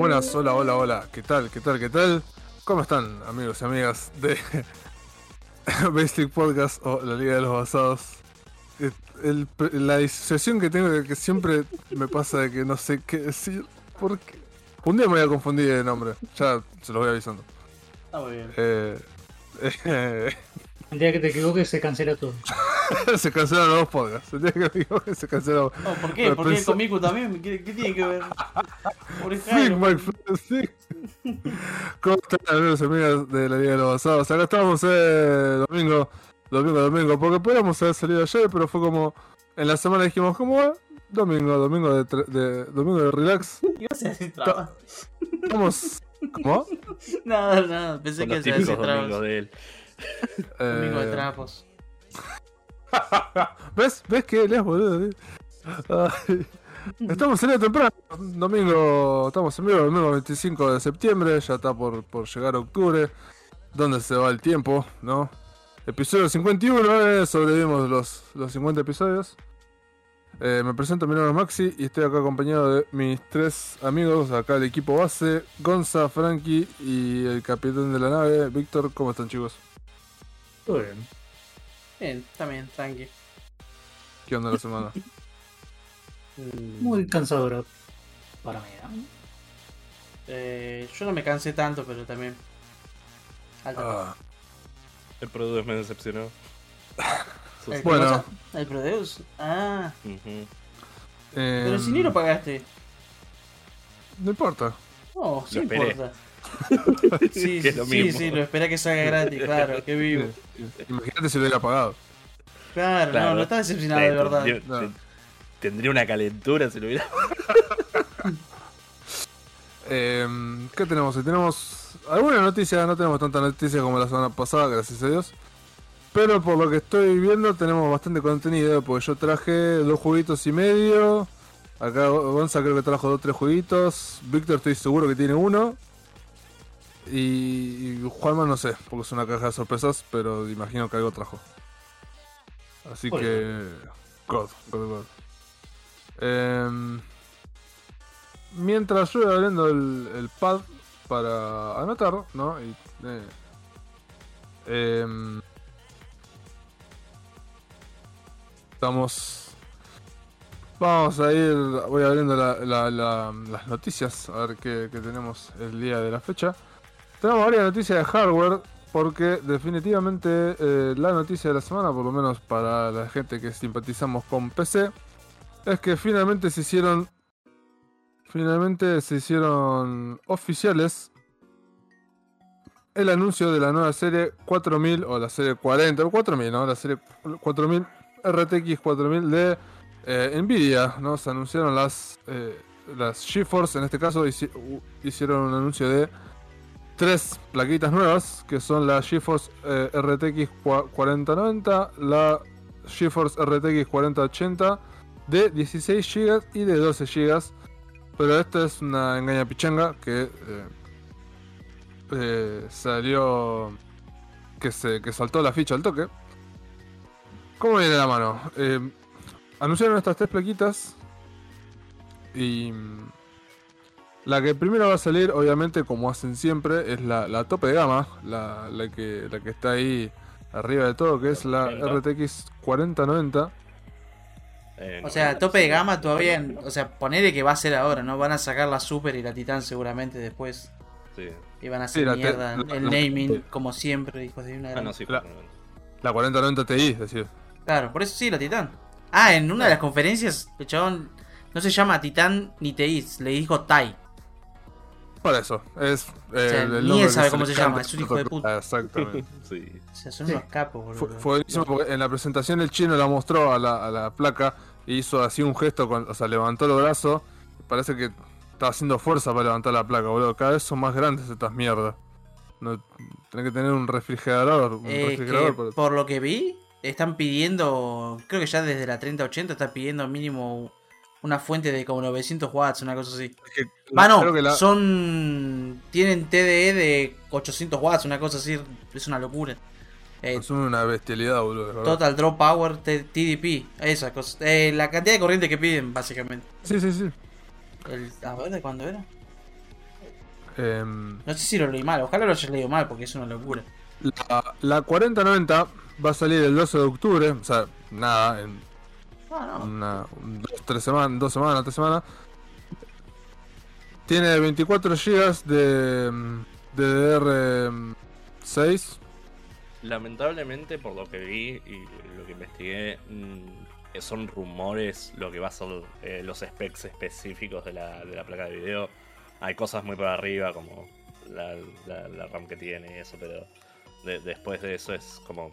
Buenas. Hola, hola, hola. ¿Qué tal? ¿Qué tal? ¿Qué tal? ¿Cómo están, amigos y amigas de Basic Podcast o la Liga de los Basados? Eh, el- la disociación que tengo de que siempre me pasa de que no sé qué decir. Porque un día me voy a confundir de nombre. Ya se los voy avisando. Está muy bien. Eh, eh, El día que te equivoques se cancela todo. se cancelaron los podcasts. El día que me equivoqué, se cancelaron. No, ¿Por qué? ¿Por qué pensé- con Miku también? ¿Qué, qué tiene que ver? Por Fig, Jairo, McFly, Fig. ¿Cómo están amigos y amigas de la Liga de los Basados? Acá estamos eh, domingo, domingo, domingo, porque podríamos haber salido ayer, pero fue como, en la semana dijimos, ¿cómo va? Domingo, domingo de, tre- de- domingo de relax. A decir trabas. Estamos, ¿cómo? Nada, nada. Pensé Son que los ibas a decir típicos domingos trabas. de él. Domingo de Eh, trapos. ¿Ves? ¿Ves que lees, boludo? Estamos saliendo temprano, domingo, estamos en vivo, domingo 25 de septiembre, ya está por, por llegar octubre, ¿dónde se va el tiempo, no? Episodio 51, eh, sobrevivimos los, los 50 episodios. Eh, me presento, mi nombre es Maxi y estoy acá acompañado de mis tres amigos, acá el equipo base, Gonza, Frankie y el capitán de la nave, Víctor, ¿cómo están chicos? Todo bien. Bien, también, tranqui. ¿Qué onda la semana? Mm, Muy cansadora para mí. ¿no? eh, yo no me cansé tanto, pero también. Alta. Ah, El producto me decepcionó. ¿El bueno. cosa? ¿El Prodeus? Ah, Ujú. pero em, si ni lo pagaste. No importa. No, sí Lo importa. Sí, Que es lo sí, mismo. sí, lo esperé que salga gratis, claro, que vivo. Imagínate si lo hubiera pagado. Claro, Claro. no, no está decepcionado de verdad. tendría- No. te- Tendría una calentura si lo hubiera. Eh, ¿Qué tenemos? Tenemos alguna noticia, no tenemos tanta noticia como la semana pasada, gracias a Dios. Pero por lo que estoy viendo tenemos bastante contenido, porque yo traje dos jueguitos y medio. Acá Gonza creo que trajo dos o tres jueguitos. Víctor estoy seguro que tiene uno. Y y Juanma no sé, porque es una caja de sorpresas, pero imagino que algo trajo. Así que... God, God, God. Em, mientras yo voy abriendo el, el pad para anotar, ¿no? Y, eh, em, estamos. Vamos a ir. Voy abriendo la- la- la- las noticias, a ver qué, qué tenemos el día de la fecha. Tenemos varias noticias de hardware, porque definitivamente eh, la noticia de la semana, por lo menos para la gente que simpatizamos con PC, es que finalmente se hicieron. Finalmente se hicieron oficiales el anuncio de la nueva serie 4000 o la serie 40 o 4000, ¿no? La serie 4000 RTX 4000 de eh, Nvidia, ¿no? Se anunciaron las eh, las GeForce, en este caso hicieron un anuncio de tres plaquitas nuevas, que son la GeForce eh, RTX cua- 4090, la GeForce RTX 4080 de 16 GB y de 12 GB. Pero esta es una engaña pichanga que eh, eh, salió. Que, se, que saltó la ficha al toque. ¿Cómo viene la mano? Anunciaron estas tres plaquitas. Y. La que primero va a salir, obviamente, como hacen siempre, es la, la tope de gama. La, la que, la que está ahí arriba de todo, que es la RTX 4090. Eh, O sea, tope de gama todavía. O sea, ponele que va a ser ahora, ¿no? Van a sacar la Super y la Titan seguramente después. Sí. Y van a Sí, hacer te- mierda. la- el la- naming, como siempre, hijos de una Ah, gran- no, sí. La-. La 4090 Ti, es decir. Claro, por eso sí, la Titan. Ah, en una de las conferencias, el chabón no se llama Titan ni TI, le dijo Tai. Por eso, es eh, sea, el, ni él sabe cómo se llama, es un hijo de puta. Exactamente. Sí. O sea, son Sí. unos capos, boludo. Fue, fue buenísimo porque en la presentación el chino la mostró a la, a la placa y hizo así un gesto, con, o sea, levantó los brazos. Parece que está haciendo fuerza para levantar la placa, boludo. Cada vez son más grandes estas mierdas. No, tenés que tener un refrigerador. Un Eh, refrigerador que para- por lo que vi, están pidiendo, creo que ya desde la 3080 están pidiendo mínimo una fuente de como 900 watts, una cosa así. es que- Ah, la- son. Tienen TDE de 800 watts, una cosa así, es una locura. Eh, son una bestialidad, boludo. Total Drop Power TDP, esa cosa. Eh, la cantidad de corriente que piden, básicamente. Sí, sí, sí. El, a ver, ¿de cuándo era? Em, No sé si lo leí mal, ojalá lo haya leído mal porque es una locura. la, la 4090 va a salir el 12 de octubre, o sea, nada, en Una, un- dos, tres semanas, dos semanas, tres semanas. Tiene 24 GB de mm, DDR6. Lamentablemente, por lo que vi y lo que investigué, mm, son rumores lo que va a ser eh, los specs específicos de la, de la placa de video. Hay cosas muy por arriba, como la, RAM que tiene y eso, pero de- después de eso es como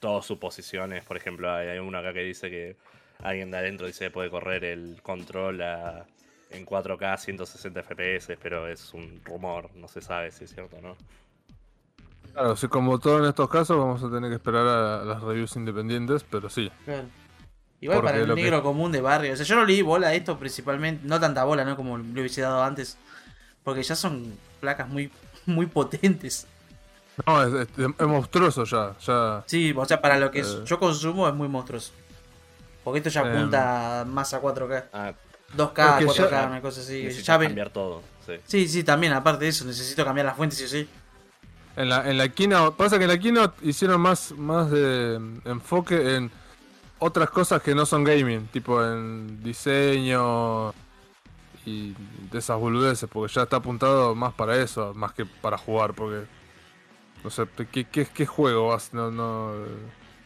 todas suposiciones. Por ejemplo, hay, hay uno acá que dice que alguien de adentro dice que puede correr el control a- en 4K 160 FPS, pero es un rumor, no se sabe si es cierto o no. Claro, sí, como todo en estos casos, vamos a tener que esperar a las reviews independientes, pero sí. Claro. Igual Porque para el lo que- negro común de barrio. O sea, yo no le di bola a esto principalmente. No tanta bola, ¿no? Como le hubiese dado antes. Porque ya son placas muy, muy potentes. No, es, es- es monstruoso ya. ya Sí, o sea, para lo que Eh. yo consumo es muy monstruoso. Porque esto ya apunta más a 4K. Ah, 2K, Porque 4K, ya- una cosa así. Ya ven- cambiar todo. Sí. Sí, sí, también, aparte de eso, necesito cambiar las fuentes, sí o sí. En la, en la keynote, pasa que en la keynote hicieron más, más de enfoque en otras cosas que no son gaming, tipo en diseño y de esas boludeces, porque ya está apuntado más para eso, más que para jugar, porque no sé, ¿qué, qué, qué juego vas? No, no,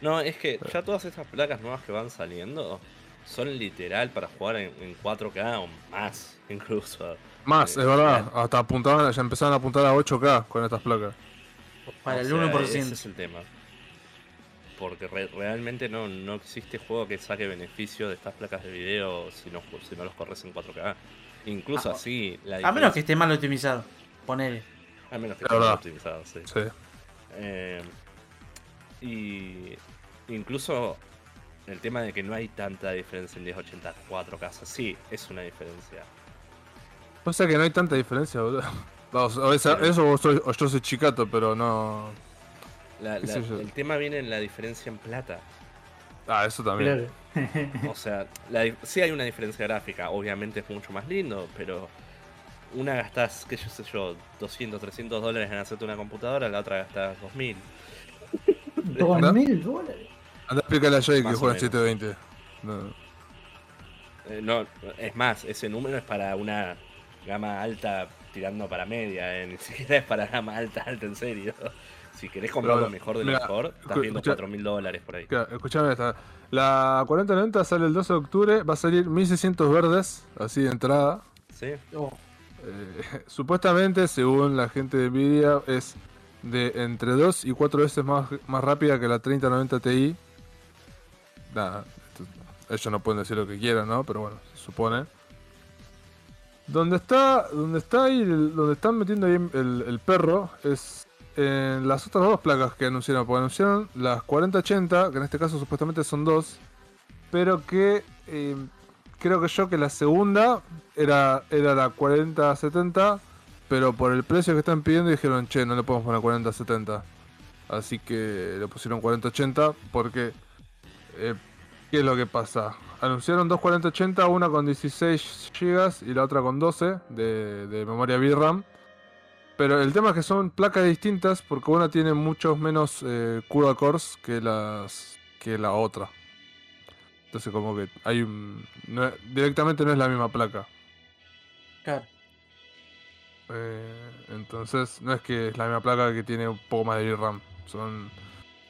No, es que ya todas estas placas nuevas que van saliendo son literal para jugar en, en 4K o más, incluso. más, Eh, es verdad, hasta apuntaban, ya empezaron a apuntar a 8K con estas placas. Para O el sea, 1%. Ese es el tema. Porque re- realmente no, no existe juego que saque beneficio de estas placas de video si no, si no los corres en 4K. Incluso Ah, así, la A menos que esté mal optimizado. Ponele. a menos que esté verdad. optimizado, sí. Sí. Eh, y incluso el tema de que no hay tanta diferencia en 1080 4K, sí, es una diferencia. O sea que no hay tanta diferencia, boludo. Eso o, soy- o yo soy chicato, pero no. El tema viene en la diferencia en plata. Ah, eso también. Claro. O sea, la sí hay una diferencia gráfica, obviamente es mucho más lindo, pero una gastás, qué yo sé yo, 200, 300 dólares en hacerte una computadora, la otra gastás 2000. Dos mil dólares. Anda a explicarle a Jay que juega en menos. 720. No. Eh, no, es más, ese número es para una gama alta tirando para media, eh, ni siquiera es para gama alta, alta en serio. Si querés comprar lo mejor de lo mejor, estás viendo escucha- 4 mil dólares por ahí. Claro, escuchame esta. La 4090 sale el 12 de octubre, va a salir 1600 verdes, así de entrada. ¿Sí? Oh, Eh, supuestamente, según la gente de Nvidia, es de entre 2 y 4 veces más, más rápida que la 3090 Ti. Nada, ellos no pueden decir lo que quieran, ¿no? Pero bueno, se supone. Donde está, donde está ahí, donde están metiendo ahí el, el perro es en las otras dos placas que anunciaron. Porque anunciaron las 4080, que en este caso supuestamente son dos, pero que eh, creo que yo que la segunda era, era la 4070, pero por el precio que están pidiendo dijeron, che, no le podemos poner 4070. Así que le pusieron 4080 porque... eh, ¿Qué es lo que pasa? Anunciaron dos 4080, una con 16 GB y la otra con 12 de, memoria VRAM. Pero el tema es que son placas distintas porque una tiene muchos menos eh, CUDA cores que las que la otra. Entonces como que hay un... no directamente no es la misma placa. claro. Eh, entonces no es que es la misma placa que tiene un poco más de VRAM. Son,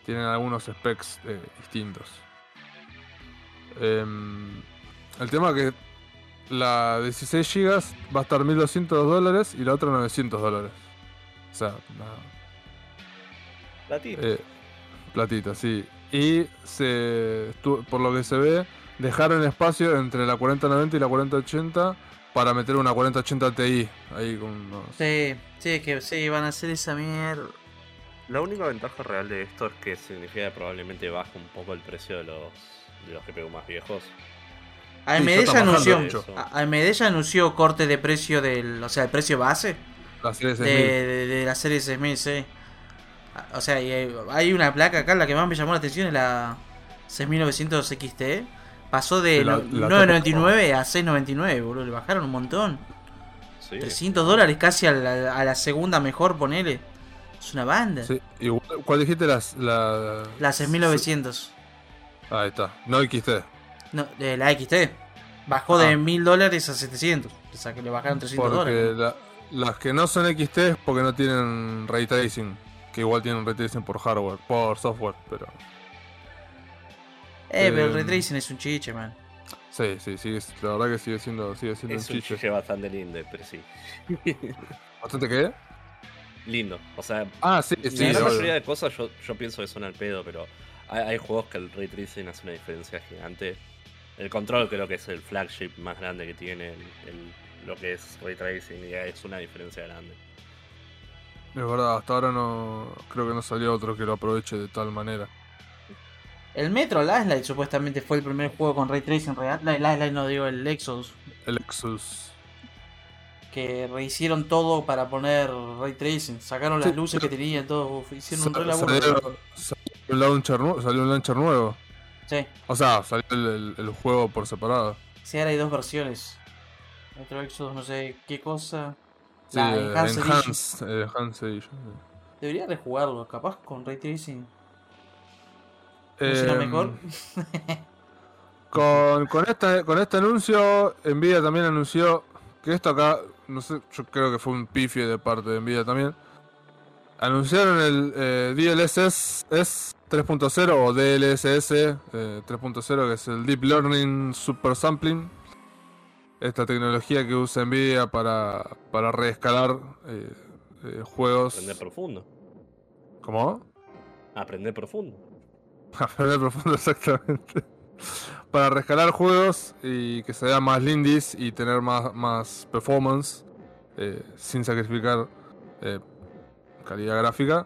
tienen algunos specs eh, distintos. Em, el tema es que la 16 GB va a estar 1200 dólares y la otra 900 dólares. O sea, nada. Platito. Eh, platita, sí. Y se, por lo que se ve, dejaron espacio entre la 4090 y la 4080 para meter una 4080 Ti. Ahí con unos... Sí, sí, que sí, van a hacer esa mierda. La única ventaja real de esto es que significa que probablemente baje un poco el precio de los, de los GPU más viejos. AMD ya anunció. AMD ya anunció corte de precio del. O sea, el precio base La serie de, 6000. de, de la serie 6000, sí. O sea, y hay, hay una placa acá, la que más me llamó la atención es la 6900 XT. Pasó de la- la 9.99 a 6.99, boludo. Le bajaron un montón. Sí. 300 dólares casi a la, a la segunda mejor, ponele. Es una banda. Sí, ¿Cuál dijiste? Las, la... La 6900. Ahí está. No XT. No, de la XT. Bajó de Ah. 1000 dólares a 700. O sea que le bajaron 300 Porque dólares. la- las que no son XT es porque no tienen ray tracing. Que igual tienen ray tracing por hardware, por software, pero. Eh, pero el eh, ray tracing es un chiche, man. Sí, sí, sigue, la verdad que sigue siendo, sigue siendo Es un un chiche. chiche bastante lindo, pero sí. ¿Bastante qué? Lindo. O sea, Ah, sí, la sí. gran obvio. mayoría de cosas yo, yo pienso que son al pedo, pero hay, hay juegos que el ray tracing hace una diferencia gigante. El control creo que es el flagship más grande que tiene el, el- lo que es ray tracing y es una diferencia grande. Es verdad, hasta ahora no. Creo que no salió otro que lo aproveche de tal manera. El Metro Last Light supuestamente fue el primer juego con ray tracing real. La- Last Light no digo el Exodus. El Exus. Que rehicieron todo para poner ray tracing. Sacaron las luces que tenían, todo. Hicieron un salió, salió un launcher, salió un launcher nuevo. Sí, O sea, salió el, el- el juego por separado. sí, ahora hay dos versiones. Metro Exodus, no sé qué cosa. Sí, La eh, Enhanced Edition. Enhanced, eh, Enhanced Edition. Debería rejugarlo, capaz con ray tracing. Em, mejor. Con, con, esta, con este anuncio, Nvidia también anunció que esto acá, no sé, yo creo que fue un pifie de parte de Nvidia también. Anunciaron el eh, DLSS S 3.0 o DLSS eh, 3.0, que es el Deep Learning Super Sampling. Esta tecnología que usa Nvidia para, para reescalar eh, eh, juegos. Aprender profundo. ¿Cómo? Aprender profundo. Aprender profundo, exactamente. Para rescalar juegos y que se vean más lindis y tener más, más performance eh, sin sacrificar calidad gráfica.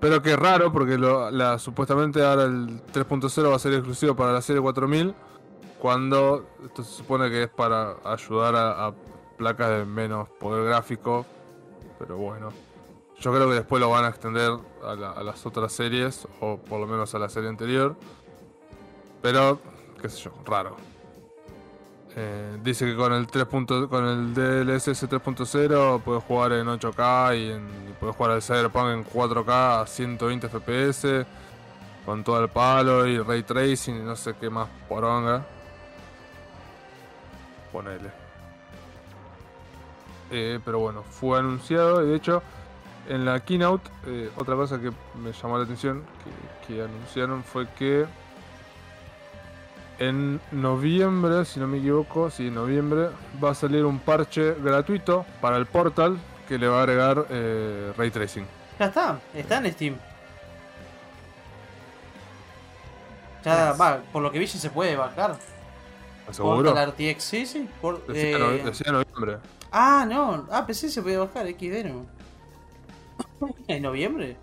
Pero que es raro porque lo- la, supuestamente ahora el 3.0 va a ser exclusivo para la serie 4000 cuando esto se supone que es para ayudar a, placas de menos poder gráfico. Pero bueno, yo creo que después lo van a extender a, la- a las otras series, o por lo menos a la serie anterior. Pero, qué sé yo, raro. Eh, dice que con el 3. punto- con el DLSS 3.0 puedes jugar en 8K y, en, y puedes jugar al Cyberpunk en 4K a 120 FPS con todo el palo y ray tracing y no sé qué más poronga. Ponele. Eh, pero bueno, fue anunciado y de hecho en la keynote eh, otra cosa que me llamó la atención que, que anunciaron fue que en noviembre, si no me equivoco, sí, en noviembre va a salir un parche gratuito para el portal que le va a agregar eh, ray tracing. Ya está, está en Steam. Ya, va, por lo que vi se puede bajar. ¿Seguro? Portal RTX, sí, sí. por- Decía, eh, no- decía noviembre. Ah, no. Ah, PC se puede bajar, XD no. ¿En noviembre?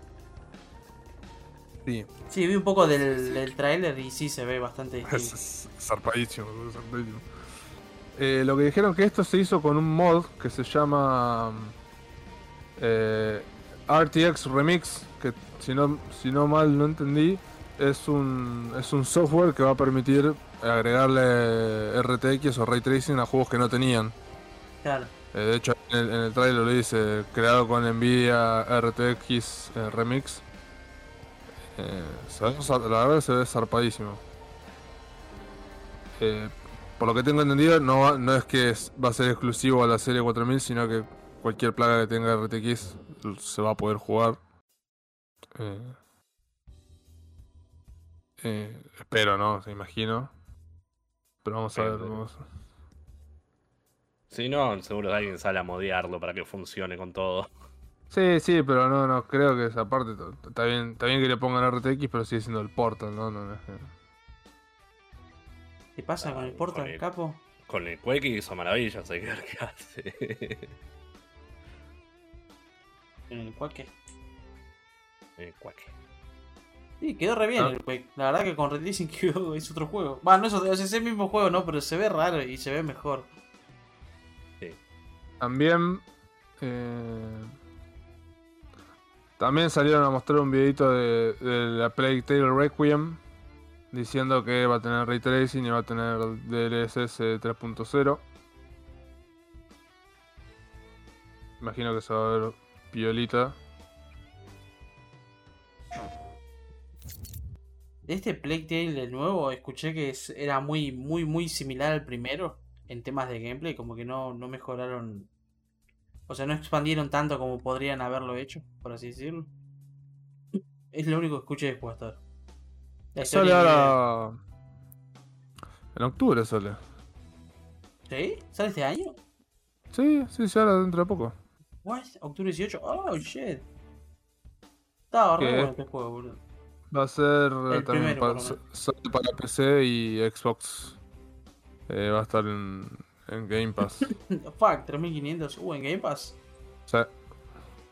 Sí, Sí, vi un poco del, del tráiler y sí se ve bastante distinto. es zarpadísimo, zarpadísimo. Eh, lo que dijeron que esto se hizo con un mod que se llama eh, RTX Remix, que si no, si no mal no entendí, es un, es un software que va a permitir agregarle RTX o Ray Tracing a juegos que no tenían. Claro. Eh, de hecho, en el, en el trailer lo dice, creado con Nvidia RTX eh, Remix. Eh, la verdad se ve zarpadísimo. Eh, por lo que tengo entendido, no, no es que es- va a ser exclusivo a la serie 4000, sino que cualquier plaga que tenga RTX se va a poder jugar. Eh, eh, espero, ¿no? Se imagino. Pero vamos a ver. Vamos a- Si no, seguro que alguien sale a modearlo para que funcione con todo. Sí, sí, pero no, no, creo que esa parte está bien, está bien que le pongan RTX, pero sigue siendo el Portal, ¿no? no, no, no. ¿Qué pasa con el Ah, portal, con el- capo? Con el Quake hizo maravillas, hay que ver qué hace. En el Quake. el Quake. Sí, quedó re bien Ah. el Quake. La verdad que con Red quedó- es otro juego. Va, no es otro, es el mismo juego, ¿no? Pero se ve raro y se ve mejor. También. eh, también salieron a mostrar un videito de, de la Plague Tale Requiem. Diciendo que va a tener Ray Tracing y va a tener DLSS 3.0. Imagino que se va a ver piolita. Este Plague Tale el nuevo, escuché que es- era muy, muy, muy similar al primero en temas de gameplay, como que no, no mejoraron. O sea, no expandieron tanto como podrían haberlo hecho, por así decirlo. Es lo único que escuché de juego hasta ahora. Sale ahora. En octubre sale. ¿Sí? ¿Sale este año? Sí, sí, sí, ahora dentro de poco. What? ¿Octubre 18? Oh, shit. Estaba re bueno este juego, boludo. Va a ser eh, El también primero, para, para PC y Xbox. Eh, va a estar en, en Game Pass. Fuck, 3500. Uh, en Game Pass. Sea,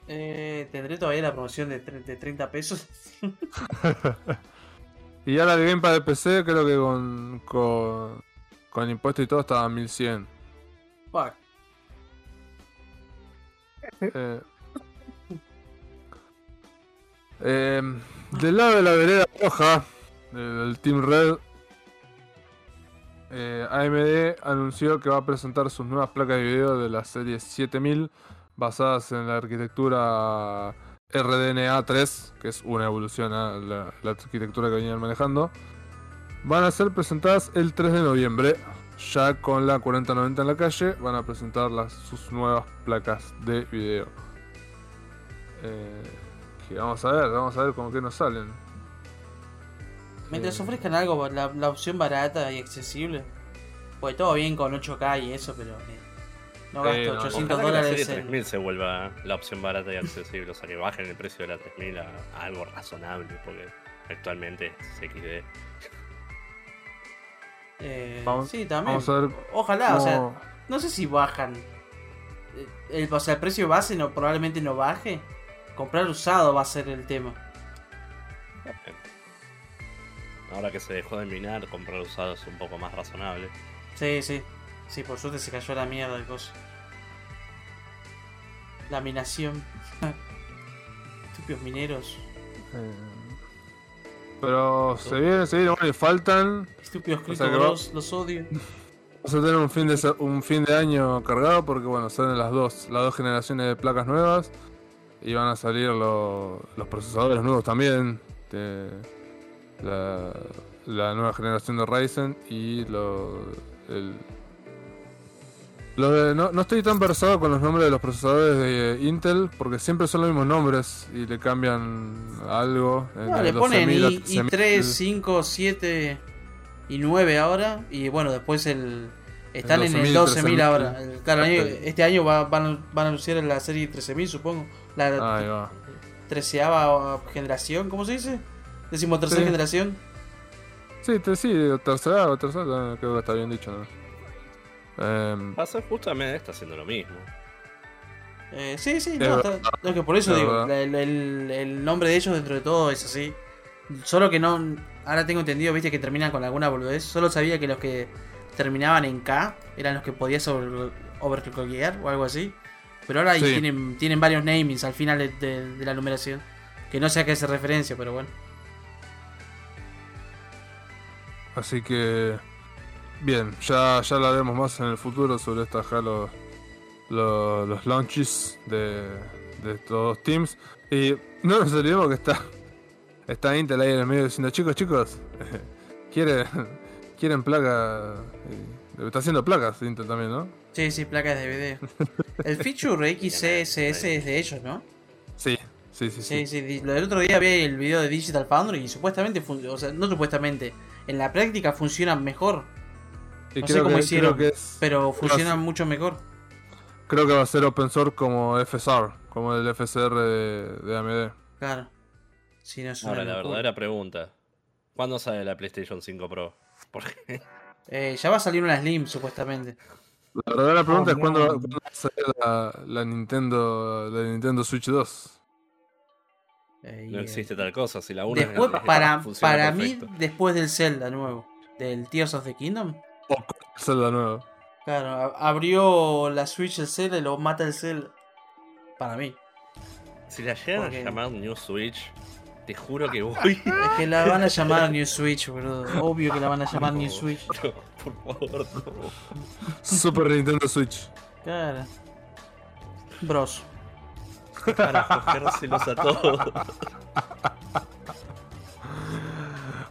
Eh, Tendré todavía la promoción de, de 30 pesos. y ahora el Game Pass de PC creo que con, con, con impuesto y todo estaba a 1100. Fuck. Eh, eh, del lado de la vereda roja, del Team Red, eh, AMD anunció que va a presentar sus nuevas placas de video de la serie 7000 basadas en la arquitectura RDNA 3, que es una evolución a la, arquitectura que venían manejando. Van a ser presentadas el 3 de noviembre. Ya con la 4090 en la calle, van a presentar las, sus nuevas placas de video. Eh, que vamos a ver, vamos a ver con qué nos salen. Mientras Eh, ofrezcan algo, la, la opción barata y accesible. Pues todo bien con 8K y eso, pero eh, no gasto Eh, no, 800 Ojalá que la dólares serie en... 3000 se vuelva la opción barata y accesible, o sea que bajen el precio de la 3000 a, a algo razonable, porque actualmente es XD. Eh, Vamos- sí, también. Vamos a ver Ojalá, o sea, no sé si bajan. Eh, El, o sea, el precio base no, probablemente no baje. Comprar usado va a ser el tema. Ahora que se dejó de minar, comprar usado es un poco más razonable. Sí, sí. Sí, por suerte se cayó la mierda de cosas. Laminación. Estúpidos mineros. eh, pero se viene, se viene, bueno, y faltan. Estúpidos O sea que va- los odio. Vamos a tener un fin de un fin de año cargado porque bueno, salen las dos, las dos generaciones de placas nuevas y van a salir lo- los procesadores nuevos también. de la, la nueva generación de Ryzen y lo, el, lo de- no, no estoy tan versado con los nombres de los procesadores de Intel porque siempre son los mismos nombres y le cambian algo. en No, le ponen 12.000 a I, 13.000. I3, 5, 7 y 9 ahora. Y bueno, después el. Están en el 12.000, 12.000 ahora. El- Claro, este año va- van, van a anunciar la serie 13.000, supongo. La va. treceava generación, ¿cómo se dice? Decimotercera Sí. generación. Sí, te- sí, tercera o tercera, creo que está bien dicho, ¿no? Em, Va a ser justamente está haciendo lo mismo. Eh, sí, sí, no, está- no, que por eso Es digo, el, el- el nombre de ellos dentro de todo es así. Solo que no, ahora tengo entendido, viste, que terminan con alguna boludez. Solo sabía que los que terminaban en K eran los que podías over, overclockear o algo así. Pero ahora ahí Sí. tienen, tienen varios namings al final de, de- de la numeración. Que no sé a qué hace referencia, pero bueno. así que. Bien, ya, ya hablaremos más en el futuro sobre esta acá los, los, los launches de, de estos teams. Y no nos olvidemos que está. Está Intel ahí en el medio diciendo, chicos, chicos, quieren, quieren placa. Está haciendo placas Intel también, ¿no? Sí, sí, placas de video. El feature XCSS es de ellos, ¿no? Sí, sí, sí. Sí, sí. sí, del otro día vi el video de Digital Foundry y supuestamente, o sea, no supuestamente, en la práctica funcionan mejor, Y no sé creo cómo que- hicieron, que es- pero funcionan mucho mejor. Creo que va a ser open source como FSR, como el FSR de, de AMD. Claro. Sí, no es una Ahora, la verdadera pregunta: ¿cuándo sale la PlayStation 5 Pro? Porque Eh, ya va a salir una Slim, supuestamente. La verdadera pregunta Oh, es cuándo, va a salir la, la Nintendo la Nintendo Switch 2. Eh, y, no eh, existe tal cosa. Si la una Después, es- para, para mí, después del Zelda nuevo, del Tears of the Kingdom, O con Zelda nuevo. claro, abrió la Switch el Zelda y lo mata el Zelda. Para mí. Si la llegan Porque- a llamar New Switch, te juro que voy. Es que la van a llamar New Switch, boludo. Obvio que la van a llamar New Switch. No, por favor, no. Super Nintendo Switch. Claro. Bros. Para cogérselos a todos.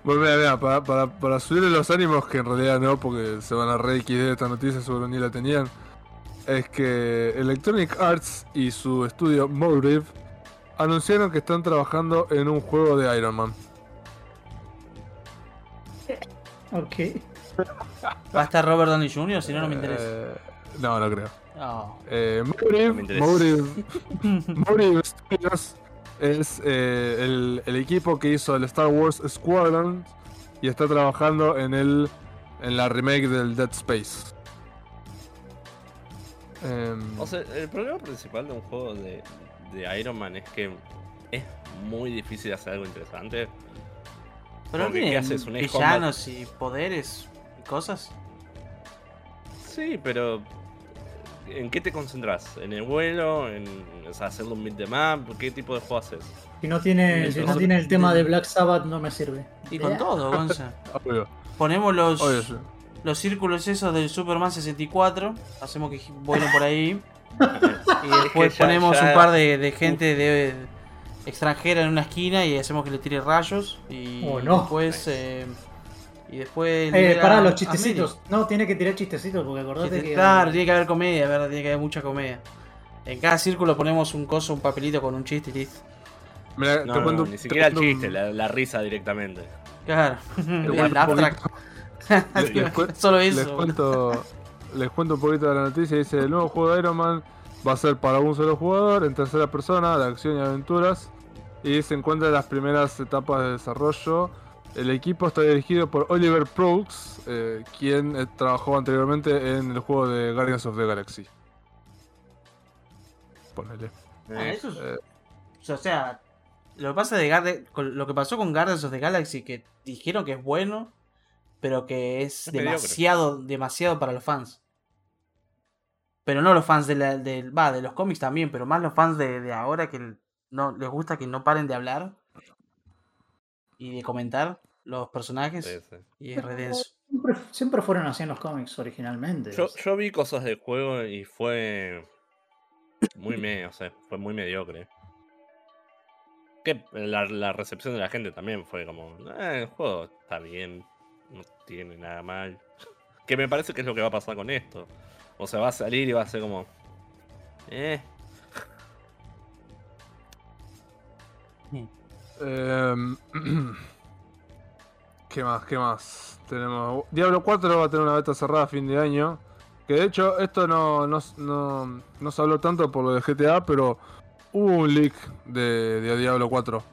Bueno, mira, mira, para, para, para subirle los ánimos, que en realidad no, porque se van a re XD esta noticia, seguro ni la tenían. Es que Electronic Arts y su estudio Motive anunciaron que están trabajando en un juego de Iron Man. Ok. ¿Va a estar Robert Downey Jr.? Si no, no me interesa. Eh, no, no creo. Oh. Eh, Motive. Motive, Motive Studios es eh, el, el equipo que hizo el Star Wars Squadron y está trabajando en el en la remake del Dead Space. O sea, el problema principal de un juego de, de Iron Man es que es muy difícil hacer algo interesante. Pero no Porque, ¿qué haces? ¿Un villanos y poderes y cosas. Sí, pero ¿en qué te concentras? ¿En el vuelo? ¿En o sea, hacerlo un beat de map? ¿Qué tipo de juego haces? Si no tiene, si no tiene el tema de Black Sabbath, no me sirve. Y con todo, Gonza. Ponemos los, obvio, sí. los círculos esos del Superman 64. Hacemos que vuelen por ahí. Y después ya- ponemos ya- un par de, de gente de, extranjera en una esquina y hacemos que le tire rayos. Y Oh, no. después. eh, y después. Eh, pará, los chistecitos. No, tiene que tirar chistecitos porque acordate Chiste- que. Claro, tiene que haber comedia, ¿verdad? Tiene que haber mucha comedia. En cada círculo ponemos un coso, un papelito con un chiste y listo. Mira, No, te no, cuento- ni te siquiera el un- chiste, la, la risa directamente. Claro. el abstract. Les- les cu- Solo Les eso. cuento, les cuento un poquito de la noticia. Dice: el nuevo juego de Iron Man va a ser para un solo jugador, en tercera persona, de acción y aventuras. Y se encuentra en las primeras etapas de desarrollo. El equipo está dirigido por Oliver Prokes, eh, quien eh, trabajó anteriormente en el juego de Guardians of the Galaxy. Ponele. Ah, Eh, eso es- eh. O sea, lo que pasa de Garde- lo que pasó con Guardians of the Galaxy que dijeron que es bueno, pero que es, Es mediocre. demasiado demasiado para los fans. Pero no los fans de la, del- va, de los cómics también, pero más los fans de, de ahora que no les gusta que no paren de hablar y de comentar los personajes sí, sí. y es re denso. Siempre, siempre fueron así en los cómics originalmente. Yo, yo vi cosas del juego y fue muy me, o sea, fue muy mediocre. Que la, la recepción de la gente también fue como, "Eh, el juego está bien, no tiene nada mal. Que me parece que es lo que va a pasar con esto. O sea, va a salir y va a ser como, eh, Em, ¿Qué más? ¿Qué más? Tenemos. Diablo 4 va a tener una beta cerrada a fin de año. Que de hecho, esto no, no, no, no se habló tanto por lo de GTA, pero hubo un leak de, de Diablo 4.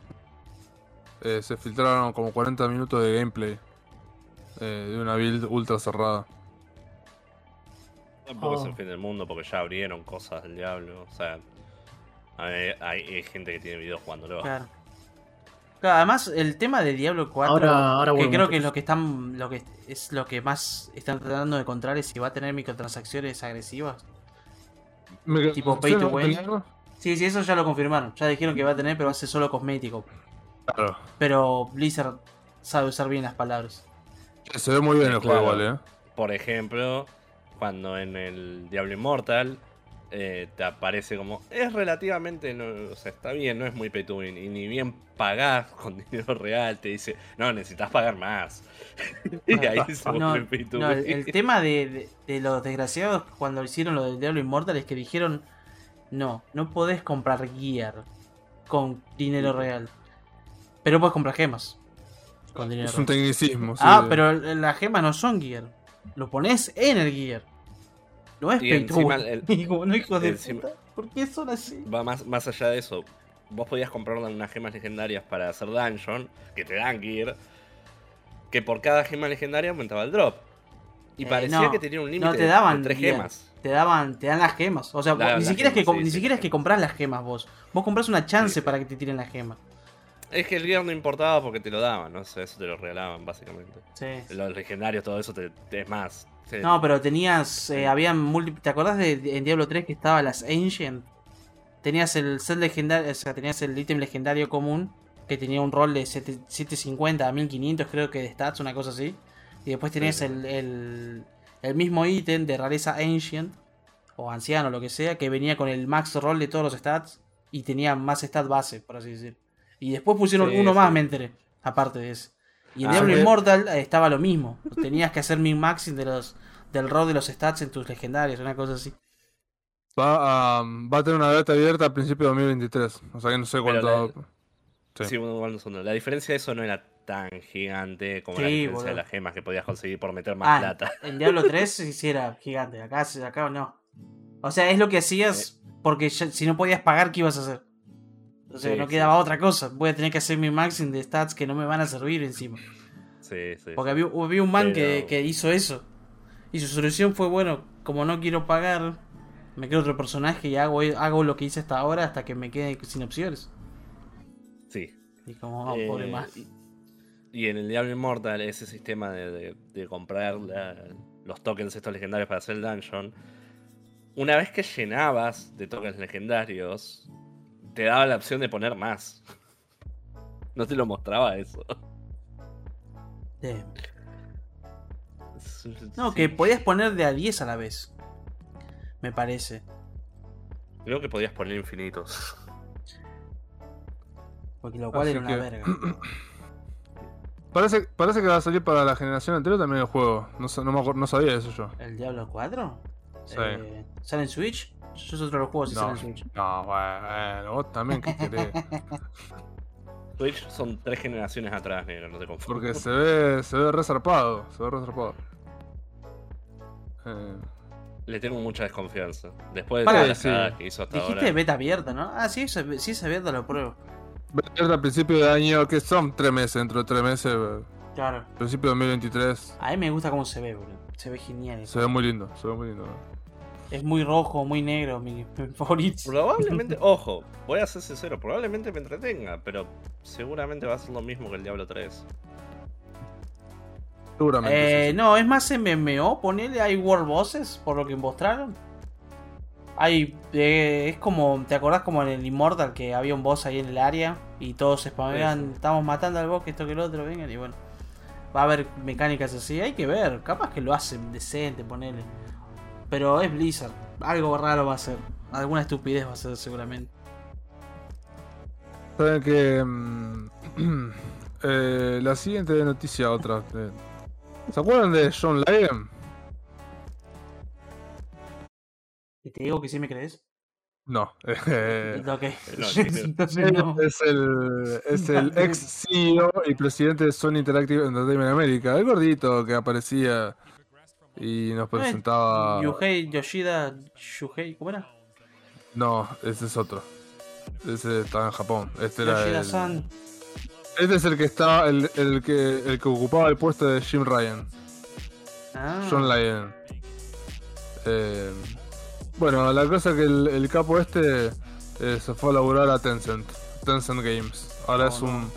Eh, se filtraron como 40 minutos de gameplay eh, de una build ultra cerrada. Tampoco es Oh. el fin del mundo porque ya abrieron cosas del diablo. O sea, hay, hay- hay gente que tiene videos jugándolo. Claro. Claro, además el tema de Diablo 4, Ahora- ahora que creo que es lo que están lo que es lo que más están tratando de encontrar es si va a tener microtransacciones agresivas. Me- Tipo pay to win. Sí, sí, eso ya lo confirmaron. Ya dijeron que va a tener, pero va a ser solo cosmético. Claro. Pero Blizzard sabe usar bien las palabras. Se ve muy bien el juego, Claro. igual, eh. Por ejemplo, cuando en el Diablo Immortal eh, te aparece como. Es relativamente. No, o sea, está bien, no es muy pay to win, Y ni bien pagás con dinero real, te dice. No, necesitas pagar más. y ahí se No, vuelve pay to no, el, win. el tema de, de- de los desgraciados cuando hicieron lo del Diablo Immortal es que dijeron, no, no podés comprar gear con dinero real. Pero puedes comprar gemas con dinero Es un tecnicismo. sí. Ah, pero las gemas no son gear. Lo pones en el gear. No es Y pay to encima win. el- Y como no hijo de encima- puta, ¿Por qué son así? Va más, más allá de eso. Vos podías comprar unas gemas legendarias para hacer dungeon, que te dan gear. Que por cada gema legendaria aumentaba el drop. Y Eh, parecía no, que tenía un límite No te de- daban de tres gear. gemas. Te daban, te dan las gemas. O sea, vos- ni siquiera es que sí, ni sí, siquiera es que compras las gemas vos. Vos compras una chance para que te tiren las gemas. Es que el gear no importaba porque te lo daban, no sé, eso te lo regalaban básicamente. Sí. Los legendarios, todo eso te, te- es más. No, pero tenías, eh, habían múltiples, ¿te acordás de, de- en Diablo 3 que estaba las Ancient? Tenías el set legendario, o sea, tenías el ítem legendario común que tenía un rol de 7- 750 a 1500 creo que de stats, una cosa así. Y después tenías Sí, sí. el, el, el mismo ítem de rareza Ancient o anciano, lo que sea, que venía con el max roll de todos los stats y tenía más stat base, por así decir. Y después pusieron Sí, uno más, me enteré, aparte de ese. Y en Ah, Diablo. Immortal eh, estaba lo mismo. Tenías que hacer min maxing de los del roll de los stats en tus legendarios, una cosa así. Va a, va a tener una beta abierta a principios de 2023. O sea que no sé cuánto. Sí. Sí, bueno, la diferencia de eso no era tan gigante como la diferencia de las gemas que podías conseguir por meter más Ah, plata. en Diablo 3 sí sí era gigante, acá, acá no. O sea, es lo que hacías porque ya- si no podías pagar, ¿qué ibas a hacer? O sea, Sí, no sí. quedaba otra cosa. Voy a tener que hacer mi maxing de stats que no me van a servir encima. Sí, sí. Porque había, había un man que, Pero- que hizo eso. Y su solución fue, bueno, como no quiero pagar, me creo otro personaje y hago, hago lo que hice hasta ahora hasta que me quede sin opciones. sí. Y como, oh, Eh, pobre man. y, y en el Diablo Immortal, ese sistema de, de- de comprar la- los tokens estos legendarios para hacer el dungeon, una vez que llenabas de tokens legendarios, te daba la opción de poner más. No te lo mostraba eso. No, que podías poner de a 10 a la vez. Me parece. Creo que podías poner infinitos. Porque lo cual Así era una que- verga. Parece, parece que va a salir para la generación anterior también el juego. No, no, me no sabía eso yo. ¿El Diablo 4? Sí. Eh, ¿Sale en Switch? Yo es otro de los juegos que No, Switch. no, bueno, vos también que querés. Switch son tres generaciones atrás, negro, no te confundas. Porque se ve, se ve resarpado, se ve resarpado. Eh, Le tengo mucha desconfianza. Después de Para, todas las sí. cagadas que hizo hasta Dijiste ahora. beta abierta, ¿no? Ah, sí, es- sí es abierta, lo pruebo. va a ser al principio de año, que son tres meses, dentro de tres meses, eh, Claro. principio de 2023. A mí me gusta cómo se ve, boludo. Se ve genial. Se ve muy lindo, se ve muy lindo. Es muy rojo, muy negro, mi, mi favorito. Probablemente, ojo, voy a ser sincero, probablemente me entretenga, pero seguramente va a ser lo mismo que el Diablo 3. Seguramente. Eh, sí, no, es más MMO, ponele, hay World Bosses, por lo que mostraron. Hay, eh, es como, ¿te acordás como en el Immortal que había un boss ahí en el área? Y todos se sí. estamos matando al boss, que esto que el otro, vengan, y bueno. Va a haber mecánicas así, hay que ver, capaz que lo hacen decente, ponele. Pero es Blizzard, algo raro va a ser, alguna estupidez va a ser seguramente. Saben que. mm, eh, la siguiente noticia, otra. eh, ¿Se acuerdan de John Lyon? ¿Y te digo que sí me crees? No. eh. Entonces no. Es el, es el ex CEO y presidente de Sony Interactive Entertainment America, el gordito que aparecía y nos presentaba. Yuhei Yoshida Shuhei, ¿cómo era? No, ese es otro. Ese estaba en Japón. Este era el, Yoshida-san. Este es el que está, el, el que el que ocupaba el puesto de Jim Ryan. Ah. John Lyon. Eh, bueno, la cosa es que el, el capo este eh, se fue a laburar a Tencent. Tencent Games. Ahora Oh, es no. un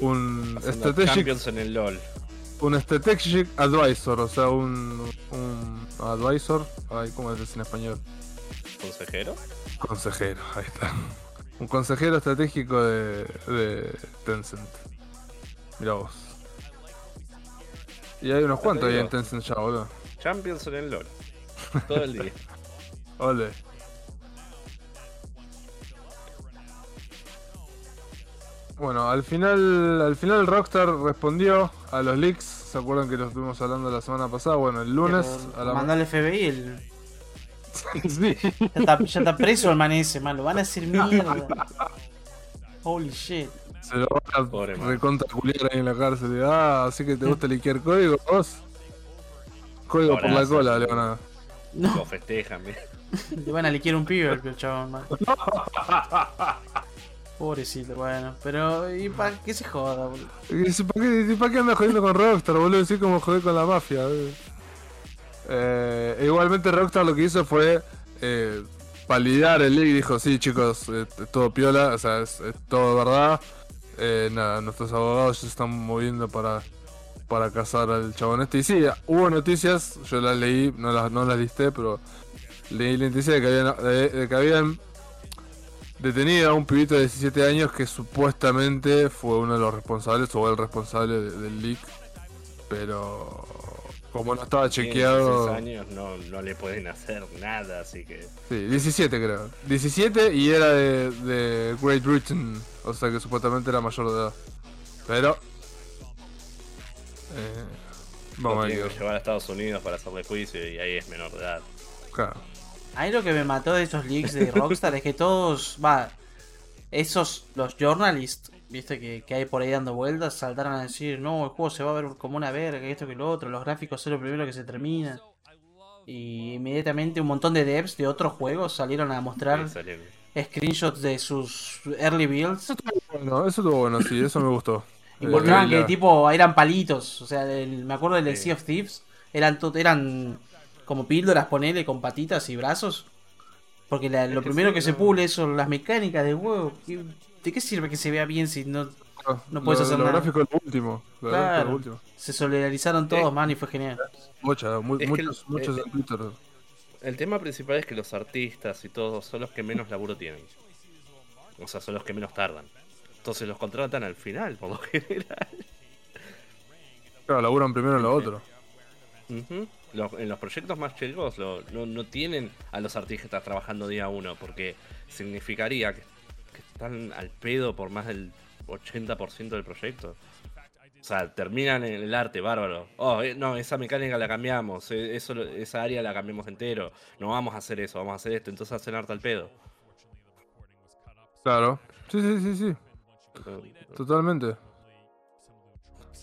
un Haciendo strategic Champions en el LOL. Un strategic advisor, o sea, un un advisor, ay, ¿cómo es en español? ¿Consejero? Consejero, ahí está. Un consejero estratégico de, de Tencent. Mira vos. Y hay unos cuantos ahí en. Tencent ya, boludo. Champions en el LOL. Todo el día. Ole. Bueno, al final, al final Rockstar respondió a los leaks. ¿Se acuerdan que lo estuvimos hablando la semana pasada? Bueno, el lunes a la Mandó al FBI el. Sí. Ya está, ya está preso el man ese, man. Lo van a hacer mierda. Holy shit. Se lo van a Pobre ahí en la cárcel. Ah, así que te gusta liquear código, vos. Código por la cola, le van a. No, Lo festejan, le van a liquear un pibe al chabón, man. Pobrecito, bueno. Pero, ¿y para qué se joda, boludo? Y ¿Para qué, ¿Para qué andas jodiendo con Rockstar, boludo? Así como joder con la mafia. boludo. Eh, igualmente Rockstar lo que hizo fue eh, validar el leak y dijo, sí chicos, eh, todo piola, o sea, es, todo verdad. Eh, nada, nuestros abogados se están moviendo para, para cazar al chabón este. Y sí, hubo noticias, yo las leí, no las, no las listé, pero leí la noticia de que habían detenido a un pibito de 17 años que supuestamente fue uno de los responsables o el responsable de- del leak. Pero Como no estaba chequeado. 16 años no, no le pueden hacer nada, así que. Sí, 17 creo. 17 y era de, de Great Britain. O sea que supuestamente era mayor de edad. Pero. Eh, vamos a ver. llevar a Estados Unidos para hacerle juicio y ahí es menor de edad. Claro. Ahí lo que me mató de esos leaks de Rockstar es que todos, va, esos, los journalists, viste, que, que hay por ahí dando vueltas, saltaron a decir, no, el juego se va a ver como una verga, esto que lo otro, los gráficos son lo primero que se termina. Y inmediatamente un montón de devs de otros juegos salieron a mostrar Sí, salieron. screenshots de sus early builds. Bueno, eso estuvo bueno, sí, eso me gustó. Eh, la- que tipo eran palitos. O sea, el- me acuerdo del de Sí. Sea of Thieves. Eran, to- eran como píldoras, ponele, con patitas y brazos. Porque la- lo primero que se pule son las mecánicas del juego. ¿Qué- ¿De qué sirve que se vea bien si no no puedes lo- hacer lo nada. gráfico lo último. Lo gráfico es Claro. lo último. se solidarizaron todos, Eh. man? Y fue genial. Mucha, mu- muchos, el- muchos eh, en Twitter. El tema principal es que los artistas y todos son los que menos laburo tienen. O sea, son los que menos tardan. Entonces los contratan al final, por lo general. Claro, laburan primero en lo otro. Ujú. Los- en los proyectos más chicos lo- no, no tienen a los artistas trabajando día uno, porque significaría que, que están al pedo por más del 80% del proyecto. O sea, terminan en el arte, bárbaro. Oh, eh, no, esa mecánica la cambiamos, eh, eso, esa área la cambiamos entero. No vamos a hacer eso, vamos a hacer esto. Entonces hacen arte al pedo. Claro. Sí, sí, sí, sí. Totalmente.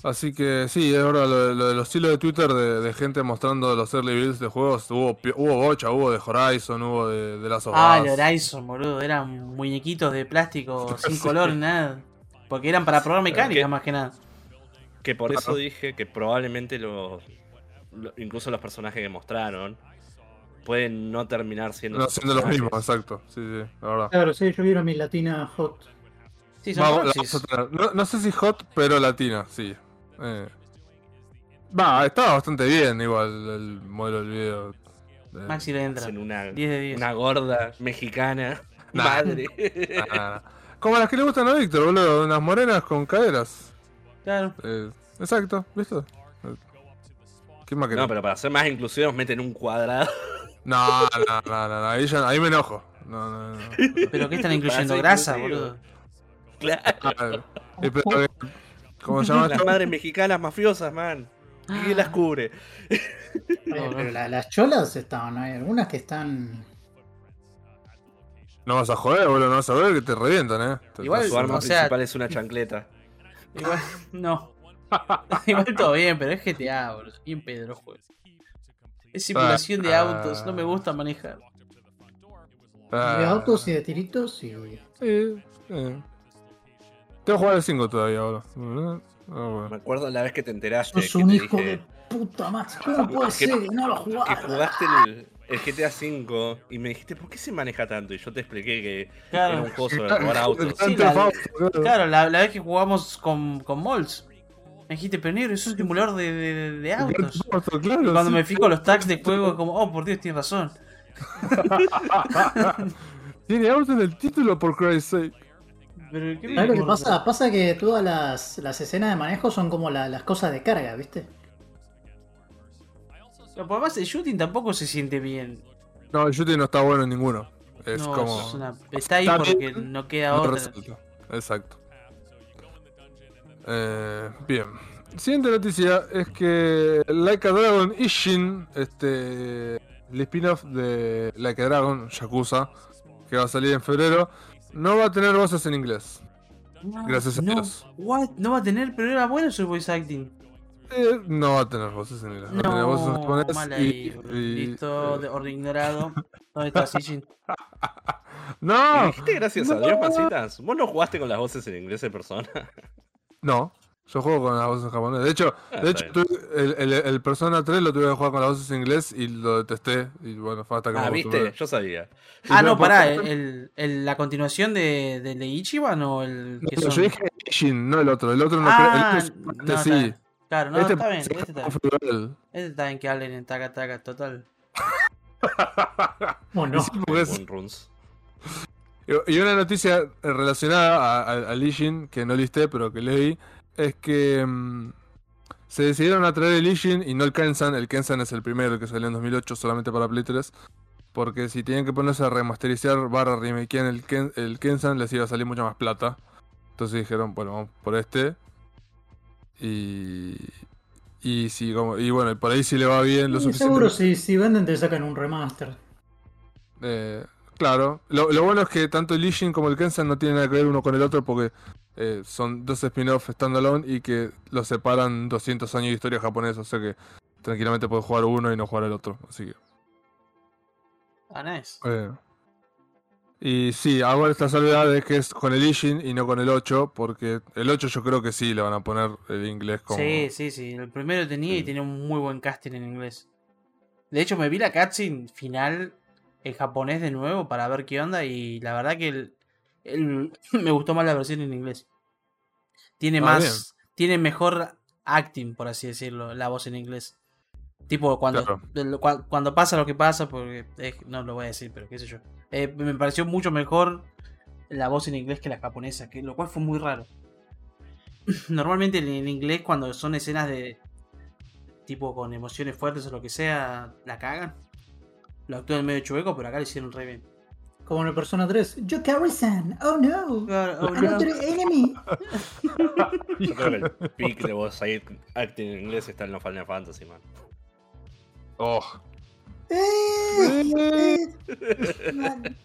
Así que sí, es verdad, lo, de- lo de los hilos de Twitter de, de gente mostrando los early builds de juegos, hubo, hubo bocha, hubo de Horizon, hubo de, de of Ah, el Horizon, boludo. Eran muñequitos de plástico sin color ni nada. Porque eran para probar mecánica ¿Qué? más que nada. Que por eso dije que probablemente los, lo- incluso los personajes que mostraron pueden no terminar siendo No siendo los mismos, exacto. Sí, sí, la verdad. Claro, sí, yo vieron mi latina hot. Sí, son no, no sé si hot, pero latina, sí. Eh. Va, estaba bastante bien igual el modelo del video. Eh, Maxi le entra. Hacen una, 10 de 10. una gorda mexicana. Nah. Madre. nah. Como las que le gustan a Víctor, boludo. Unas morenas con caderas. Claro. Eh, exacto, ¿viste? ¿Qué más? No, pero para ser más inclusivos meten un cuadrado. No, no, no, no, no, Ahí, ya- ahí me enojo. No, no, no. Pero que están incluyendo grasa, inclusivo. boludo. Claro. A eh, eh, ¿Cómo se llama Las madres mexicanas mafiosas, man. ¿Y quién las cubre? Eh, no. pero la- las cholas estaban, hay algunas que están. No vas a joder, boludo. No vas a ver que te revientan, eh. Te- Igual- Su arma o sea- principal es una chancleta. Igual, no. Igual todo bien, pero es GTA, boludo. Bien pedro juego. Es simulación de Ah. autos, no me gusta manejar. Ah, De autos y de tiritos. Sí, sí. Tengo que jugar el 5 todavía, boludo. Ah, bueno. Me acuerdo la vez que te enteraste Sos que un te hijo dije de puta madre. ¿Cómo puede Que- ser que no lo que jugaste? jugaste el, el GTA V y me dijiste, ¿por qué se maneja tanto? Y yo te expliqué que era Claro. un juego sobre robar autos. Sí, la- claro. Claro, la, la vez que jugamos con, con Molds. Me dijiste, pero negro, es un simulador de, de- de autos. Fausto, claro, Y cuando sí. me fijo los tags de juego, como, oh, por Dios, tienes razón. Tiene auto en el título, por Christ's sake. Pero, ¿qué me ¿Sabes lo que pasa? Pasa que todas las, las escenas de manejo son como la- las cosas de carga, ¿viste? Pero por más el shooting tampoco se siente bien. No, el shooting no está bueno en ninguno. Es no, como. es una- está ahí Está porque bien, no queda no otra. resalta. Exacto. Eh, bien. Siguiente noticia es que Like a Dragon Ishin, este, el spin-off de Like a Dragon, Yakuza, que va a salir en febrero, no va a tener voces en inglés. Gracias a no. Dios. What? No va a tener, pero era bueno su voice acting. Eh, no va a tener voces en inglés. Va a tener voces en japonés mal y- ahí. boludo. y- Listo, eh, de orden ignorado. ¿Dónde está Sijin? ¿Y ¡No! dijiste gracias a. Dios, Masitas? ¿Vos no jugaste con las voces en inglés en persona? No, yo juego con las voces en japonés. De hecho, Ah, de hecho tuve- el, el- el Persona 3 lo tuve que jugar con las voces en inglés y lo detesté. Y bueno, fue hasta que Ah, me viste, yo sabía. Ah, pero no, pará. El, el- la continuación de, de, de Ichiban o el que No, son. yo dije Ishin, no el otro. El otro no ah, creo. El otro, no, este está sí. Claro, no, este está bien. Este está bien. Este está bien que hablen en taca taca, total. Bueno, Y runs. Y y una noticia relacionada a, a, a Lee Jin, que no listé, pero que leí, es que mm, se decidieron a traer el Ishin y no el Kensan. El Kensan es el primero, el que salió en 2008 solamente para Play 3. Porque si tienen que ponerse a remasterizar barra remakear el, Ken, el Kensan, les iba a salir mucha más plata. Entonces dijeron, bueno, vamos por este. Y. Y sí, como, y bueno, por ahí si le va bien lo suficiente. seguro si, si venden te sacan un remaster. Eh, claro, lo, lo bueno es que tanto el Ishin como el Kensan no tienen nada que ver uno con el otro porque eh, son dos spin-off standalone y que los separan 200 años de historia japonesa, o sea que tranquilamente puedes jugar uno y no jugar el otro, así que... Ah, nice. eh. Y sí, ahora esta salvedad es que es con el Ishin y no con el 8, porque el 8 yo creo que sí le van a poner el inglés como... Sí, sí, sí. El primero tenía y tenía un muy buen casting en inglés. De hecho, me vi la cutscene final en japonés de nuevo para ver qué onda y la verdad que el, el- me gustó más la versión en inglés. Tiene Ah, más, tiene mejor acting, por así decirlo, la voz en inglés. Tipo, cuando, Claro. cuando pasa lo que pasa, porque eh, no lo voy a decir, pero qué sé yo. Eh, me pareció mucho mejor la voz en inglés que la japonesa, que, lo cual fue muy raro. Normalmente en, en inglés, cuando son escenas de tipo con emociones fuertes o lo que sea, la cagan. Lo actúan medio chueco, pero acá lo hicieron re bien. Como en el Persona 3. Yokari-san, oh no. Oh, no. Another enemy. Yo creo que el peak de voz ahí acting en inglés está en los Final Fantasy, man. Oh. Eh, eh, man.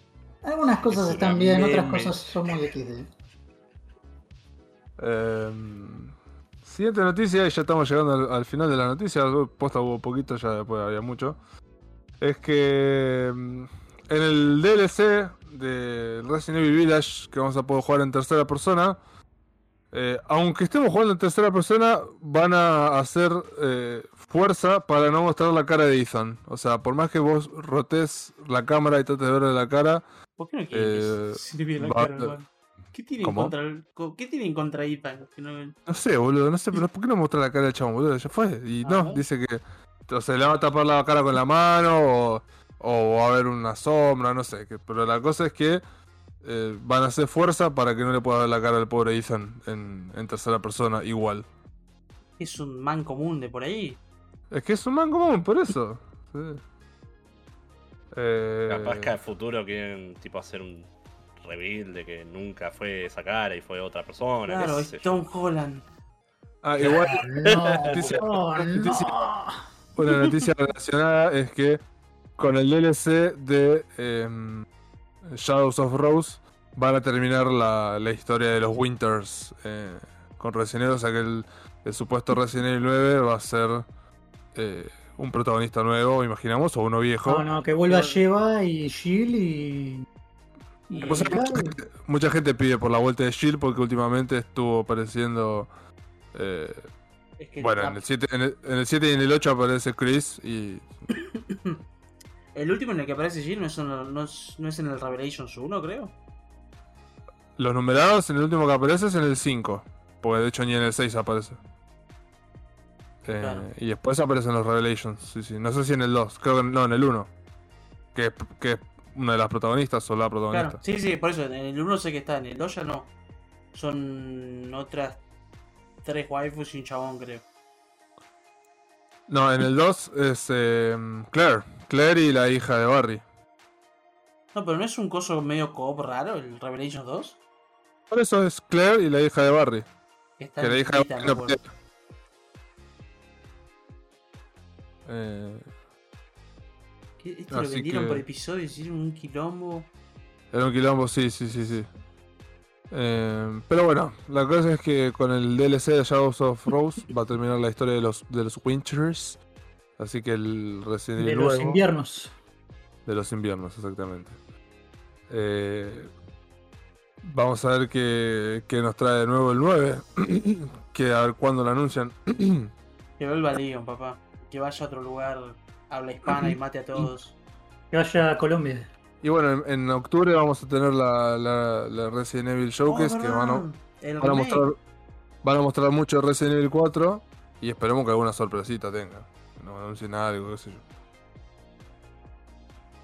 Algunas cosas Es están bien, otras cosas son muy XD. Em, siguiente noticia, y ya estamos llegando al, al final de la noticia. Posta hubo poquito, ya después había mucho. Es que em, en el DLC de Resident Evil Village, que vamos a poder jugar en tercera persona, eh, aunque estemos jugando en tercera persona, van a hacer eh, fuerza para no mostrar la cara de Ethan. O sea, por más que vos rotes la cámara y trates de verle la cara, ¿Por qué no quieren que Eh, la va- cara, hermano? ¿Qué tienen ¿Cómo? contra el- ¿Qué tienen contra Ethan? No- No sé, boludo, no sé, pero ¿por qué no mostrar la cara del chabón, boludo? Ya fue. Y Ah, no, ¿no? dice que o sea, le va a tapar la cara con la mano o, o va a haber una sombra, no sé. Que, pero la cosa es que eh, van a hacer fuerza para que no le pueda ver la cara al pobre Ethan en, en tercera persona igual. Es un man común de por ahí. Es que es un man común, por eso. Sí. Eh, Capaz que al futuro quieren tipo hacer un reveal de que nunca fue esa cara y fue otra persona. Claro, es yo. Tom Holland. ah, igual, No, Noticia- noticia- no. Una noticia relacionada es que con el DLC de em, Shadows of Rose van a terminar la, la historia de los Winters eh, con Resident Evil. O sea que el, el supuesto Resident Evil 9 va a ser eh, un protagonista nuevo, imaginamos, o uno viejo. No, no, que vuelva Sheva y Jill y. y O sea, Claro. mucha, gente, mucha gente pide por la vuelta de Shield porque últimamente estuvo apareciendo. eh, Es que bueno, en el, 7, en, el, en el 7 y en el 8 aparece Chris y el último en el que aparece Jill no es, no es, no es en el Revelations 1, creo. Los numerados en el último que aparece es en el 5. Porque de hecho ni en el 6 aparece. Eh, Claro. Y después aparecen los Revelations. Sí, sí. No sé si en el 2. Creo que no, en el 1. Que, es- que es una de las protagonistas o la protagonista. Claro, sí, sí, por eso. En el 1 sé que está, en el 2 ya no. Son otras tres waifus y un chabón, creo. No, en el 2 es eh, Claire. Claire y la hija de Barry. No, pero no es un coso medio coop raro, el Revelations 2. Por eso es Claire y la hija de Barry. Que está Que la hija de Barry no. Eh, Este lo vendieron que- por episodio, hicieron un quilombo. Era un quilombo, sí, sí, sí, sí. Eh, pero bueno, la cosa es que con el DLC de Shadows of Rose va a terminar la historia de los, de los Winters. Así que el Resident De Evil los nuevo- inviernos. De los inviernos, exactamente. Eh, vamos a ver qué, qué nos trae de nuevo el 9. que a ver cuándo lo anuncian. Que vuelva a Leon, papá. Que vaya a otro lugar, habla hispana y mate a todos. Que vaya a Colombia. y bueno, en, en octubre vamos a tener la, la- la Resident Evil Showcase Oh, que van a, verdad, el Van a remake. mostrar, van a mostrar mucho de Resident Evil 4 y esperemos que alguna sorpresita tenga. Que nos anuncien algo, qué sé yo.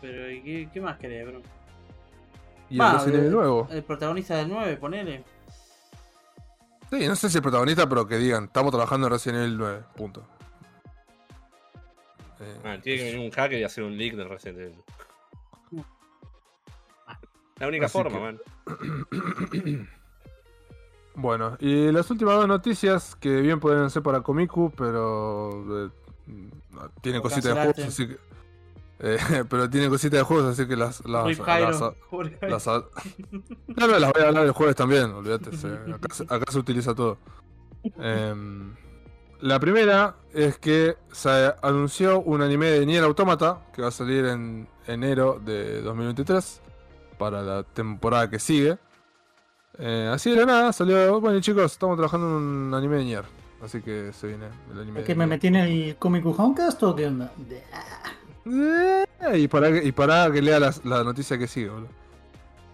Pero ¿y qué, qué más querés, bro? Y Va, el Resident el- Evil nuevo. El protagonista del 9, ponele. Sí, no sé si el protagonista, pero que digan, estamos trabajando en Resident Evil 9. Punto. Eh, Ah, tiene que venir un hacker y hacer un leak del Resident Evil. La única Así forma, que- man. Bueno, y las últimas dos noticias que bien pueden ser para Komiku, pero tienen Por cositas de juegos, así que. eh, pero tienen cositas de juegos, así que las. las, Rip las- las- voy a hablar el jueves también, olvídate. acá, se- acá se utiliza todo. Em, la primera es que se anunció un anime de Nier Automata que va a salir en enero de 2023 para la temporada que sigue. Eh, así de la nada salió. Bueno, chicos, estamos trabajando en un anime de Nier. Así que se viene el anime ¿Es de que me metí en el Comic Homecast o qué onda? Eh, y para que, y para que lea las- la, noticia que sigue, boludo.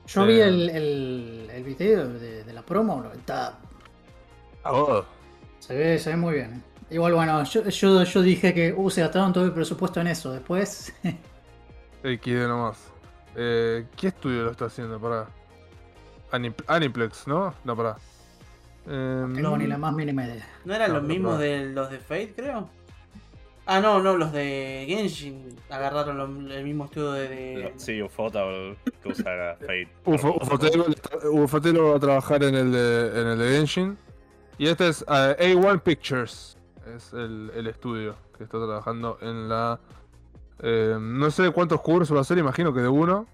Yo vi Eh. el, el, el video de, de la promo, bro, está, A vos. se, ve, se ve muy bien. eh. Igual, bueno, yo, yo, yo dije que uh, se gastaron todo el presupuesto en eso. Después, XD nomás. Eh, ¿Qué estudio lo está haciendo? Pará. Anip- Aniplex, ¿no? No, pará. Em, no tengo ni la más mínima idea. ¿No eran No, los mismos no. de los de Fate, creo? Ah, no, no, los de Genshin agarraron lo- el mismo estudio de. de- Sí, foto que usa Fate. Ufo- Ufotelo, está- Ufotelo va a trabajar en el de, en el de Genshin. Y este es eh, A1 Pictures. Es el, el estudio que está trabajando en la. eh, no sé cuántos cursos va a ser, imagino que de uno.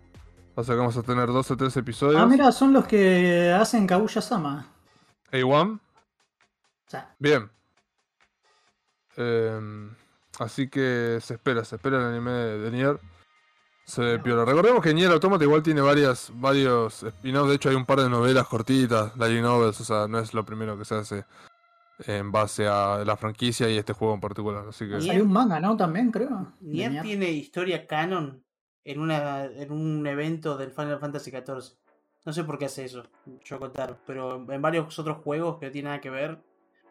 O sea que vamos a tener dos o tres episodios. Ah, mira, son los que hacen Kaguya Sama. A1. O sea, Bien. Em, así que se espera, se espera el anime de, de Nier. Se ve piola. Recordemos que Nier Automata igual tiene varias, varios spin-offs. De hecho, hay un par de novelas cortitas, light novels. O sea, no es lo primero que se hace en base a la franquicia y este juego en particular. Así que. Nier- hay un manga, ¿no? También, creo. Nier Nier. tiene historia canon en una en un evento del Final Fantasy XIV. No sé por qué hace eso, yo contar, pero en varios otros juegos que no tienen nada que ver,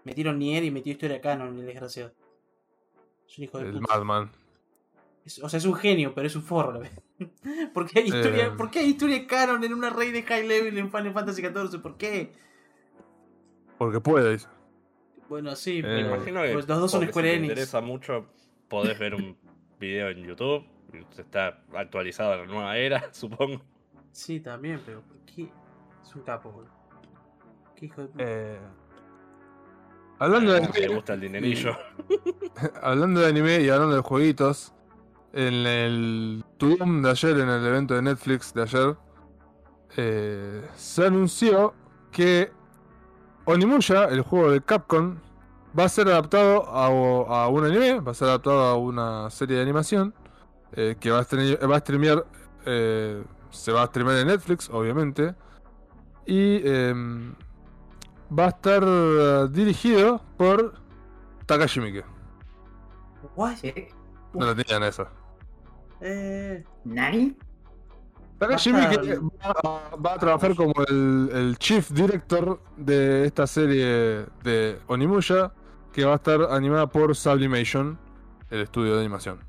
metieron Nier y metió historia canon, el desgraciado. Es un hijo de El puta. Madman. Es- o sea, es un genio, pero es un forro. a la vez. ¿Por qué hay historia, Eh. ¿por qué hay historia canon en una rey de high level en Final Fantasy XIV? ¿Por qué? Porque puede, dice. Bueno, sí, Eh, pero imagino que pues los dos son Square si te Enix. interesa mucho, podés ver un video en YouTube. Está actualizado a la nueva era, supongo. Sí, también, pero ¿por qué? Es un capo, boludo. Qué hijo de. Eh, hablando de Ah, le anime, gusta el dinerillo. hablando de anime y hablando de jueguitos, en el Tudum de ayer, en el evento de Netflix de ayer, eh, se anunció que Onimusha, el juego de Capcom, va a ser adaptado a, a un anime, va a ser adaptado a una serie de animación eh, que va a, va a streamear, eh, se va a streamear en Netflix, obviamente, y em, va a estar eh, dirigido por Takashi Miike. What? ¿Qué? No la tenían esa. Eh, ¿Nani? Takashi Miike va, va a trabajar como el, el chief director de esta serie de Onimusha, que va a estar animada por Sublimation, el estudio de animación.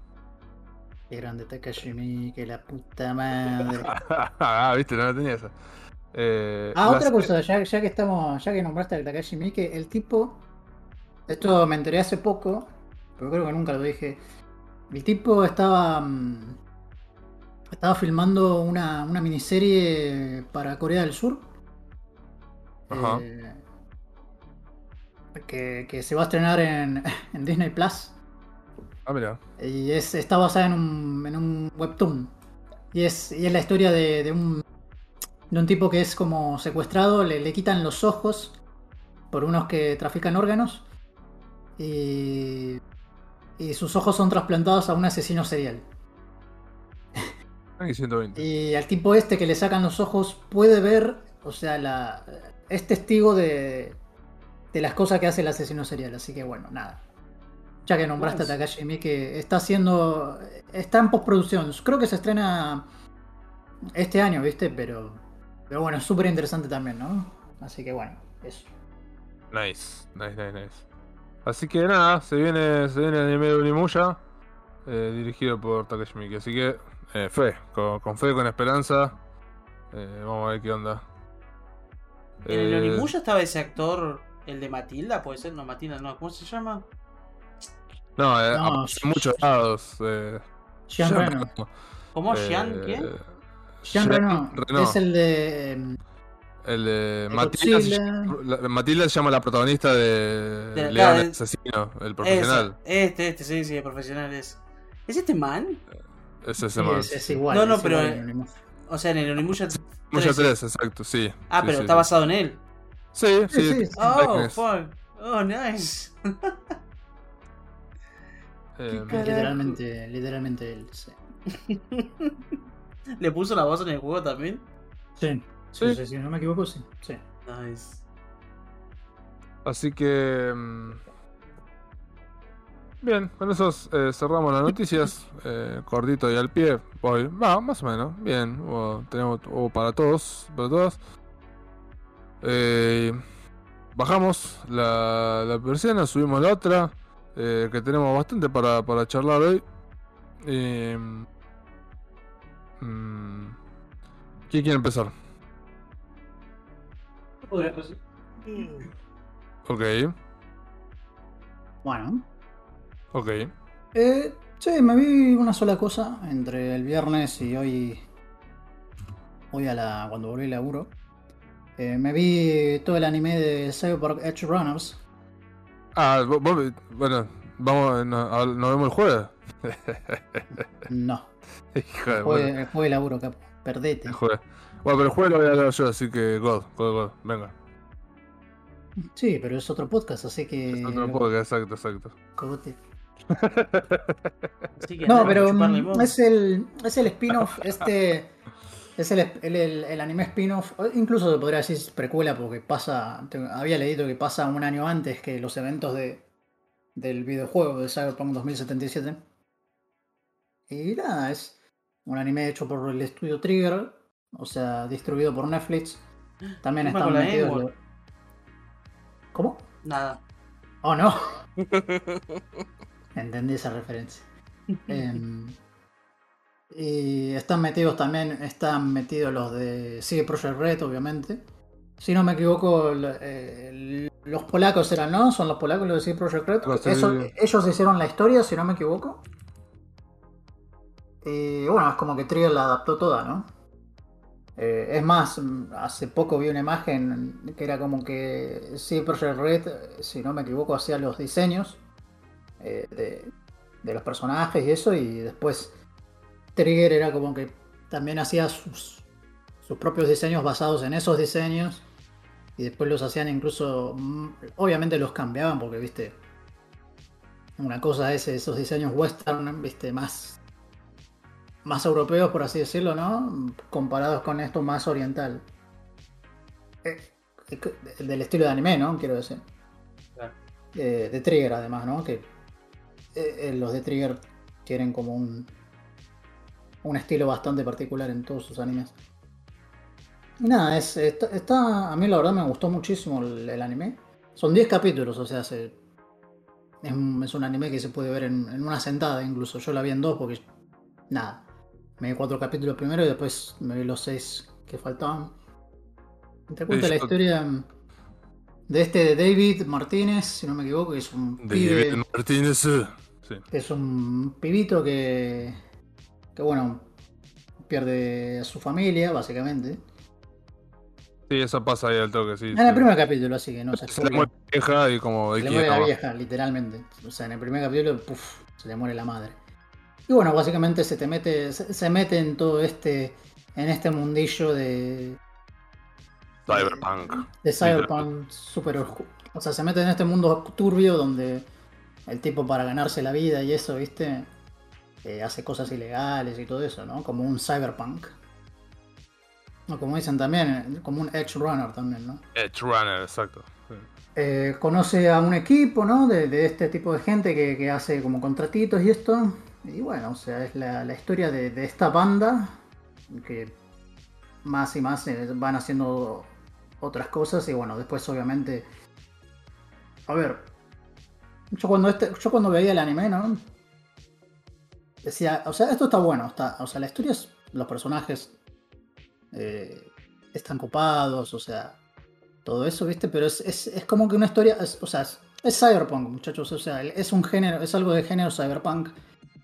Qué grande Takashi Miike, la puta madre. ah, viste, no la tenía esa. Eh, Ah, otra cosa, ya, ya que estamos, ya que nombraste al Takashi Miike, el tipo, esto me enteré hace poco, pero creo que nunca lo dije. El tipo estaba mm, estaba filmando una, una miniserie para Corea del Sur. Ajá. eh, que, que se va a estrenar en, en Disney Plus. Ah, mira. Y es, está basada en un, en un webtoon. Y es, y es la historia de, de un, de un tipo que es como secuestrado, le, le quitan los ojos por unos que trafican órganos. Y, y sus ojos son trasplantados a un asesino serial. Aquí 120. Y al tipo este que le sacan los ojos puede ver, o sea, la, es testigo de, de las cosas que hace el asesino serial. Así que bueno, nada. Ya que nombraste Nice. a Takashi Miike, está haciendo. Está en postproducción. Creo que se estrena este año, ¿viste? Pero. Pero bueno, es súper interesante también, ¿no? Así que bueno, eso. Nice, nice, nice, nice. Así que nada, se viene, se viene el anime de Onimusha, eh, dirigido por Takashi Miike. Así que, eh, fe, con, con fe, con esperanza. eh, vamos a ver qué onda. en el Eh, Onimusha estaba ese actor El de Matilda, puede ser, no, Matilda, no, ¿cómo se llama? No, eh, No, muchos lados. Eh, Jean Jean Reno. Reno. ¿Cómo? Eh, ¿Jean? ¿Quién? Jean Jean Reno Reno. es el de. El de Matilda, se llama- la- Matilda se llama la protagonista de De la- León el es- asesino, el profesional. Ese, este, este, sí, sí, el profesional es. ¿Es este man? Es ese sí, man. es, es igual. No, no, pero, Onimus. O sea, en el Onimusha Mucha 3. 3, exacto, sí. Ah, Sí, pero sí, está basado en él. Sí, sí. Sí, sí, sí. Oh, fuck. Oh, nice. Eh, Literalmente, literalmente él. Sí. ¿Le puso la voz en el juego también? Sí. Sí. Sí, no me equivoco, sí. sí. Nice. Así que. mm, Bien, con eso eh, cerramos las noticias. eh, cortito y al pie. Hoy, va, más o menos. Bien, hubo, tenemos hubo para todos, para todas. Eh, bajamos la, la persiana, subimos la otra. Eh, que tenemos bastante para, para charlar hoy. Eh, mm, ¿Quién quiere empezar? Ok, Bueno. ok. Eh, sí, me vi una sola cosa entre el viernes y hoy. Hoy a la. cuando volví al laburo. Eh, me vi todo el anime de Cyberpunk Edge Runners. Ah, vos- vos- bueno, vamos, no- nos vemos el jueves. No. Hijo de El jueves, bueno, jueves laburo, capo. Perdete. el jueves. Bueno, pero el jueves lo voy a hablar yo, así que God, God, God, venga. Sí, pero es otro podcast, así que. Es otro podcast, exacto, exacto. Cogote. No, pero mm, es el, es el spin-off, este es el, el, el- el anime spin-off, incluso se podría decir precuela porque pasa, te- había leído que pasa un año antes que los eventos de, del videojuego de Cyberpunk 2077. Y nada, es un anime hecho por el estudio Trigger, o sea, distribuido por Netflix. También la metidos... Los- ¿Cómo? Nada. Oh, no. Entendí esa referencia. y están metidos también, están metidos los de Sigue Project Red, obviamente. Si no me equivoco, eh, los polacos eran, ¿no? Son los polacos los de Sigue Project Red. Eso- ellos hicieron la historia, si no me equivoco. Y bueno, es como que Trigger la adaptó toda, ¿no? Eh, es más, hace poco vi una imagen que era como que sí, Project Red, si no me equivoco, hacía los diseños eh, de, de los personajes y eso, y después Trigger era como que también hacía sus, sus propios diseños basados en esos diseños, y después los hacían incluso, mm, obviamente los cambiaban porque, viste, una cosa es esos diseños western, viste, más más europeos, por así decirlo, ¿no? Comparados con esto más oriental. Eh, eh, del estilo de anime, ¿no? Quiero decir. Claro. Eh, de Trigger, además, ¿no? Que eh, los de Trigger tienen como un, un estilo bastante particular en todos sus animes. Y nada, es, está, está- a mí la verdad me gustó muchísimo el, el anime. Son 10 capítulos, o sea, se, es, un, es un anime que se puede ver en, en una sentada incluso. Yo la vi en dos porque, nada, me vi cuatro capítulos primero y después me vi los seis que faltaban. Te cuenta la historia de este de David Martínez, si no me equivoco, que es un pibe, David Martínez. Sí. es un pibito que, que bueno, pierde a su familia, básicamente. Sí, eso pasa ahí al toque, sí. En sí. el primer capítulo, así que no se Se le muere la vieja y como Se le muere la vieja, literalmente. O sea, en el primer capítulo, puf, se le muere la madre. Y bueno, básicamente se te mete, se, se mete en todo este, en este mundillo de, Cyberpunk. de Cyberpunk super oscuro. O sea, se mete en este mundo turbio donde el tipo para ganarse la vida y eso, ¿viste? Eh, hace cosas ilegales y todo eso, ¿no? Como un Cyberpunk. O como dicen también, como un Edge Runner también, ¿no? Edge Runner, exacto. Sí. Eh, conoce a un equipo, ¿no? De, de este tipo de gente que, que hace como contratitos y esto. Y bueno, o sea, es la, la historia de, de esta banda que más y más eh, van haciendo otras cosas y bueno, después obviamente... A ver, yo cuando, este, yo cuando veía el anime, ¿no? Decía, o sea, esto está bueno, está, o sea, la historia es, los personajes eh, están copados, o sea, todo eso, ¿viste? Pero es, es, es como que una historia, es- o sea, es, cyberpunk, muchachos, o sea, es un género, es algo de género cyberpunk.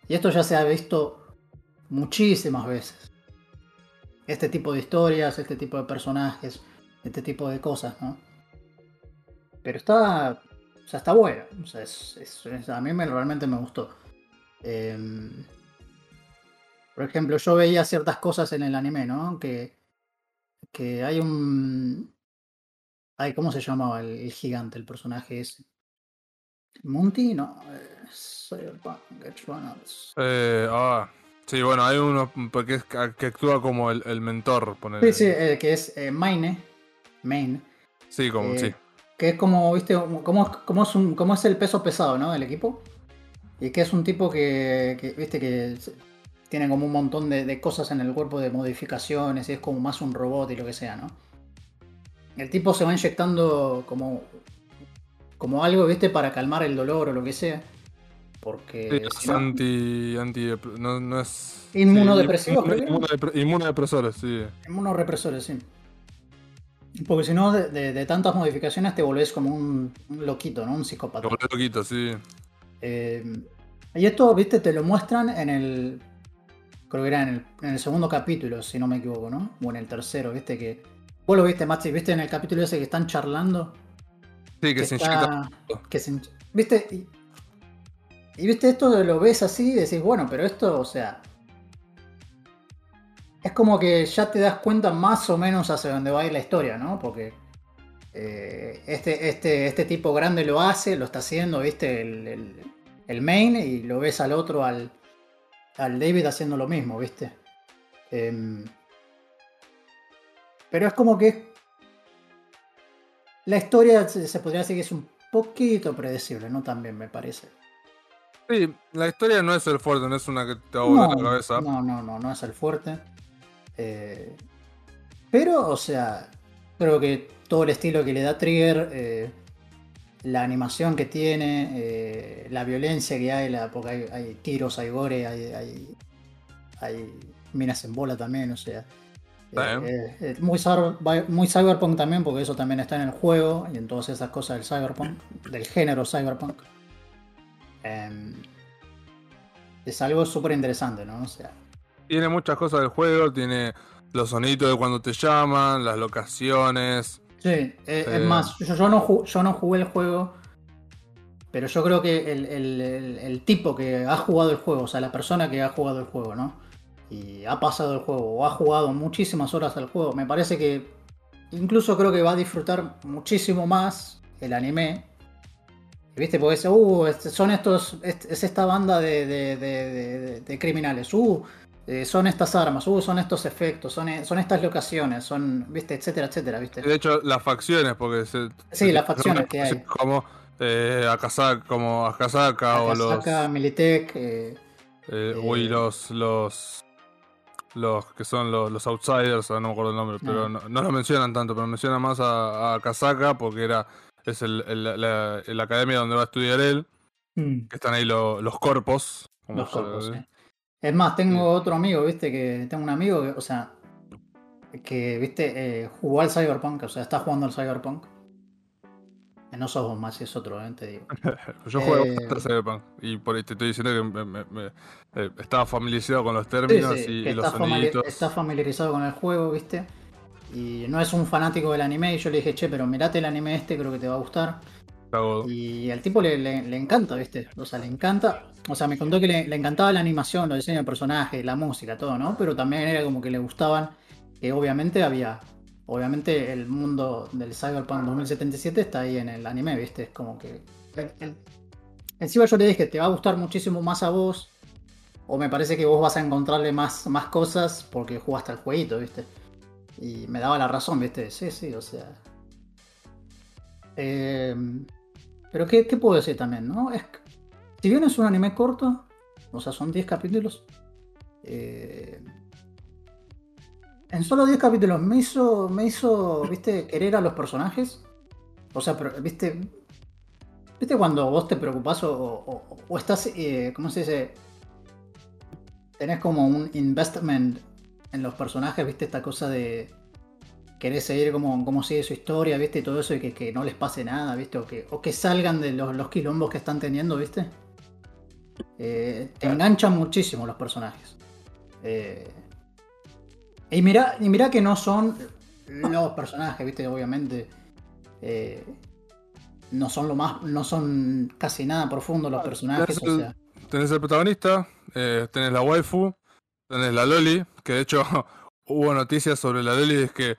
Y esto ya se ha visto muchísimas veces. Este tipo de historias, este tipo de personajes, este tipo de cosas, ¿no? Pero está, o sea, está bueno, o sea, a mí me, realmente me gustó. Em, por ejemplo, yo veía ciertas cosas en el anime, ¿no? Que, que hay un... Ay, ¿cómo se llamaba el, el gigante, el personaje ese? ¿Monty? No. eh, ah, sí, bueno, hay uno es que que actúa como el, el mentor, ponele. Sí, sí, eh, que es eh, Maine. Maine. Sí, como, eh, sí. Que es como, viste, como, como, es un, como es el peso pesado, ¿no? Del equipo. Y que es un tipo que, que, viste, que tiene como un montón de, de cosas en el cuerpo de modificaciones y es como más un robot y lo que sea, ¿no? El tipo se va inyectando como, como algo, viste, para calmar el dolor o lo que sea. Porque Sí, si es no- anti, anti, no, no es... Inmunodepresivos, sí, inmunodepre- inmunodepresores, sí. unos represores, sí. Porque si no, de, de- de tantas modificaciones te volvés como un, un loquito, ¿no? Un psicópata. Lo volvió loquito, sí. Eh, y esto, viste, te lo muestran en el. Creo que era en el, en el segundo capítulo, si no me equivoco, ¿no? O en el tercero, viste que. Vos lo viste, Maxi, viste en el capítulo ese que están charlando. Sí, que, se que se inye- ¿Viste? Y, y viste esto, lo ves así y decís, bueno, pero esto, o sea. Es como que ya te das cuenta más o menos hacia dónde va a ir la historia, ¿no? Porque eh, este, este, este tipo grande lo hace, lo está haciendo, ¿viste? El, el, el main y lo ves al otro, al, al David haciendo lo mismo, ¿viste? Em, pero es como que la historia se, se podría decir que es un poquito predecible, ¿no? También me parece. Sí, la historia no es el fuerte, no es una que te ahoga la cabeza. no, no, no, no es el fuerte. Eh, pero, o sea, creo que todo el estilo que le da Trigger, eh, la animación que tiene, eh, la violencia que hay, la, porque hay, hay tiros, hay gore, hay, hay, hay minas en bola también, o sea. Eh, eh, muy, muy cyberpunk también, porque eso también está en el juego y en todas esas cosas del cyberpunk, del género cyberpunk. Em, es algo súper interesante, ¿no? O sea, Tiene muchas cosas del juego, tiene los sonidos de cuando te llaman, las locaciones. Sí, eh, es más, yo, yo no yo no jugué el juego, pero yo creo que el, el- el- el tipo que ha jugado el juego, o sea, la persona que ha jugado el juego, ¿no? Y ha pasado el juego, o ha jugado muchísimas horas al juego, me parece que incluso creo que va a disfrutar muchísimo más el anime. ¿Viste? Porque dice, uh, este- son estos, es, es esta banda de, de- de- de- de criminales, uh, eh, son estas armas, uh, son estos efectos, son, e- son estas locaciones, son, ¿viste? Etcétera, etcétera, ¿viste? De hecho, las facciones, porque se, Sí, se- las facciones que hay. Como eh, Akasaka, como Akasaka o los. Militech, eh, eh, uy, los. los los que son los, los outsiders, ah, no me acuerdo el nombre, pero no, no lo mencionan tanto, pero mencionan más a, a Akasaka porque era es el, el- la, la academia donde va a estudiar él, que están ahí lo- los corpos. los corpos. Es más, tengo otro amigo, viste, que tengo un amigo que, o sea, que, viste, eh, jugó al Cyberpunk, o sea, está jugando al Cyberpunk. Eh, No sos vos más, es otro, eh, te digo. Yo juego Eh, bastante Cyberpunk y por ahí te estoy diciendo que me, me- me- eh, estaba familiarizado con los términos sí, y, los soniditos. está familiarizado con el juego, viste. Y no es un fanático del anime, y yo le dije, che, pero mirate el anime este, creo que te va a gustar. Y al tipo le, le- encanta, ¿viste? O sea, le encanta. O sea, me contó que le, encantaba la animación, los diseños de personajes, la música, todo, ¿no? Pero también era como que le gustaban. Que obviamente había. Obviamente el mundo del Cyberpunk 2077 está ahí en el anime, ¿viste? Es como que. Encima yo le dije, te va a gustar muchísimo más a vos. O me parece que vos vas a encontrarle más, más cosas porque jugaste al jueguito, ¿viste? Y me daba la razón, ¿viste? Sí, sí, o sea. Eh, pero ¿qué, qué puedo decir también, no? Es, si bien es un anime corto, o sea, son 10 capítulos, eh, en solo 10 capítulos me hizo, me hizo, viste, querer a los personajes. O sea, viste, viste cuando vos te preocupás o estás, eh, ¿cómo se dice? Tenés como un investment en los personajes, viste, esta cosa de, querés seguir cómo, cómo sigue su historia, ¿viste? Y todo eso, y que, que no les pase nada, ¿viste? O que, o que salgan de los, los quilombos que están teniendo, ¿viste? Eh, te enganchan muchísimo los personajes. Eh, y mira, y mira que no son los personajes, ¿viste? Obviamente. eh, no son lo más. No son casi nada profundos los personajes. tenés O el- sea, Tenés el protagonista, eh, tenés la waifu, tenés la loli, que de hecho hubo noticias sobre la loli, es que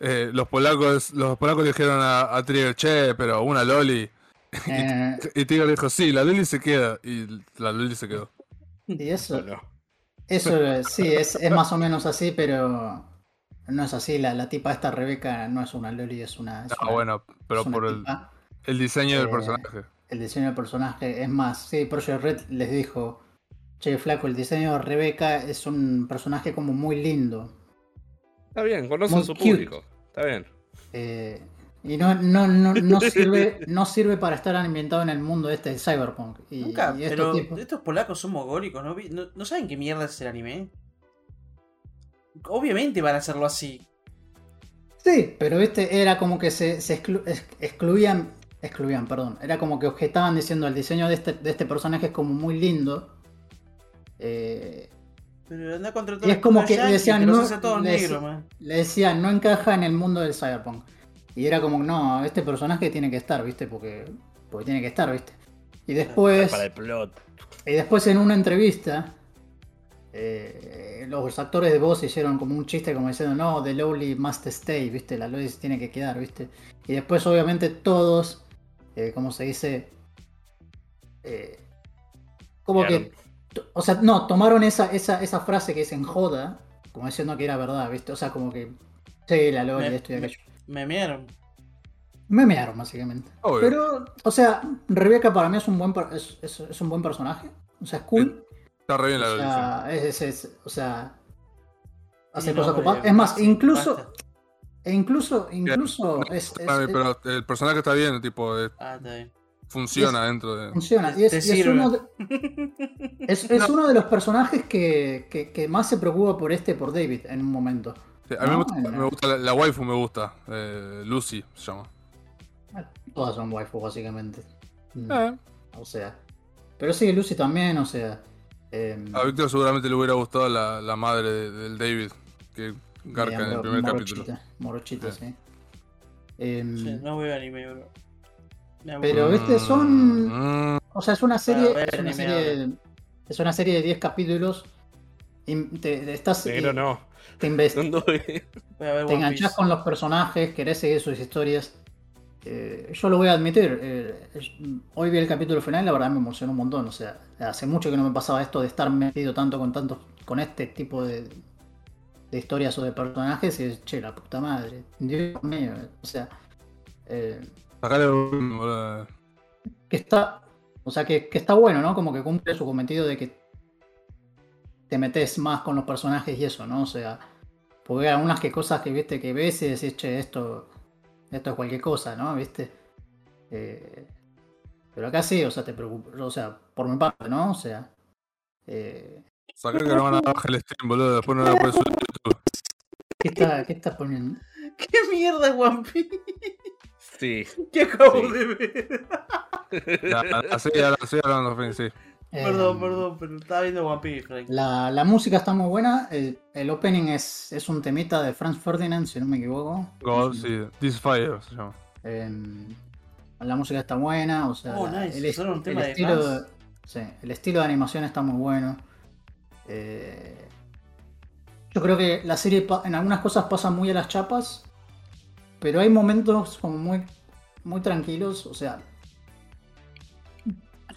eh, los polacos los polacos dijeron a, a Trigger, che, pero una loli. eh, Y Trigger dijo, sí, la loli se queda. Y la loli se quedó. y eso, eso sí, es, es más o menos así, pero no es así. La, la tipa esta Rebeca no es una Loli, es una. es Ah, una- bueno, pero por el, el diseño del Eh, personaje. el diseño del personaje. Es más, sí, Project Red les dijo, che, flaco, el diseño de Rebeca es un personaje como muy lindo. Está bien, conocen su cute. público. Está bien. Eh, y no, no, no, no, sirve, no sirve para estar ambientado en el mundo este de Cyberpunk. Y, Nunca, y estos pero tipos- estos polacos son mogólicos, ¿no? ¿no? no saben qué mierda es el anime? Obviamente van a hacerlo así. Sí, pero este era como que se, se exclu- ex- excluían, excluían, perdón. Era como que objetaban diciendo el diseño de este, de este personaje es como muy lindo. Eh, Pero anda contra Y es como que yankees, decían, que no, todos le man. le decían, no encaja en el mundo del cyberpunk. Y era como, no, este personaje tiene que estar, ¿viste? Porque, porque tiene que estar, ¿viste? Y después, Para el plot. y después en una entrevista, eh, los actores de voz hicieron como un chiste como diciendo, no, The Lowly must stay, ¿viste? La Lowly se tiene que quedar, ¿viste? Y después obviamente todos, eh, como se dice, eh, como que Quedaron- O sea, no, tomaron esa, esa, esa frase que es en joda, como diciendo que era verdad, ¿viste? O sea, como que. Sí, la lore, Me- esto y aquello. Me mearon. Me mearon, básicamente. Obvio. Pero, o sea, Rebeca para mí es un buen es, es- es un buen personaje. O sea, es cool. Está re bien la O loli. sea, es, es- es- o sea. Hace cosas copadas. Es más, basta, incluso. basta. E incluso, incluso es, es- Mami, es- pero el personaje está bien, tipo, Ah, está bien. Funciona dentro de. funciona. Y es, y uno de, es, es uno de los personajes que, que- que más se preocupa por este, por David, en un momento. Sí, a mí me No, gusta, me gusta la, la waifu, me gusta. eh, Lucy se llama. Todas son waifu, básicamente. Mm, Eh, O sea. Pero sí, Lucy también, o sea. em, a Víctor seguramente le hubiera gustado la, la madre de- del David, que garca en el primer moro- capítulo. morochita, Morochita, Sí. sí. Em, Sí, no veo anime, bro. Pero, viste, son- Mm, O sea, es una serie. ver, Es una serie, es una serie de 10 capítulos. Y te, te estás. Negro y no. Te, te Piece. con los personajes, querés seguir sus historias. Eh, yo lo voy a admitir. eh, hoy vi el capítulo final y la verdad me emocionó un montón. O sea, hace mucho que no me pasaba esto de estar metido tanto con tantos. con este tipo de. de historias o de personajes. Y es, che, la puta madre. Dios mío. O sea. eh, sacale un- boludo. que está. O sea, que, que está bueno, ¿no? Como que cumple su cometido de que te metes más con los personajes y eso, ¿no? O sea, porque hay algunas que cosas que viste que ves y decís, che, esto, esto es cualquier cosa, ¿no? ¿Viste? Eh, pero acá sí, o sea, te preocupa, o sea, por mi parte, ¿no? O sea, eh, Sacale que no van a bajar el stream, boludo. Después no lo puedes subir a YouTube. ¿qué está, qué estás poniendo? ¿Qué mierda One Piece? Sí. ¿Qué acabo Sí. de ver? Ya, así, así hablando, Fin, sí. Perdón, Eh, perdón, pero estaba viendo One Piece, Frank. La, la música está muy buena, el, el opening es, es un temita de Franz Ferdinand, si no me equivoco. God, sí. This Fire se llama. Em, la música está buena, o sea, Oh, nice, el, est- usaron un tema el de estilo, Franz. sí, el estilo de animación está muy bueno. Eh, yo creo que la serie en algunas cosas pasa muy a las chapas, pero hay momentos como muy, muy tranquilos, o sea,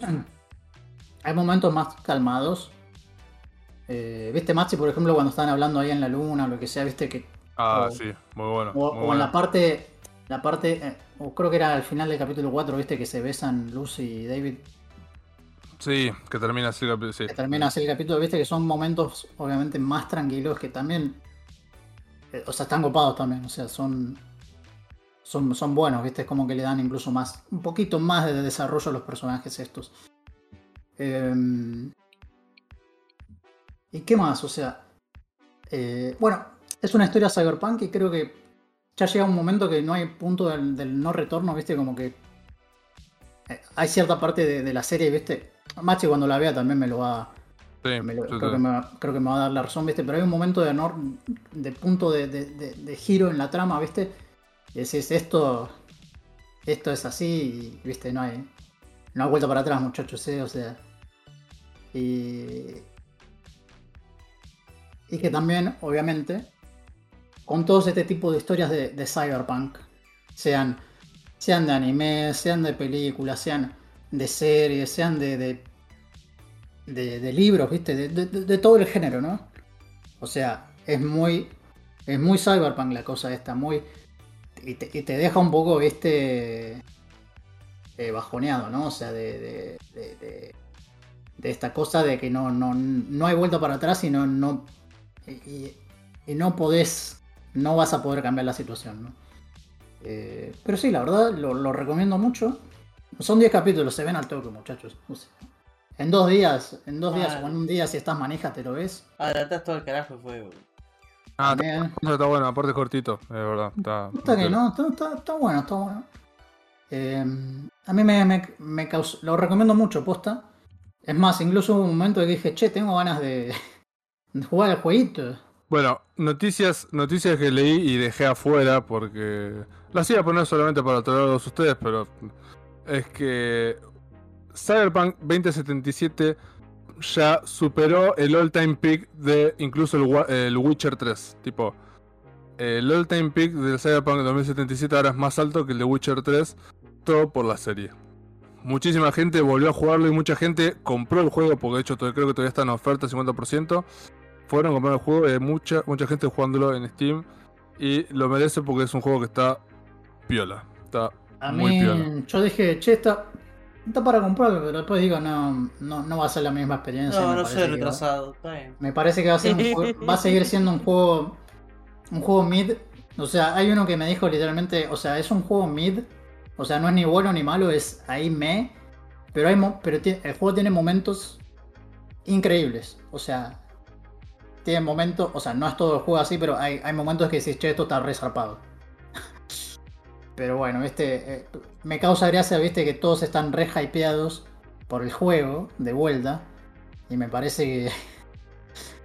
hay momentos más calmados. Eh, ¿Viste, Maxi, por ejemplo, cuando están hablando ahí en la luna o lo que sea, viste que Ah, O- sí, muy bueno. o, muy o en la parte, la parte, eh, o creo que era al final del capítulo 4, viste que se besan Lucy y David, Sí, que termina así. la- Sí. que termina así el capítulo, viste que son momentos obviamente más tranquilos que también, eh, o sea, están copados también, o sea, son, son, son buenos, viste, es como que le dan incluso más, un poquito más de desarrollo a los personajes estos. Em, ¿Y qué más? O sea, eh, bueno, es una historia cyberpunk y creo que ya llega un momento que no hay punto del, del no retorno, ¿viste? Como que eh, hay cierta parte de, de la serie, ¿viste? Machi cuando la vea también me lo va, Sí, me lo- yo creo, que me, va- creo que me va a dar la razón, ¿viste? Pero hay un momento de, no, de punto de giro en la trama, ¿viste? Y decís, esto, esto es así, y, ¿viste? No hay, no hay vuelta para atrás, muchachos, ¿eh? O sea. Y. Y que también, obviamente, con todos este tipo de historias de, Cyberpunk, sean, sean de anime, sean de películas, sean de series, sean de, de, de- libros, ¿viste? De- de todo el género, ¿no? O sea, es muy, es muy Cyberpunk la cosa esta, muy... Y te, y te deja un poco, ¿viste? eh, bajoneado, ¿no? O sea, de, de, de- de- de esta cosa de que no, no, no hay vuelta para atrás y no, no y, no podés, no vas a poder cambiar la situación, ¿no? Eh, pero sí, la verdad, lo, lo recomiendo mucho. Son 10 capítulos, se ven al toque, muchachos. O sea, en dos días, en dos días Ah. o en un día si estás manija te lo ves. Adelantás todo el carajo, fue. Ah, está, También. está bueno, aparte es cortito, es verdad. Está, Está que no, está, está- está bueno, está bueno. Eh, a mí me, me, me causó, lo recomiendo mucho, posta. Es más, incluso hubo un momento que dije, che, tengo ganas de, de jugar al jueguito. Bueno, noticias, noticias que leí y dejé afuera porque las iba a poner solamente para todos ustedes, pero es que Cyberpunk 2077 ya superó el all time peak de incluso el, el Witcher 3. Tipo, el all time peak del Cyberpunk 2077 ahora es más alto que el de Witcher 3, todo por la serie. Muchísima gente volvió a jugarlo y mucha gente compró el juego porque de hecho creo que todavía está en oferta 50% fueron a comprar el juego y hay mucha, mucha gente jugándolo en Steam. Y lo merece porque es un juego que está piola. Está A muy piola. yo dije, che, está, está para comprarlo, pero después digo, no, no, no va a ser la misma experiencia. No, no soy retrasado. Está bien. Me parece que va a, ser un juego- va a seguir siendo un juego un juego mid. O sea, hay uno que me dijo literalmente, o sea, es un juego mid. O sea, no es ni bueno ni malo, es ahí me. Pero, hay pero el juego tiene momentos increíbles. O sea, tiene momentos, o sea, no es todo el juego así, pero hay, hay momentos que dices, che, esto está resarpado. Pero bueno, eh, me causa gracia, viste, que todos están re hypeados por el juego, de vuelta. Y me parece que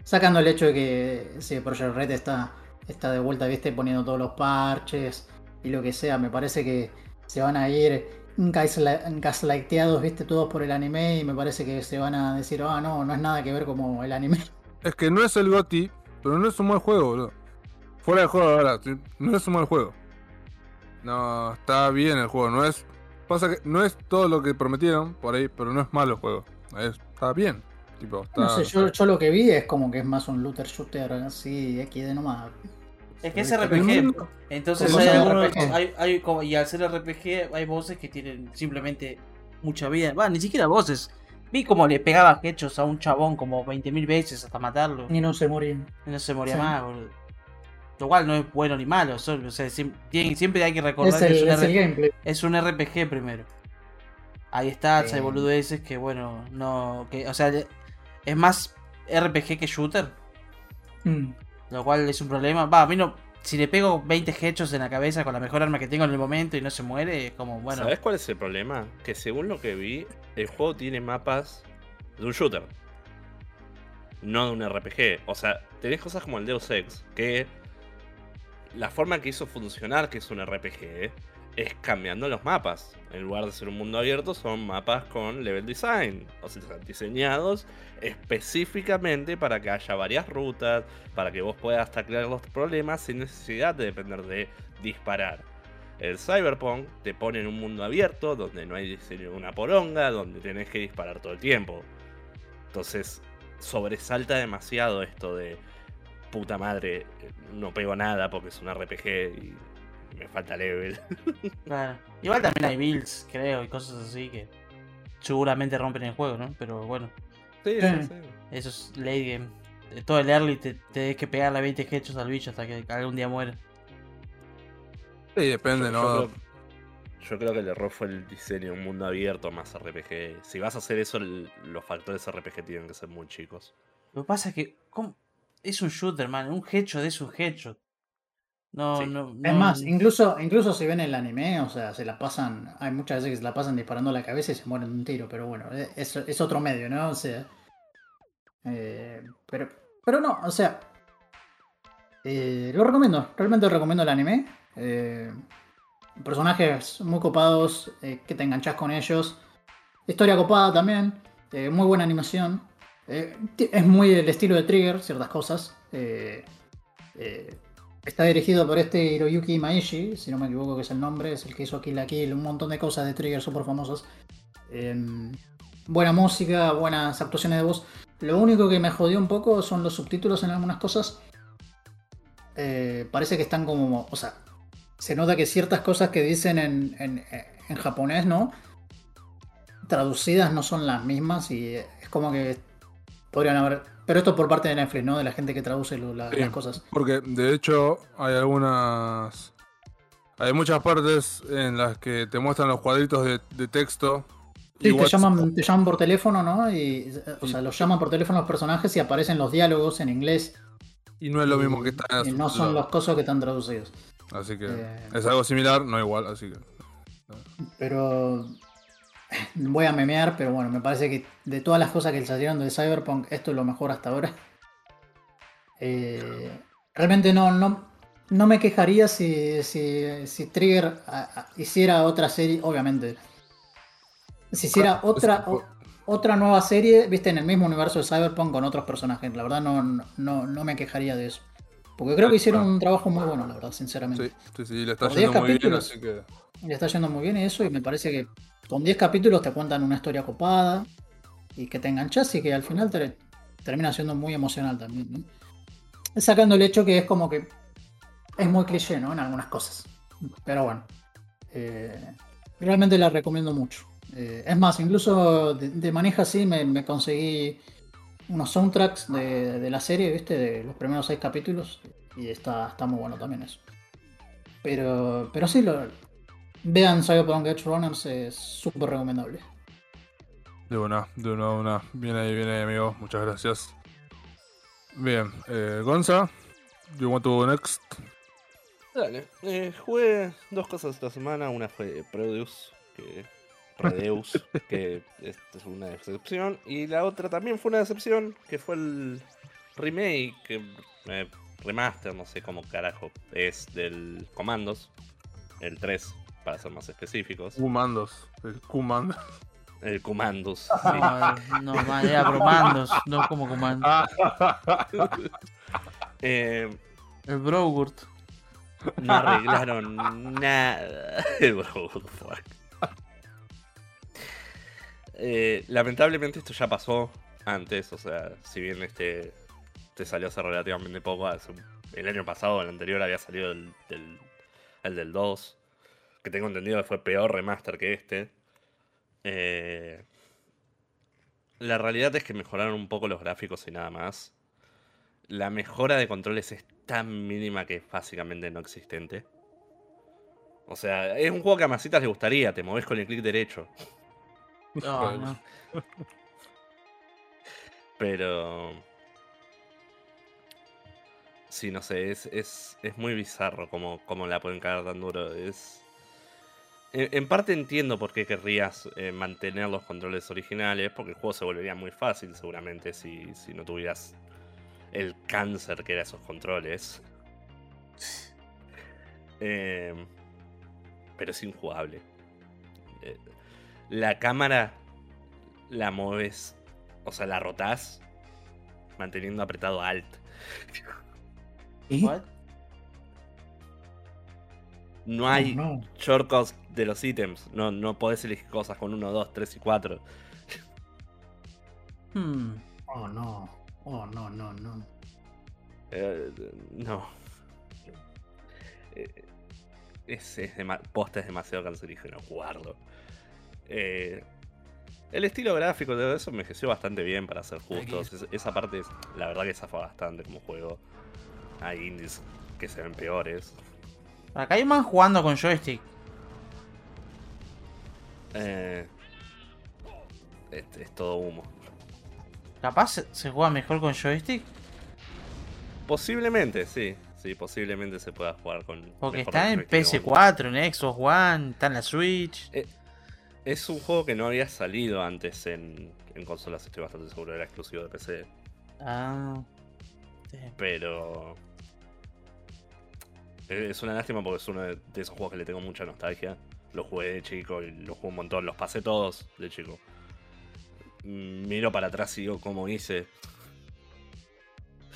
Sacando el hecho de que sí, Project Red está, está de vuelta, viste, poniendo todos los parches y lo que sea, me parece que se van a ir gaslighteados, viste, todos por el anime y me parece que se van a decir, ah, no, no es nada que ver como el anime. Es que no es el GOTI, pero no es un mal juego. Fuera de juego ahora, no es un mal juego. No, está bien el juego, no es. Pasa que no es todo lo que prometieron por ahí, pero no es malo el juego. Es- está bien. Tipo, está, No sé, yo, yo lo que vi es como que es más un looter shooter así, XD nomás. Es que es RPG. Entonces hay algunos. RPG. Hay, hay como- y al ser RPG, hay voces que tienen simplemente mucha vida. Va, ni siquiera voces. Vi como le pegaba hechos a un chabón como 20.000 veces hasta matarlo. Y no se morían. Y no se moría Sí. más, boludo. Lo cual no es bueno ni malo. solo- o sea, siem- tiene- siempre hay que recordar Es que es un, es es un RPG primero. Hay stats, hay Eh. boludeces que, bueno, no. que O sea, es más RPG que shooter. Mm. Lo cual es un problema. Va, a mí no. Si le pego 20 hechos en la cabeza con la mejor arma que tengo en el momento y no se muere, es como, bueno. ¿Sabes cuál es el problema? Que según lo que vi, el juego tiene mapas de un shooter. No de un RPG. O sea, tenés cosas como el Deus Ex, que la forma que hizo funcionar que es un RPG es cambiando los mapas. En lugar de ser un mundo abierto, son mapas con level design. O sea, diseñados específicamente para que haya varias rutas, para que vos puedas taclear los problemas sin necesidad de depender de disparar. El Cyberpunk te pone en un mundo abierto donde no hay una poronga, donde tenés que disparar todo el tiempo. Entonces, sobresalta demasiado esto de puta madre, no pego nada porque es un RPG y me falta level. Claro. Igual también hay builds, creo, y cosas así que seguramente rompen el juego, ¿no? Pero bueno, Sí, Sí. sí, sí. eso es late game. Todo el early te, te tenés que pegarle 20 hechos al bicho hasta que algún día muere. Sí, depende, Yo- ¿no? Yo creo, yo creo que el error fue el diseño de un mundo abierto más RPG. Si vas a hacer eso, el- los factores RPG tienen que ser muy chicos. Lo que pasa es que ¿cómo? Es un shooter, man. Un de es un hecho. No, Sí. no, Es más, incluso, incluso si ven el anime, o sea, se la pasan, hay muchas veces que se la pasan disparando a la cabeza y se mueren de un tiro, pero bueno, eh, es, es otro medio, ¿no? O sea, eh, pero, pero no, o sea, eh, lo recomiendo, realmente recomiendo el anime. eh, personajes muy copados, que te enganchas con ellos. Historia copada también, muy buena animación. Eh, es muy el estilo de Trigger, ciertas cosas. eh, eh, Está dirigido por este Hiroyuki Maishi, si no me equivoco que es el nombre, es el que hizo Kill la Kill, un montón de cosas de Trigger súper famosas. Em, buena música, buenas actuaciones de voz. Lo único que me jodió un poco son los subtítulos en algunas cosas. Parece que están como, o sea, se nota que ciertas cosas que dicen en, en- en japonés, ¿no? Traducidas no son las mismas y es como que podrían haber... Pero esto por parte de Netflix, ¿no? De la gente que traduce lo- la- Sí. las cosas. Porque de hecho hay algunas. Hay muchas partes en las que te muestran los cuadritos de, de texto. Sí, te llaman, te llaman por teléfono, ¿no? Y, o sea, los llaman por teléfono los personajes y aparecen los diálogos en inglés. Y no es lo mismo que está en Y no son los cosas que están traducidos. Así que Eh, es algo similar, no igual, así que. Pero voy a memear, pero bueno, me parece que de todas las cosas que salieron de Cyberpunk, esto es lo mejor hasta ahora. Eh, realmente no, no, no me quejaría si, si, si Trigger a- a- hiciera otra serie, obviamente. Si hiciera otra, o- otra nueva serie, viste, en el mismo universo de Cyberpunk con otros personajes. La verdad no, no, no me quejaría de eso. Porque creo que hicieron un trabajo muy bueno, la verdad, sinceramente. Sí, sí, sí, le está Por 10 yendo muy bien, capítulos. así que. Le está yendo muy bien eso y me parece que con 10 capítulos te cuentan una historia copada y que te enganchas y que al final te, termina siendo muy emocional también. ¿no? Sacando el hecho que es como que es muy cliché, ¿no? En algunas cosas. Pero bueno. eh, realmente la recomiendo mucho. Eh, es más, incluso de, de manija así me, me conseguí unos soundtracks de, de la serie, ¿viste? De los primeros 6 capítulos. Y está, está muy bueno también eso. Pero, pero sí, lo, vean Cyberpunk Edge Runners, es súper recomendable. De una, de una, de una. Bien ahí, bien ahí, amigo. Muchas gracias. Bien, eh, Gonza, you want to go next? Dale, eh, jugué dos cosas esta semana. Una fue Produce, que. Redeus, que es, es una decepción. Y la otra también fue una decepción, que fue el remake, eh, remaster, no sé cómo carajo, es del Comandos, el 3, para ser más específicos. Comandos. El Command. El Comandos, sí. No, no, era bromandos, no como comandos. Eh, El Brogurt. no arreglaron nada. Bro, what the fuck. Eh, lamentablemente esto ya pasó antes, o sea, si bien este te salió hace relativamente poco, el año pasado, el anterior había salido el del, el del 2, que tengo entendido que fue peor remaster que este. Eh, la realidad es que mejoraron un poco los gráficos y nada más. La mejora de controles es tan mínima que es básicamente no existente. O sea, es un juego que a Masitas le gustaría, te moves con el clic derecho. No, no. Pero. Sí, no sé, es, es, es muy bizarro como, como la pueden cagar tan duro. Es. En, en parte entiendo por qué querrías eh, mantener los controles originales, porque el juego se volvería muy fácil seguramente si, si no tuvieras el cáncer que era esos controles. Eh, pero es injugable. Eh, la cámara la mueves, o sea, la rotás manteniendo apretado Alt. What? No hay Oh, no. shortcuts de los ítems. No, no podés elegir cosas con 1, 2, 3 y 4. Hmm. Oh, no. Oh, no, no, no. Eh, no. Eh, es, es dema- posta es demasiado cancerígeno jugarlo. Eh, el estilo gráfico de todo eso envejeció bastante bien para ser justos. Es- esa parte, es- la verdad que zafa bastante como juego. Hay indies que se ven peores. Acá hay man jugando con joystick. Eh, es, es todo humo. Capaz se, se juega mejor con joystick. Posiblemente, sí. sí, posiblemente se pueda jugar con. Porque está en perspectiva. PS4, en Xbox One, está en la Switch. Es un juego que no había salido antes en, en consolas, estoy bastante seguro, era exclusivo de PC. Ah. Sí. Pero. Es es una lástima porque es uno de esos juegos que le tengo mucha nostalgia. Los jugué de chico y los jugué un montón, los pasé todos de chico. Mm, Miro para atrás y digo cómo hice,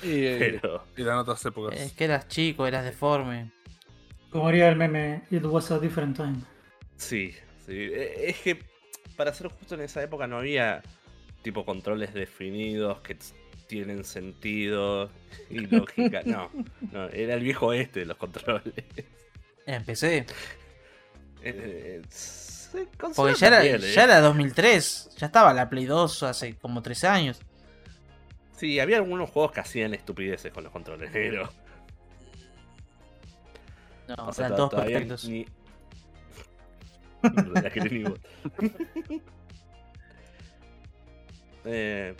y, pero. y eran otras épocas. Es que eras chico, eras deforme. Como haría el meme, It was a different time. Sí, sí. E- Es que, para ser justo en esa época, no había tipo controles definidos que tienen sentido y lógica. No, no, era el viejo este de los controles. Empecé. Eh, sí, Porque consolas ya era, ¿eh? ya era 2003. Ya estaba la Play 2 hace como 3 años. Sí, había algunos juegos que hacían estupideces con los controles, pero. No, o sea, eran to- todos perfectos. ni. La. Eh,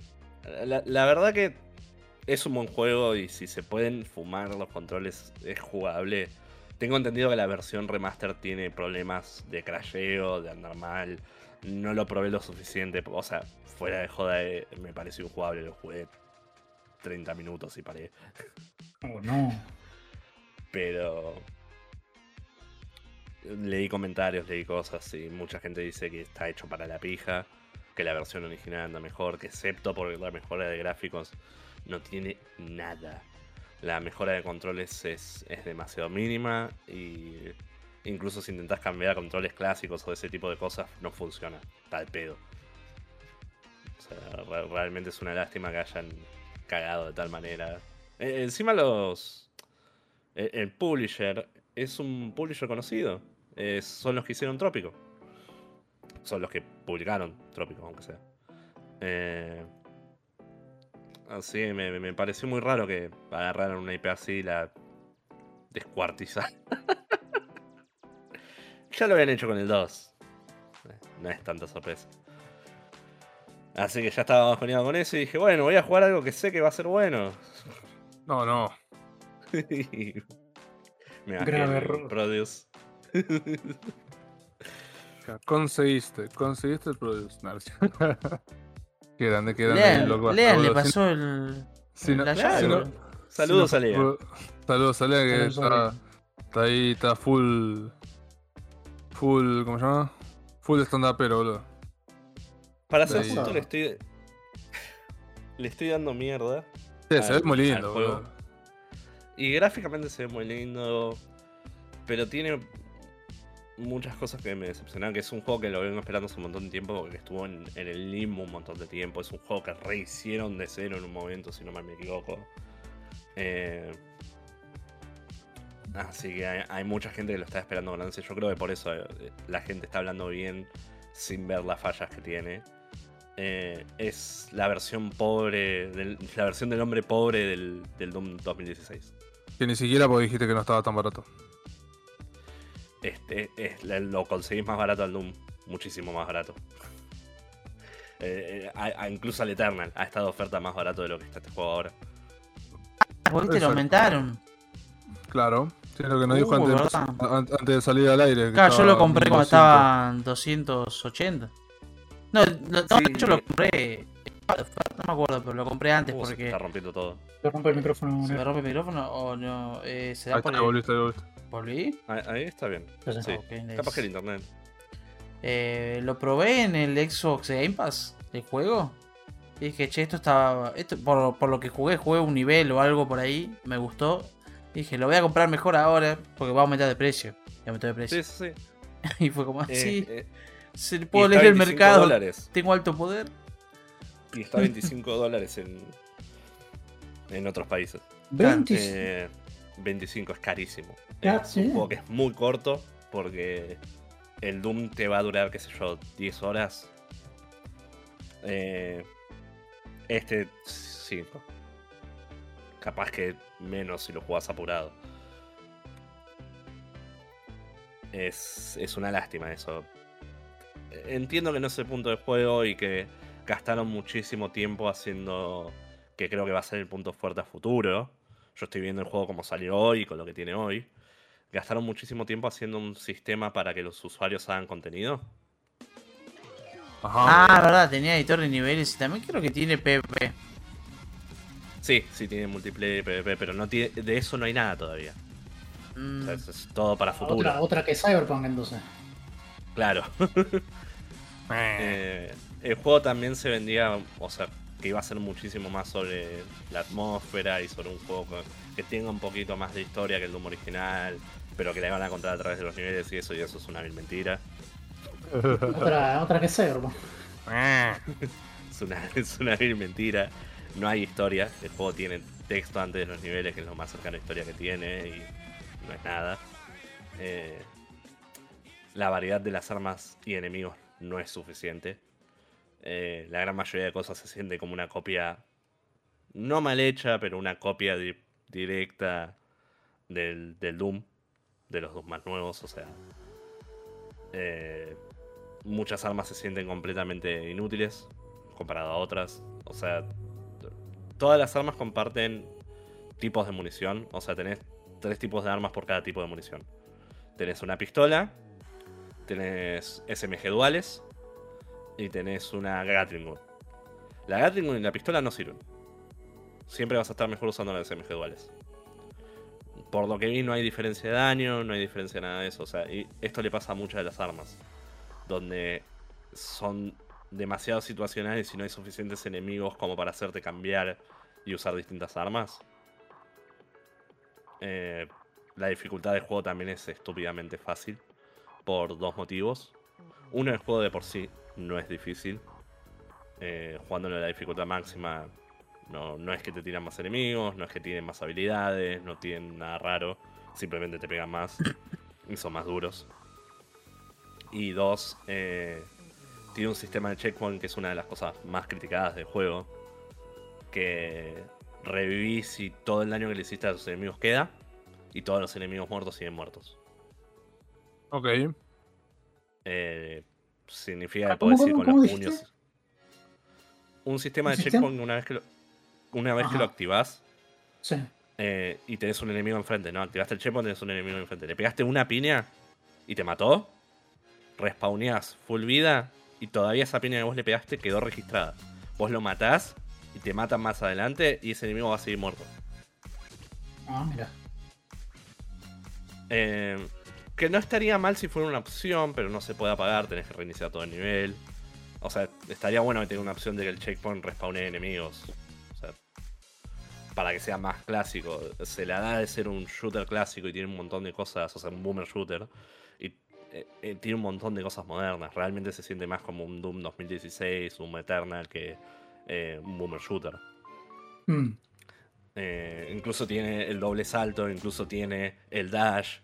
la, la verdad que es un buen juego y si se pueden fumar los controles es jugable. Tengo entendido que la versión remaster tiene problemas de crasheo, de andar mal. No lo probé lo suficiente. O sea, fuera de joda eh, me pareció jugable. Lo jugué 30 minutos y paré. Oh, no. Pero leí comentarios, leí cosas y mucha gente dice que está hecho para la pija, que la versión original anda mejor, que excepto por la mejora de gráficos no tiene nada. La mejora de controles es, es demasiado mínima y incluso si intentás cambiar controles clásicos o ese tipo de cosas no funciona, está al pedo. O sea, re- realmente es una lástima que hayan cagado de tal manera. Eh, encima los... El, el publisher es un publisher conocido. Eh, son los que hicieron Trópico. Son los que publicaron Trópico, aunque sea. Eh, así me, me pareció muy raro que agarraran una IP así y la descuartizaran. ya lo habían hecho con el 2. Eh, No es tanta sorpresa. Así que ya estaba bajoneado con eso y dije, bueno, voy a jugar algo que sé que va a ser bueno. No, no. Me Grave error. Produce. Conseguiste, conseguiste el Produce. No, qué grande, qué grande. Lean, loco, Lean le pasó el. si no- la si llave. no- Saludos si a no- Lea. Saludos a Lea que está, está ahí, está full. Full, ¿cómo se llama? Full stand pero boludo. Para ser justo, le estoy. Le estoy dando mierda. Sí, se ve muy lindo, boludo. Y gráficamente se ve muy lindo. Pero tiene muchas cosas que me decepcionaron. Que es un juego que lo vengo esperando hace un montón de tiempo. Porque estuvo en, el limbo un montón de tiempo. Es un juego que rehicieron de cero en un momento, si no me equivoco. Eh, así que hay, mucha gente que lo está esperando con. Yo creo que por eso eh, la gente está hablando bien sin ver las fallas que tiene. Eh, es la versión pobre, del- la versión del hombre pobre del, del Doom 2016. Que ni siquiera porque dijiste que no estaba tan barato. Este, es- lo conseguís más barato al Doom, muchísimo más barato. Eh, eh, a- a- incluso al Eternal ha estado oferta más barato de lo que está este juego ahora. Viste, lo aumentaron. Claro. Sí, lo que nos dijo Uh, antes, antes de salir al aire. que Claro, yo lo compré cuando 1200. estaba en 280. No, no, no, Sí, yo lo compré. No me acuerdo, pero lo compré antes Uh, se porque. está rompiendo todo. Se rompe el micrófono. ¿Se me rompe el micrófono o no? Eh, ¿Se da Ahí por está, el... volviste, volviste. ¿Volví? Ahí, ahí está bien. Sí. Nice. Capaz que el internet. Eh, lo probé en el Xbox Game Pass, el juego. Y dije, che, esto estaba. Esto, por, por lo que jugué, jugué un nivel o algo por ahí. Me gustó. Y dije, lo voy a comprar mejor ahora. Porque va a aumentar de precio. Y aumentó de precio. Sí, sí, sí. y fue como, Eh, sí, eh, se y puedo leer el 25 mercado. dólares. Tengo alto poder. Y está a 25 dólares en, en otros países. 20. Eh, 25 es carísimo. Ya, es un juego que es muy corto porque el Doom te va a durar, qué sé yo, 10 horas. Eh, este 5. Capaz que menos si lo jugás apurado. Es, es una lástima eso. Entiendo que no es el punto del juego y que gastaron muchísimo tiempo haciendo que creo que va a ser el punto fuerte a futuro. Yo estoy viendo el juego como salió hoy y con lo que tiene hoy. Gastaron muchísimo tiempo haciendo un sistema para que los usuarios hagan contenido. Ajá. Ah, verdad, tenía editor de niveles y también creo que tiene PvP. Sí, sí tiene multiplayer, PvP, pero no tiene, de eso no hay nada todavía. Mm, O sea, es, es todo para futuro. Otra, otra que Cyberpunk entonces. Claro. Eh, el juego también se vendía, o sea, que iba a ser muchísimo más sobre la atmósfera y sobre un juego que tenga un poquito más de historia que el Doom original, pero que la iban a contar a través de los niveles y eso, y eso es una vil mentira. Otra, otra que Cyberpunk. Es una, es una vil mentira. No hay historia. El juego tiene texto antes de los niveles, que es lo más cercano a historia que tiene, y no es nada. Eh, la variedad de las armas y enemigos no es suficiente. Eh, la gran mayoría de cosas se siente como una copia, no mal hecha, pero una copia di- directa del, del Doom, de los Doom más nuevos, o sea. eh, muchas armas se sienten completamente inútiles comparado a otras. O sea, todas las armas comparten tipos de munición. O sea, tenés tres tipos de armas por cada tipo de munición. Tenés una pistola, tenés SMG duales y tenés una Gatling Gun. La Gatling Gun y la pistola no sirven. Siempre vas a estar mejor usando las SMG duales. Por lo que vi no hay diferencia de daño, no hay diferencia de nada de eso. O sea, esto le pasa a muchas de las armas. Donde son demasiado situacionales y no hay suficientes enemigos como para hacerte cambiar y usar distintas armas. Eh, la dificultad del juego también es estúpidamente fácil. Por dos motivos. Uno, el juego de por sí no es difícil. Eh, jugándolo a la dificultad máxima, no, no es que te tiran más enemigos, no es que tienen más habilidades, no tienen nada raro. Simplemente te pegan más y son más duros. Y dos, eh, tiene un sistema de checkpoint que es una de las cosas más criticadas del juego. Que revivís y todo el daño que le hiciste a tus enemigos queda. Y todos los enemigos muertos siguen muertos. Ok. Eh, significa Ah, que podés ¿cómo, ir con los dijiste? puños. Un sistema ¿Un de sistema? checkpoint una vez que lo, una vez que lo activás Sí. eh, y tenés un enemigo enfrente, ¿no? Activaste el checkpoint, tenés un enemigo enfrente. Le pegaste una piña y te mató. Respawneás full vida y todavía esa piña que vos le pegaste quedó registrada. Vos lo matás y te matan más adelante y ese enemigo va a seguir muerto. Ah, mira. Eh, que no estaría mal si fuera una opción, pero no se puede apagar, tenés que reiniciar todo el nivel. O sea, estaría bueno que tenga una opción de que el checkpoint respawne enemigos. O sea, para que sea más clásico. Se la da de ser un shooter clásico y tiene un montón de cosas, o sea, un boomer shooter. Y eh, eh, tiene un montón de cosas modernas. Realmente se siente más como un Doom 2016, un Eternal que eh, un boomer shooter. Mm. Eh, incluso tiene el doble salto, incluso tiene el dash.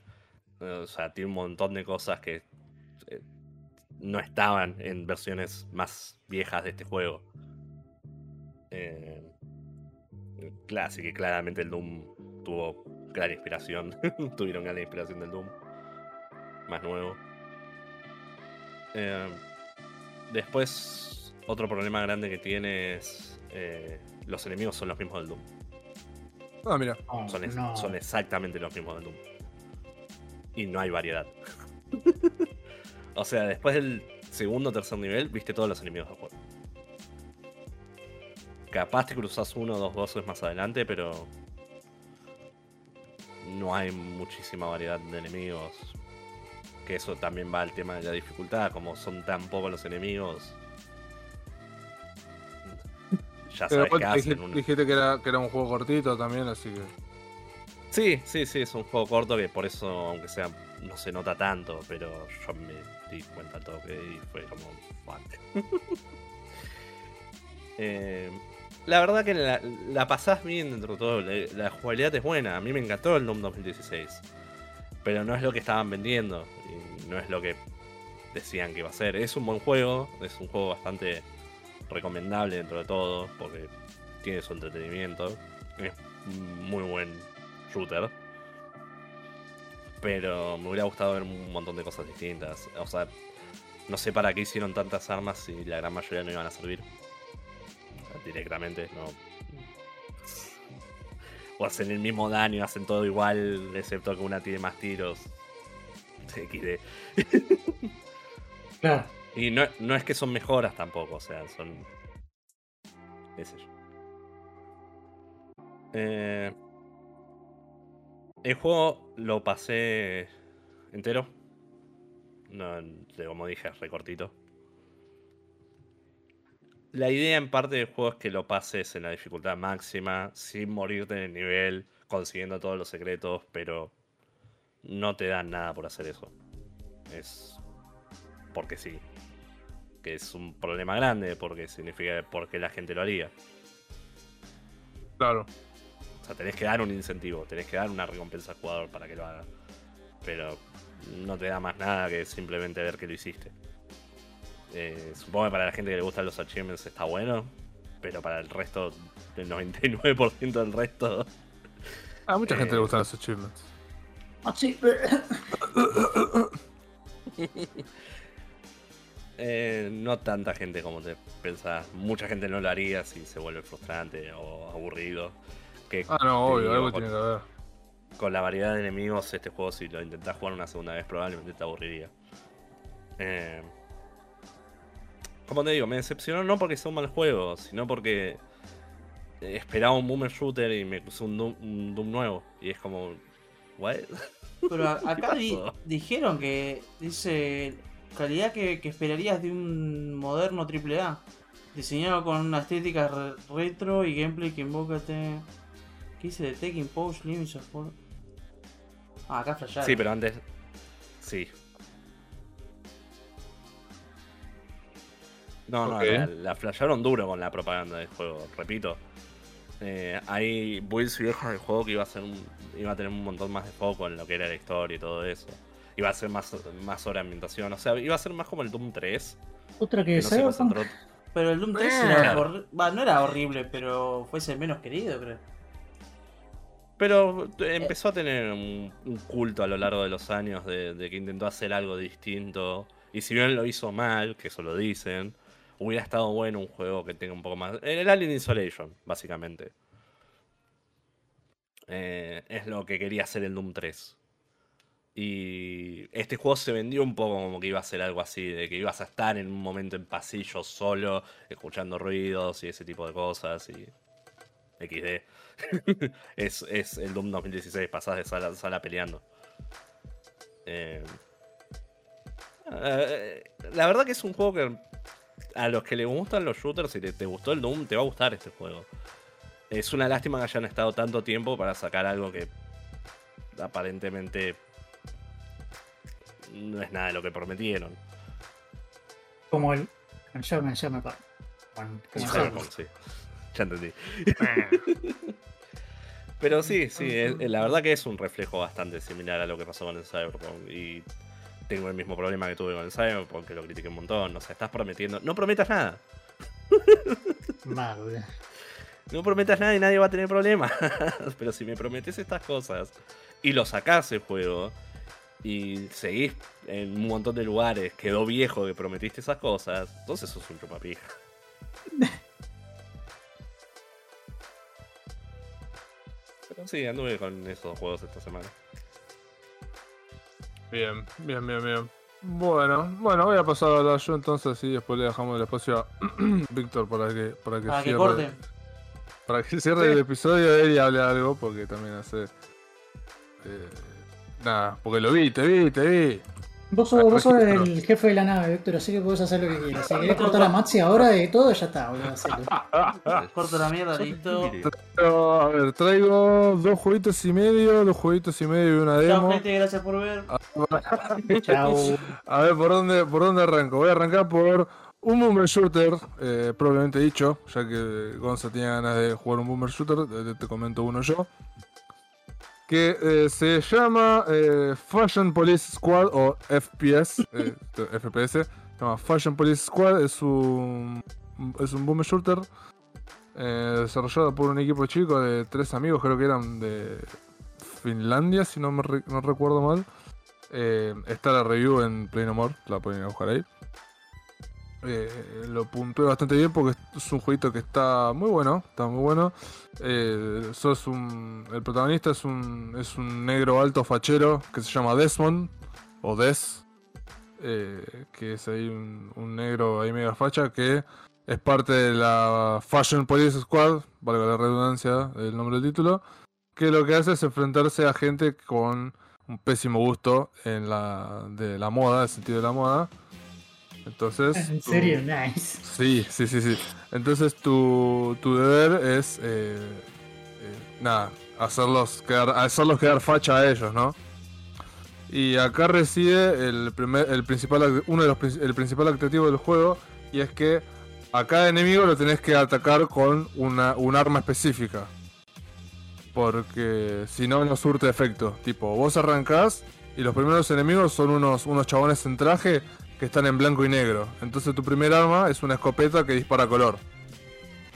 O sea, tiene un montón de cosas que eh, no estaban en versiones más viejas de este juego. Eh, claro, así que claramente el Doom tuvo gran inspiración. Tuvieron gran inspiración del Doom. Más nuevo. Eh, después, otro problema grande que tiene es. eh, los enemigos son los mismos del Doom. Ah, mira. No, Son, es- no. son exactamente los mismos del Doom. Y no hay variedad. o sea, después del segundo o tercer nivel, viste todos los enemigos del juego. Capaz te cruzas uno o dos bosses más adelante, pero. No hay muchísima variedad de enemigos. Que eso también va al tema de la dificultad. Como son tan pocos los enemigos. Ya Pero sabes qué hacen. dijiste, dijiste que, era, que era un juego cortito también, así que. Sí, sí, sí, es un juego corto que por eso, aunque sea, no se nota tanto, pero yo me di cuenta al toque y fue como. Eh, la verdad que la, la pasás bien dentro de todo, la, la jugabilidad es buena, a mí me encantó el Doom 2016, pero no es lo que estaban vendiendo y no es lo que decían que iba a ser. Es un buen juego, es un juego bastante recomendable dentro de todo, porque tiene su entretenimiento, es muy buen shooter. Pero me hubiera gustado ver un montón de cosas distintas. O sea, no sé para qué hicieron tantas armas si la gran mayoría no iban a servir. Directamente, no. O hacen el mismo daño, hacen todo igual, excepto que una tiene más tiros. XD. Claro. Y no, no es que son mejoras tampoco, o sea, son. qué sé yo. Eh, el juego lo pasé entero. No, como dije, recortito. La idea en parte del juego es que lo pases en la dificultad máxima, sin morirte en el nivel, consiguiendo todos los secretos, pero no te dan nada por hacer eso. Es porque sí. Que es un problema grande, porque significa porque la gente lo haría. Claro. Sea, tenés que dar un incentivo, tenés que dar una recompensa al jugador para que lo haga. Pero no te da más nada que simplemente ver que lo hiciste. Eh, supongo que para la gente que le gustan los achievements está bueno, pero para el resto, el 99% del resto, A mucha gente Eh. le gustan los achievements. Ah, sí. eh, no tanta gente como te pensás. Mucha gente no lo haría si se vuelve frustrante o aburrido. Que Ah, no, obvio, digo, algo con- tiene que haber. con la variedad de enemigos, este juego, si lo intentás jugar una segunda vez, probablemente te aburriría. Eh, como te digo, me decepcionó no porque sea un mal juego, sino porque esperaba un boomer shooter y me puso un Doom, un Doom nuevo. Y es como, ¿what? Pero acá di- dijeron que dice calidad que, que esperarías de un moderno AAA. Diseñado con una estética re- retro y gameplay que invoca. ¿Qué dice? The Taking Pose Limits of? Ah, acá flasharon. Sí, pero antes. Sí. No, no, la, la flasharon duro con la propaganda del juego, repito. Eh, hay builds viejas del juego que iba a ser un- iba a tener un montón más de foco en lo que era la historia y todo eso. Iba a ser más, más sobre ambientación. O sea, iba a ser más como el Doom 3. Otra Que que no se concentró. Pero el Doom 3 Eh. era no era horrible, pero fuese el menos querido, creo. Pero t- empezó a tener un, un culto a lo largo de los años de, de que intentó hacer algo distinto. Y si bien lo hizo mal, que eso lo dicen, hubiera estado bueno un juego que tenga un poco más. El Alien Isolation, básicamente. Eh, es lo que quería hacer el Doom 3. Y este juego se vendió un poco como que iba a ser algo así, de que ibas a estar en un momento en pasillo solo, escuchando ruidos y ese tipo de cosas. Y. XD. es, es el Doom 2016, pasás de sala a sala peleando. Eh, eh, la verdad que es un juego que a los que les gustan los shooters, si te, te gustó el Doom, te va a gustar este juego. Es una lástima que hayan estado tanto tiempo para sacar algo que aparentemente no es nada de lo que prometieron. Como el. Ya me, ya me paro. Bueno, como Cyberpunk, sí. Ya entendí. Pero sí, sí, es- la verdad que es un reflejo bastante similar a lo que pasó con el Cyberpunk. Y tengo el mismo problema que tuve con el Cyberpunk, que lo critiqué un montón. O sea, estás prometiendo. No prometas nada. Mal, boludo. No prometas nada y nadie va a tener problemas. Pero si me prometes estas cosas y lo sacás el juego y seguís en un montón de lugares, quedó viejo que prometiste esas cosas, entonces sos un chupapija. Sí, anduve con esos juegos esta semana. Bien, bien, bien, bien. Bueno, bueno, voy a pasar a hablar yo entonces y después le dejamos el espacio a Víctor para que, para que Para que cierre, para que cierre el episodio de él y hable algo, porque también hace. eh, nada, porque lo vi, te vi, te vi. Vos sos, vos sos el jefe de la nave, Víctor, así que podés hacer lo que quieras. Si querés cortar a Maxi ahora y todo, ya está, boludo. Corto la mierda, listo. Pero, a ver, traigo dos jueguitos y medio, dos jueguitos y medio y una Chao, demo. gente, gracias por ver. Chao. A ver, ¿por dónde, ¿por dónde arranco? Voy a arrancar por un Boomer Shooter, eh, propiamente dicho, ya que Gonza tenía ganas de jugar un Boomer Shooter, te, te comento uno yo. Que eh, se llama eh, Fashion Police Squad o FPS, eh, FPS, se llama Fashion Police Squad, es un, es un Boomer Shooter desarrollado por un equipo chico de tres amigos, creo que eran de Finlandia, si no, me no recuerdo mal. Está la review en Play No More, la pueden buscar ahí. Eh, lo puntué bastante bien porque es un jueguito que está muy bueno, está muy bueno. Eh, sos un, el protagonista es un, es un negro alto fachero que se llama Desmond, o Des, eh, que es ahí un, un negro ahí mega facha que es parte de la Fashion Police Squad, valga la redundancia del nombre del título, que lo que hace es enfrentarse a gente con un pésimo gusto en la de la moda, el sentido de la moda. Entonces, En tu- serio, nice. Sí, sí, sí, sí. Entonces tu, tu deber es eh, eh, nada, hacerlos quedar, hacerlos quedar facha a ellos, ¿no? Y acá reside el primer, el principal, uno de los el principal del juego y es que a cada enemigo lo tenés que atacar con una, un arma específica. Porque si no, no surte efecto. Tipo, vos arrancás y los primeros enemigos son unos, unos chabones en traje que están en blanco y negro. Entonces tu primer arma es una escopeta que dispara color.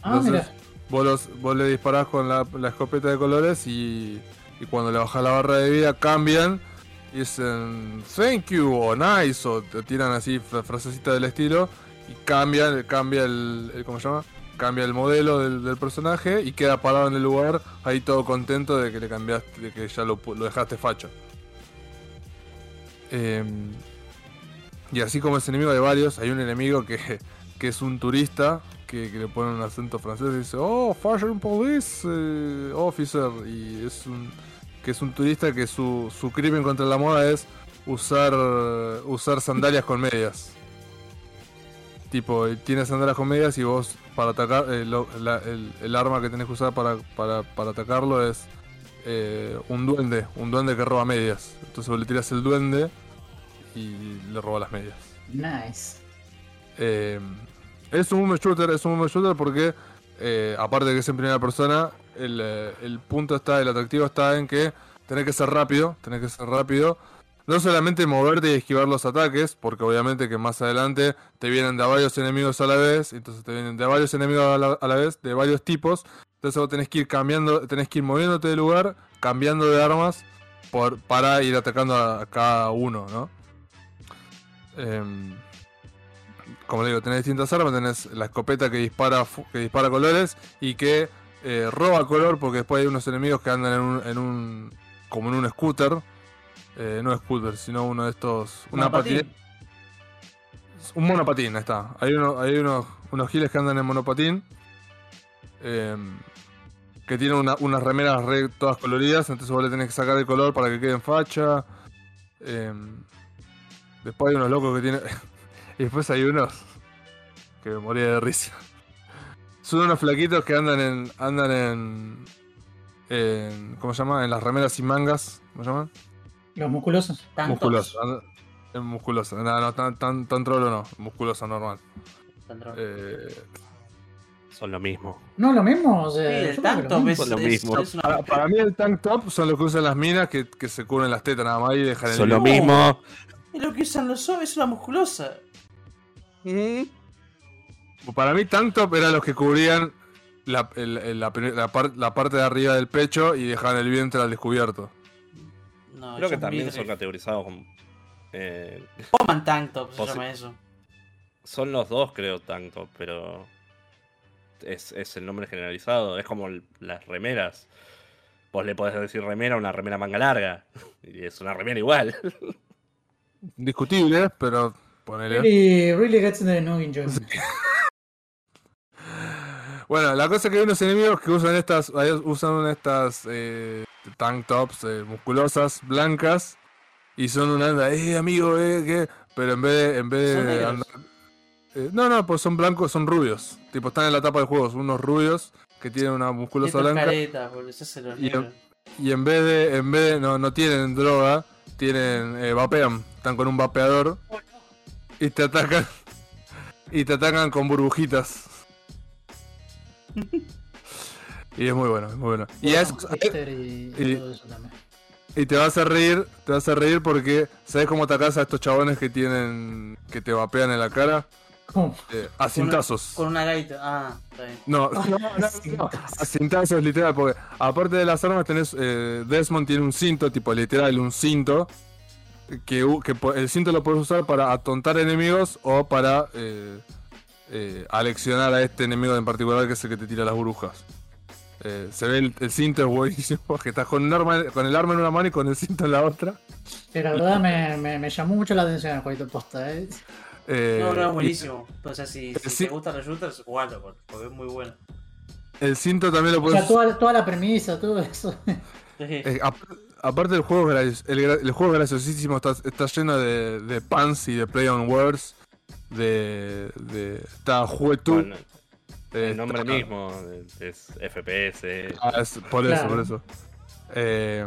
Ah, Entonces, vos, los- vos le disparás con la, la escopeta de colores y, y cuando le bajás la barra de vida cambian y dicen thank you o nice o te tiran así fra- frasecitas del estilo y cambian, cambia el, el- ¿cómo se llama? Cambia el modelo del, del personaje y queda parado en el lugar ahí todo contento de que le cambiaste, de que ya lo dejaste facho. Em, y así como ese enemigo de varios, hay un enemigo que, que es un turista que, le pone un acento francés y dice, oh, Fashion Police eh, Officer. Y es un que es un turista que su, su crimen contra la moda es usar, usar sandalias con medias. Tipo, tiene sandalias con medias y vos para atacar, eh, el, el arma que tenés que usar para, para, para atacarlo es eh, un duende, un duende que roba medias. Entonces vos le tiras el duende y le roba las medias. Nice. Eh, es un movement shooter, es un movement shooter porque, eh, aparte de que es en primera persona, el, eh, el punto está, el atractivo está en que tenés que ser rápido, tenés que ser rápido. No solamente moverte y esquivar los ataques, porque obviamente que más adelante te vienen de varios enemigos a la vez, entonces te vienen de varios enemigos a la, a la vez, de varios tipos, entonces vos tenés que ir cambiando, tenés que ir moviéndote de lugar, cambiando de armas, por, para ir atacando a, a cada uno, ¿no? Em, como le digo, tenés distintas armas, tenés la escopeta que dispara que dispara colores y que eh, roba color porque después hay unos enemigos que andan en un, en un como en un scooter, eh, no scooter, sino uno de estos, una Monopatín. patineta, un monopatín, ahí está. Hay uno, hay unos, unos giles que andan en monopatín. em, que tienen una- unas remeras re- todas coloridas, entonces vos le tenés que sacar el color para que quede en facha. Después hay unos locos que tienen. y después hay unos que me moría de risa. Son unos flaquitos que andan en. andan en. en ¿Cómo se llama? En las remeras sin mangas. ¿Cómo se llaman? Los musculosos. Tantos. Musculoso. anda- En musculoso. No, no, tan, tan, tan trolo no. Musculoso normal. Tantos. Eh, Son lo mismo. No, lo mismo. O Sí, el tanto lo mismo. Son lo mismo. es una- para, para mí el tank top son los que usan las minas que, que se cubren las tetas nada más y dejan el Son lo mismo. Es lo que usan los hombres, es una musculosa. Para mí, tank top eran los que cubrían la, el- el- la pri- la par- la parte de arriba del pecho y dejaban el vientre al descubierto. No, Creo que también son categorizados como. eh, Woman Tank Top se llama eso. son los dos, creo, tanto, pero. Es, es el nombre generalizado. Es como el- las remeras. Vos le podés decir remera a una remera manga larga. Y es una remera igual. Discutible, pero ponele. Really, really gets the no enjoyment. Bueno, la cosa es que hay unos enemigos que usan estas, usan estas eh, tank tops eh, musculosas, blancas, y son una anda, eh amigo, eh, ¿qué? Pero en vez de, en vez Son de andar- eh, no, no, pues son blancos, son rubios. Tipo, están en la tapa del juego, son unos rubios que tienen una musculosa blanca. caretas, boludo, Y negros. Y en vez de, en vez de, no, no tienen droga, tienen, eh, vapean, están con un vapeador y te atacan, y te atacan con burbujitas. y es muy bueno, es muy bueno. Y, es- Con Hipster y, y y- todo eso también. y te vas a reír, te vas a reír porque ¿sabes cómo atacás a estos chabones que tienen, que te vapean en la cara? ¿Cómo? Eh, a cintazos. Con una gaita. Ah, está bien. No, no, no, no, a cintazos literal, porque aparte de las armas tenés, eh, Desmond tiene un cinto, tipo literal un cinto, que, el cinto lo puedes usar para atontar enemigos o para eh, eh, aleccionar a este enemigo en particular que es el que te tira las brujas. Eh, se ve el, el cinto es buenísimo porque estás con, un arma, con el arma en una mano y con el cinto en la otra. Sí, la verdad me, me, me llamó mucho la atención el jueguito posta, eh. Eh, No, no, es buenísimo. O sea, si, si Sí. te gustan los shooters, jugalo, por- porque es muy bueno. El cinto también lo O puedes sea, toda, toda la premisa, todo eso. Eh, ap- aparte del juego, es el, el juego es graciosísimo, está, está lleno de, de puns y de play on words. De. de está juguetú. Bueno, eh, el nombre está- mismo es FPS. Ah, es- por eso, por eso. Eh,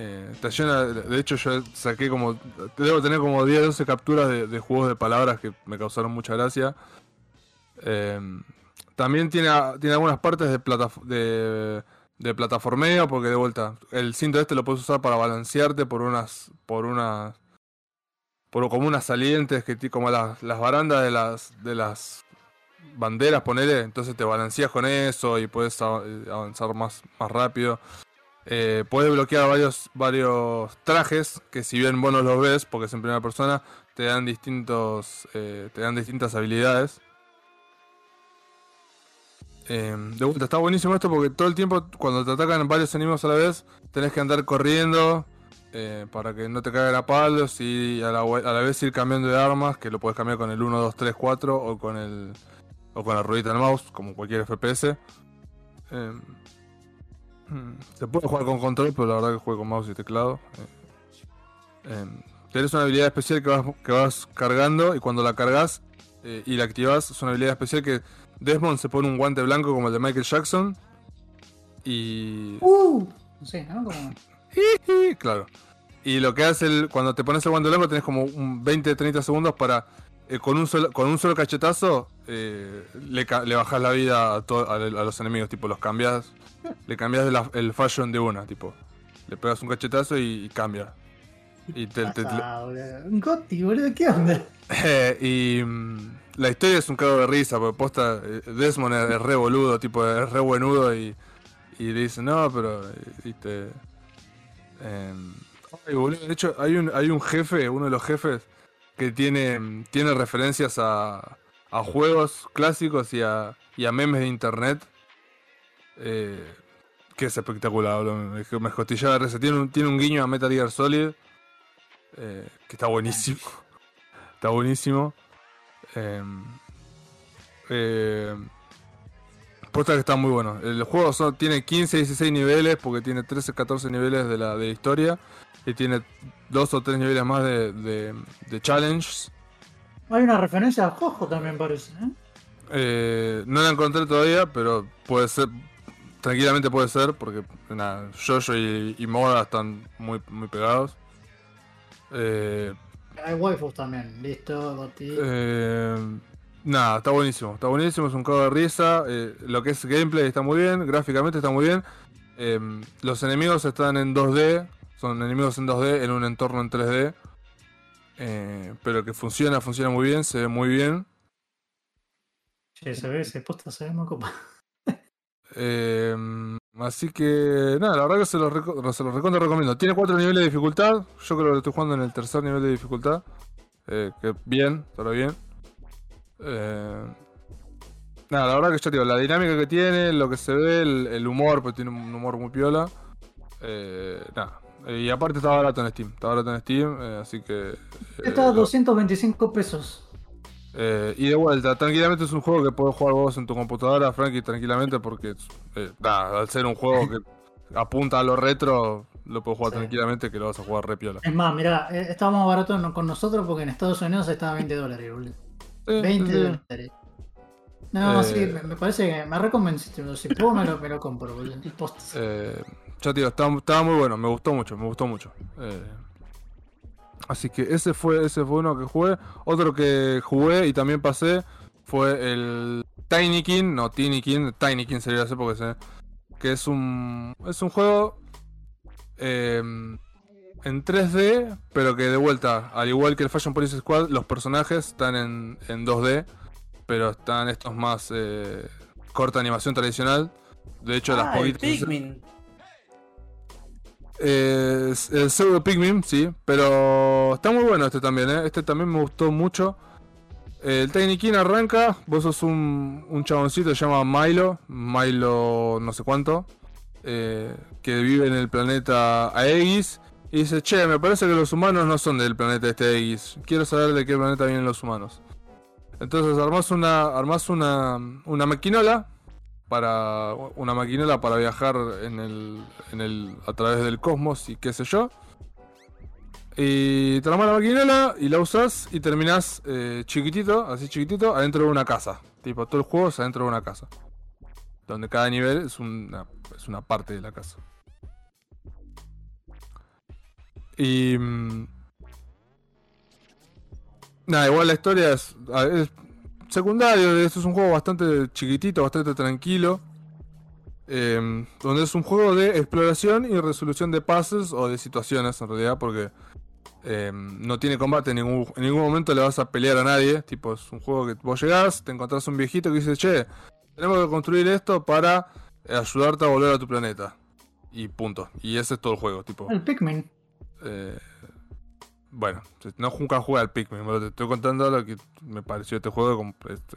eh, llena. De, hecho, yo saqué como. Debo tener como 10 12 capturas de, juegos de palabras que me causaron mucha gracia. Eh, también tiene, tiene algunas partes de, plataf- de, plataformeo, porque de vuelta, el cinto este lo puedes usar para balancearte por unas. por unas. por como unas salientes que como las, las barandas de las. de las banderas, ponele, entonces te balanceas con eso y puedes av- avanzar más, más rápido. Eh, puedes bloquear varios, varios trajes que si bien vos no los ves, porque es en primera persona, te dan distintos. eh, te dan distintas habilidades. De vuelta, está buenísimo esto porque todo el tiempo cuando te atacan varios enemigos a la vez, tenés que andar corriendo eh, para que no te caigan a palos y a la, vez ir cambiando de armas, que lo puedes cambiar con el 1, 2, 3, 4 o con el o con la ruedita del mouse, como cualquier FPS. Mm, se puede jugar con control, pero la verdad que juego con mouse y teclado. Eh, eh, tenés una habilidad especial que vas, que vas cargando y cuando la cargas eh, y la activas, es una habilidad especial que Desmond se pone un guante blanco como el de Michael Jackson. Y. Uh, sí, ¿no? Como... Claro. Y lo que hace el, cuando te pones el guante blanco tenés como un 20-30 segundos para eh, con un solo con un solo cachetazo eh, le, le bajas la vida a, to- a, a los enemigos, tipo los cambias, le cambias la- el fashion de una, tipo le pegas un cachetazo y, y cambia. Y te, te- te- Ah, Gotti, boludo, ¿qué onda? y mm, la historia es un cago de risa, porque posta, eh, Desmond es, re boludo, tipo, es re buenudo y, y le dice, no, pero, eh, viste... em, ay, boludo, de hecho, hay un, hay un jefe, uno de los jefes, que tiene, mm, tiene referencias a, a juegos clásicos y a, y a memes de internet. Eh, que es espectacular, boludo, me, me costillaba de. Tiene un, tiene un guiño a Metal Gear Solid, eh, que está buenísimo. Está buenísimo. Eh, eh, posta que está muy bueno. El juego son- tiene 15, 16 niveles porque tiene 13, 14 niveles de la, de la historia. Y tiene dos o tres niveles más de, de, de challenges. Hay una referencia a Jojo también parece, ¿eh? Eh, no la encontré todavía, pero puede ser. Tranquilamente puede ser, porque nada, Jojo y, y Moda están muy, muy pegados. Eh, Hay waifus también, listo, Gotti. Eh, nada, está buenísimo. Está buenísimo, es un cago de risa. eh, lo que es gameplay está muy bien, gráficamente está muy bien. los enemigos están en 2D, son enemigos en 2D en un entorno en 3D. eh, pero que funciona, funciona muy bien, se ve muy bien. Che, se ve, se posta, se ve muy copa. Eh, así que nada, la verdad que se los, se los recontra recomiendo. Tiene cuatro niveles de dificultad. Yo creo que lo estoy jugando en el tercer nivel de dificultad. Eh, que bien, pero bien. Eh, nada, la verdad que te digo, la dinámica que tiene, lo que se ve, el, el humor, pues tiene un humor muy piola. Eh, nada. Y aparte está barato en Steam. Está barato en Steam, eh, así que. Está a lo- 225 pesos. Eh, y de vuelta, tranquilamente es un juego que puedes jugar vos en tu computadora, Frankie, tranquilamente, porque eh, al ser un juego que apunta a lo retro, lo puedes jugar Sí. tranquilamente, que lo vas a jugar re piola. Es más, mirá, eh, estaba más barato con nosotros porque en Estados Unidos estaba a 20 dólares, boludo. Sí, 20 sí, sí. dólares. No, Eh, sí, me, me parece que me reconvenciste, boludo. Si puedo me lo, me lo compro, boludo. Postas. Eh, ya te digo, estaba, estaba muy bueno, me gustó mucho, me gustó mucho. Eh, así que ese fue, ese fue uno que jugué. Otro que jugué y también pasé fue el Tiny King, no Tiny King, Tiny King sería así porque sé que es un es un juego eh, en 3D, pero que de vuelta, al igual que el Fashion Police Squad, los personajes están en, en 2D, pero están estos más eh, corta animación tradicional. De hecho, las Ah, el poquitas Pikmin. Eh, el pseudo Pikmin, sí, pero está muy bueno este también, ¿eh? Este también me gustó mucho. El King arranca, vos sos un, un chaboncito se llama Milo, Milo no sé cuánto, eh, que vive en el planeta Aegis. Y dice, che, me parece que los humanos no son del planeta este Aegis. Quiero saber de qué planeta vienen los humanos. Entonces armás una, armás una, una maquinola para una maquinola para viajar en el, en el a través del cosmos y qué sé yo. Y te armás la maquinola y la usas y terminás eh, chiquitito, así chiquitito, adentro de una casa. Tipo, todo el juego es adentro de una casa. Donde cada nivel es una, es una parte de la casa. Y... mm, Nada, igual la historia es secundario. Esto es un juego bastante chiquitito, bastante tranquilo. eh, donde es un juego de exploración y resolución de puzzles o de situaciones en realidad, porque eh, no tiene combate en ningún, en ningún momento le vas a pelear a nadie. Tipo, es un juego que vos llegás, te encontrás un viejito que dice, che, tenemos que construir esto para ayudarte a volver a tu planeta. Y punto. Y ese es todo el juego, tipo. El Pikmin. Eh, bueno, no nunca jugué al Pikmin, pero te estoy contando lo que me pareció este juego. como, este,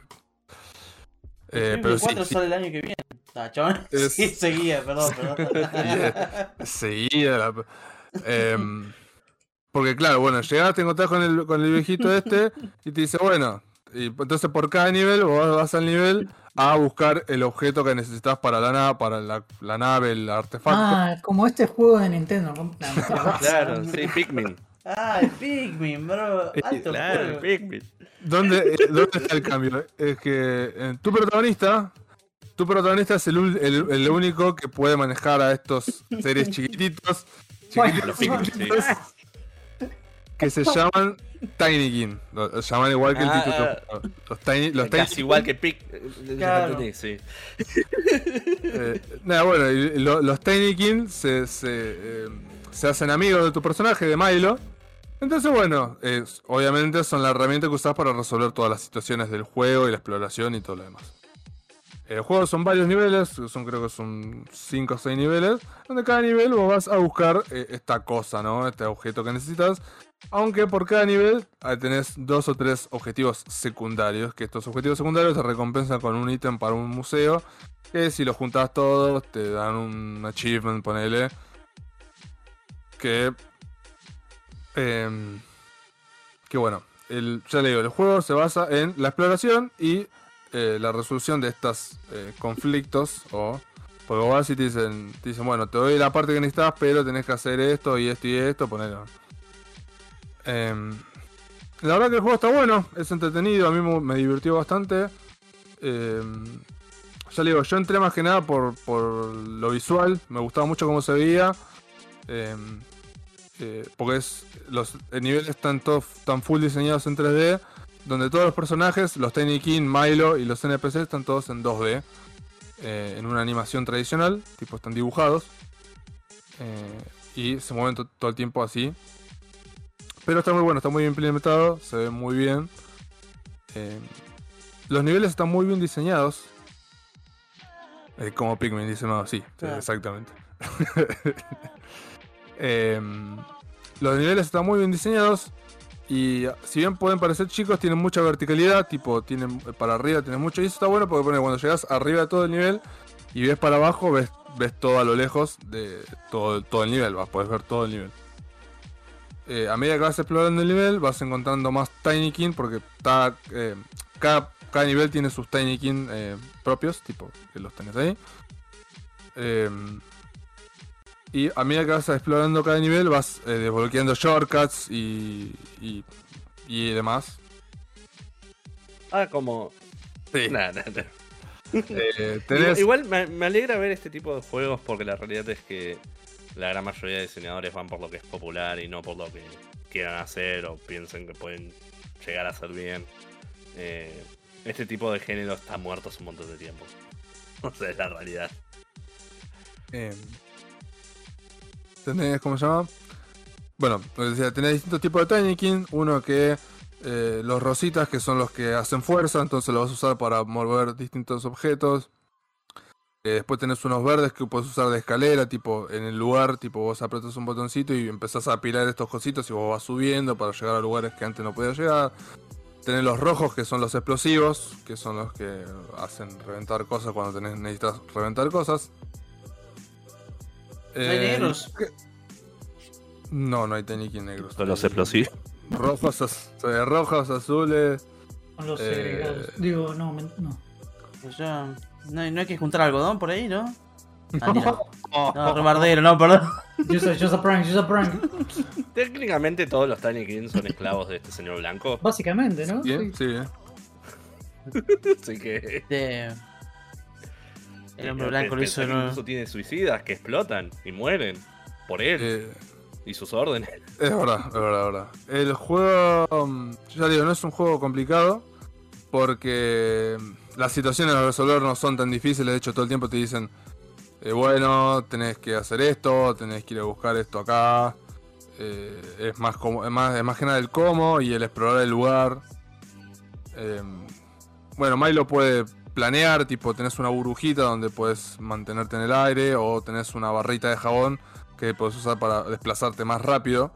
eh, pero Pikmin sí, 4 sí, sale el año que viene. Ah. Es- Sí, seguía, perdón, perdón. seguía la- em, porque claro, bueno, llegás, te encontrás con el, con el viejito este y te dice, bueno, y entonces por cada nivel vos vas al nivel a buscar el objeto que necesitas para la nave, para la, la nave, el artefacto. Ah, como este juego de Nintendo. Claro, sí, Pikmin. Ah, el Pikmin, bro. Alto Claro, juego. Pikmin. ¿Dónde, eh, ¿Dónde está el cambio? Es que eh, tu protagonista, tu protagonista es el, el- el único que puede manejar a estos seres chiquititos, Bueno, Los chiquititos, Pikmin, sí. que se llaman Tiny King. Lo, lo llaman igual que el Ah, título. Los Tiny, los tiny Casi igual que Pik. Claro. Sí. Eh, nada, bueno, los Tiny King se, se, eh, se hacen amigos de tu personaje, de Milo. Entonces, bueno, eh, obviamente son la herramienta que usas para resolver todas las situaciones del juego y la exploración y todo lo demás. El juego son varios niveles, son creo que son 5 o 6 niveles, donde cada nivel vos vas a buscar eh, esta cosa, ¿no? Este objeto que necesitas. Aunque por cada nivel ah, tenés dos o tres objetivos secundarios, que estos objetivos secundarios te recompensan con un ítem para un museo, que si los juntas todos te dan un achievement, ponele. Que... em, que bueno, ya le digo, el juego se basa en la exploración y eh, la resolución de estos conflictos o... Porque vas y te dicen, dicen, bueno, te doy la parte que necesitas, pero tenés que hacer esto y esto y esto, ponelo. Em, la verdad que el juego está bueno, es entretenido, a mí me, divirtió bastante. Em, ya le digo, yo entré más que nada por, por lo visual, me gustaba mucho cómo se veía. Eh, porque es, los niveles están todos tan full diseñados en 3D, donde todos los personajes, los Tiny King, Milo y los NPC están todos en 2D, eh, en una animación tradicional, tipo están dibujados, eh, y se mueven to- todo el tiempo así. Pero está muy bueno, está muy bien implementado, se ve muy bien. Eh, los niveles están muy bien diseñados. Eh, como Pikmin dice, no, sí, sí, Claro. exactamente. Em, los niveles están muy bien diseñados. Y si bien pueden parecer chicos, tienen mucha verticalidad. Tipo, tienen para arriba, tienen mucho. Y eso está bueno porque cuando llegas arriba de todo el nivel y ves para abajo, ves, ves todo a lo lejos de todo, todo el nivel. Vas, puedes ver todo el nivel. Eh, a medida que vas explorando el nivel, vas encontrando más Tiny King porque eh, cada, cada nivel tiene sus Tiny King eh, propios, tipo que los tenés ahí. Y a medida que vas explorando cada nivel, vas eh, desbloqueando shortcuts y, y, y demás. Ah, como. Sí. Nah, nah, nah. Eh, tenés- Igual me, me alegra ver este tipo de juegos porque la realidad es que la gran mayoría de diseñadores van por lo que es popular y no por lo que quieran hacer o piensen que pueden llegar a ser bien. Eh, este tipo de género está muerto hace un montón de tiempo. O sea, es la realidad. Eh, tenés, ¿cómo se llama? Bueno, decía, tenés distintos tipos de Tiny King. Uno que eh, los rositas, que son los que hacen fuerza, entonces los vas a usar para mover distintos objetos. Eh, después tenés unos verdes que puedes usar de escalera, tipo en el lugar, tipo vos apretas un botoncito y empezás a apilar estos cositos y vos vas subiendo para llegar a lugares que antes no podías llegar. Tenés los rojos que son los explosivos, que son los que hacen reventar cosas cuando tenés, necesitas reventar cosas. ¿No hay Eh, negros? No, no hay Tenikin negros. Son los explosivos. Rojos, az- eh, rojos, azules. Con los Eh, segregados. Digo, no, no. Pues ya. No, hay- no hay que juntar algodón por ahí, ¿no? Ah, mira. No, rebardero, no, perdón. Just a, just a prank, just a prank. Técnicamente todos los Tiny son esclavos de este señor blanco. Básicamente, ¿no? Bien, sí. eh. Así que. De... El hombre blanco lo. Incluso tiene suicidas que explotan y mueren por él Eh, y sus órdenes. Es verdad, es verdad, es verdad. El juego, mm, ya digo, no es un juego complicado porque mm, las situaciones a resolver no son tan difíciles. De hecho, todo el tiempo te dicen, eh, bueno, tenés que hacer esto, tenés que ir a buscar esto acá. Eh, es, más como, es, más, es más que nada el cómo y el explorar el lugar. Eh, bueno, Milo puede planear, tipo, tenés una burbujita donde puedes mantenerte en el aire o tenés una barrita de jabón que puedes usar para desplazarte más rápido.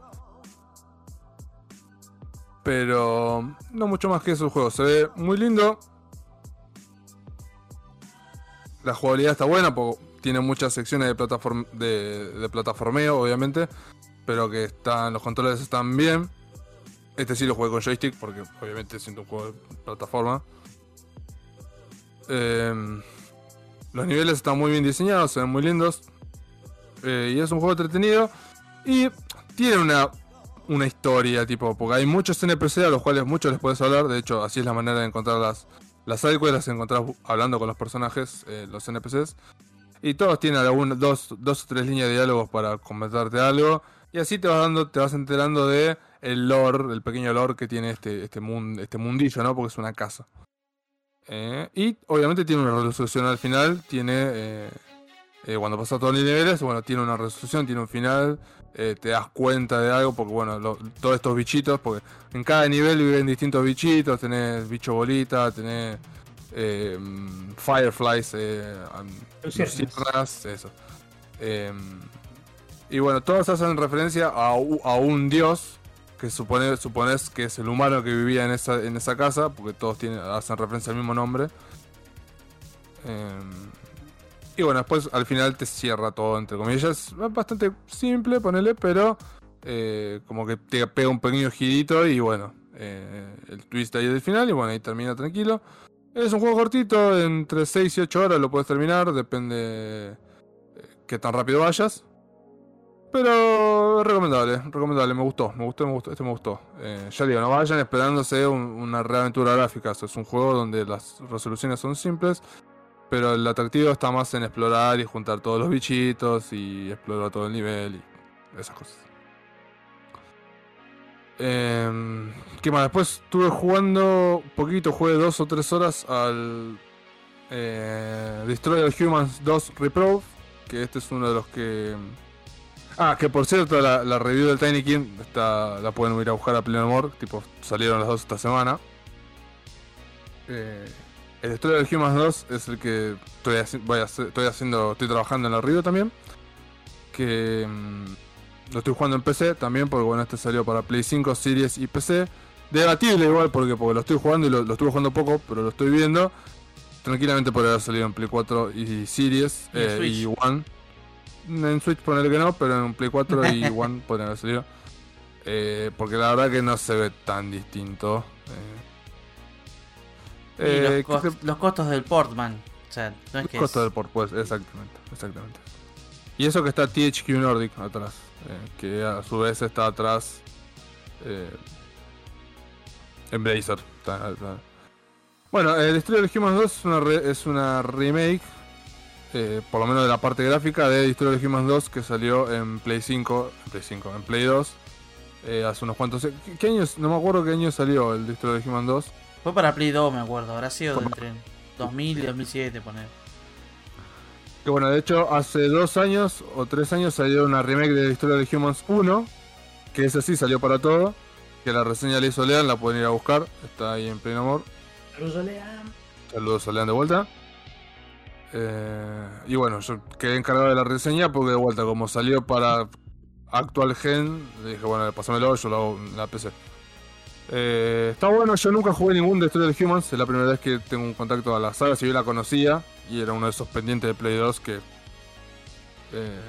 Pero no mucho más que eso el juego. Se ve muy lindo. La jugabilidad está buena porque tiene muchas secciones de, plataform de, plataformeo, obviamente. Pero que están, los controles están bien. Este sí lo jugué con joystick porque obviamente siento un juego de plataforma. Em, los niveles están muy bien diseñados, se ven muy lindos. Eh, y es un juego entretenido. Y tiene una, una historia, tipo, porque hay muchos NPC a los cuales muchos les puedes hablar. De hecho, así es la manera de encontrar las, las sidequests, las encontrás hablando con los personajes, eh, los NPCs. Y todos tienen dos, dos o tres líneas de diálogos para comentarte algo. Y así te vas dando, te vas enterando de el lore, el pequeño lore que tiene este, este, mun- este mundillo, ¿no? Porque es una casa. Eh, y obviamente tiene una resolución al final, tiene eh, eh, cuando pasas todos los niveles, bueno, tiene una resolución, tiene un final, eh, te das cuenta de algo, porque bueno, lo- todos estos bichitos, porque en cada nivel viven distintos bichitos, tenés bicho bolita, tenés eh, fireflies, luciérnagas, eso. Y bueno, todos hacen referencia a, a un dios que supone, supones que es el humano que vivía en esa, en esa casa, porque todos tienen, hacen referencia al mismo nombre. Eh, y bueno, después al final te cierra todo, entre comillas. Es bastante simple, ponele, pero eh, como que te pega un pequeño girito y bueno, eh, el twist ahí del final y bueno, ahí termina tranquilo. Es un juego cortito, entre 6 y 8 horas lo puedes terminar, depende eh, qué tan rápido vayas. Pero recomendable, recomendable, me gustó, me gustó, me gustó, este me gustó. Eh, ya digo, no vayan esperándose un- una reaventura gráfica, es un juego donde las resoluciones son simples, pero el atractivo está más en explorar y juntar todos los bichitos y explorar todo el nivel y esas cosas. Em, ¿Qué más? Después estuve jugando poquito, jugué dos o tres horas al eh, Destroy All Humans 2 Reprove, que este es uno de los que... Ah, que por cierto, la, la review del Tiny King está, la pueden ir a buscar a pleno amor, tipo, salieron las dos esta semana. Eh, el Destroy All Humans 2 es el que estoy, haci- voy a hacer- estoy haciendo, estoy trabajando en la review también. Que mm, lo estoy jugando en PC también, porque bueno, este salió para Play 5, Series y PC. Debatible igual, porque, porque lo estoy jugando y lo, lo estuve jugando poco, pero lo estoy viendo. Tranquilamente podría haber salido en Play 4 y Series Y eh, y One. En Switch ponerle que no, pero en Play 4 y One podrían haber salido. Eh, porque la verdad que no se ve tan distinto. Eh, los, eh, cos- ¿qué se- los costos del Portman. O sea, no es que. costo es- del port, pues, exactamente, exactamente. Y eso que está THQ Nordic atrás, eh, que a su vez está atrás eh, Embracer. Está- está- Bueno, el Destroy All Humans 2 es una, re- es una remake, eh, por lo menos de la parte gráfica, de Destroy All Humans 2 que salió en Play 5, en Play 5, en Play 2, eh, hace unos cuantos... ¿qué, qué años? No me acuerdo qué año salió el Destroy All Humans 2. Fue para Play 2, me acuerdo. Habrá sido entre 2000 y 2007, poner. Que bueno, de hecho, hace dos años o tres años salió una remake de la historia de Humans 1, que ese sí salió para todo, que la reseña la hizo Lean, la pueden ir a buscar, está ahí en pleno amor. Saludos a Lean de vuelta. Eh, y bueno, yo quedé encargado de la reseña porque de vuelta, como salió para actual gen, dije, bueno, pásamelo, yo lo hago en la PC. Eh, está bueno, yo nunca jugué ningún Destroyer Humans, es la primera vez que tengo un contacto a la saga, si yo la conocía, y era uno de esos pendientes de Play 2 que... eh,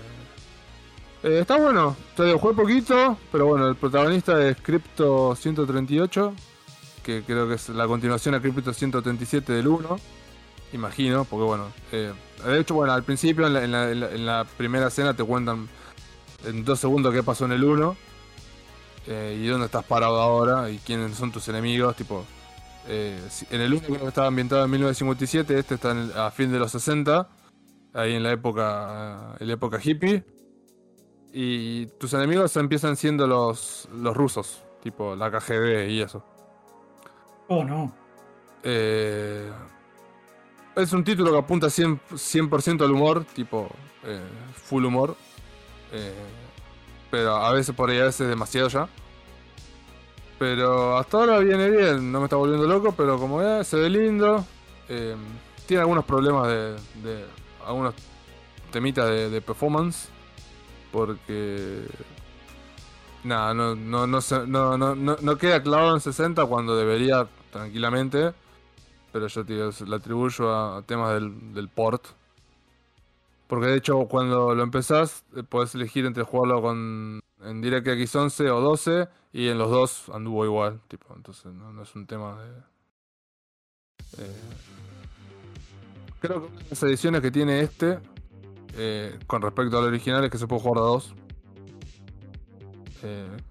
está bueno, te jugué poquito, pero bueno, el protagonista es Crypto 138, que creo que es la continuación a Crypto 137 del 1, imagino, porque bueno, eh, de hecho, bueno, al principio en la, en la- en la- en la primera escena te cuentan en dos segundos qué pasó en el 1 eh, y dónde estás parado ahora y quiénes son tus enemigos, tipo... eh, en el 1 creo que estaba ambientado en 1957, este está en a fin de los 60, ahí en la época, en la época hippie. Y tus enemigos empiezan siendo los, los rusos, tipo la KGB y eso. Oh, no. Eh, es un título que apunta 100%, 100% al humor, tipo eh, full humor. Eh, pero a veces por ahí a veces demasiado ya. Pero hasta ahora viene bien, no me está volviendo loco, pero como es, se ve lindo. Eh, tiene algunos problemas de, de- algunos temitas de, de performance. Porque nada, no, no, no, no, no, no, queda clavado en 60 cuando debería tranquilamente. Pero yo tío, le atribuyo a, temas del, del port. Porque de hecho cuando lo empezás eh, podés elegir entre jugarlo con en DirectX 11 o 12 y en los dos anduvo igual, tipo, entonces no, es un tema de... eh, creo que una de las ediciones que tiene este eh, con respecto al original es que se puede jugar a dos.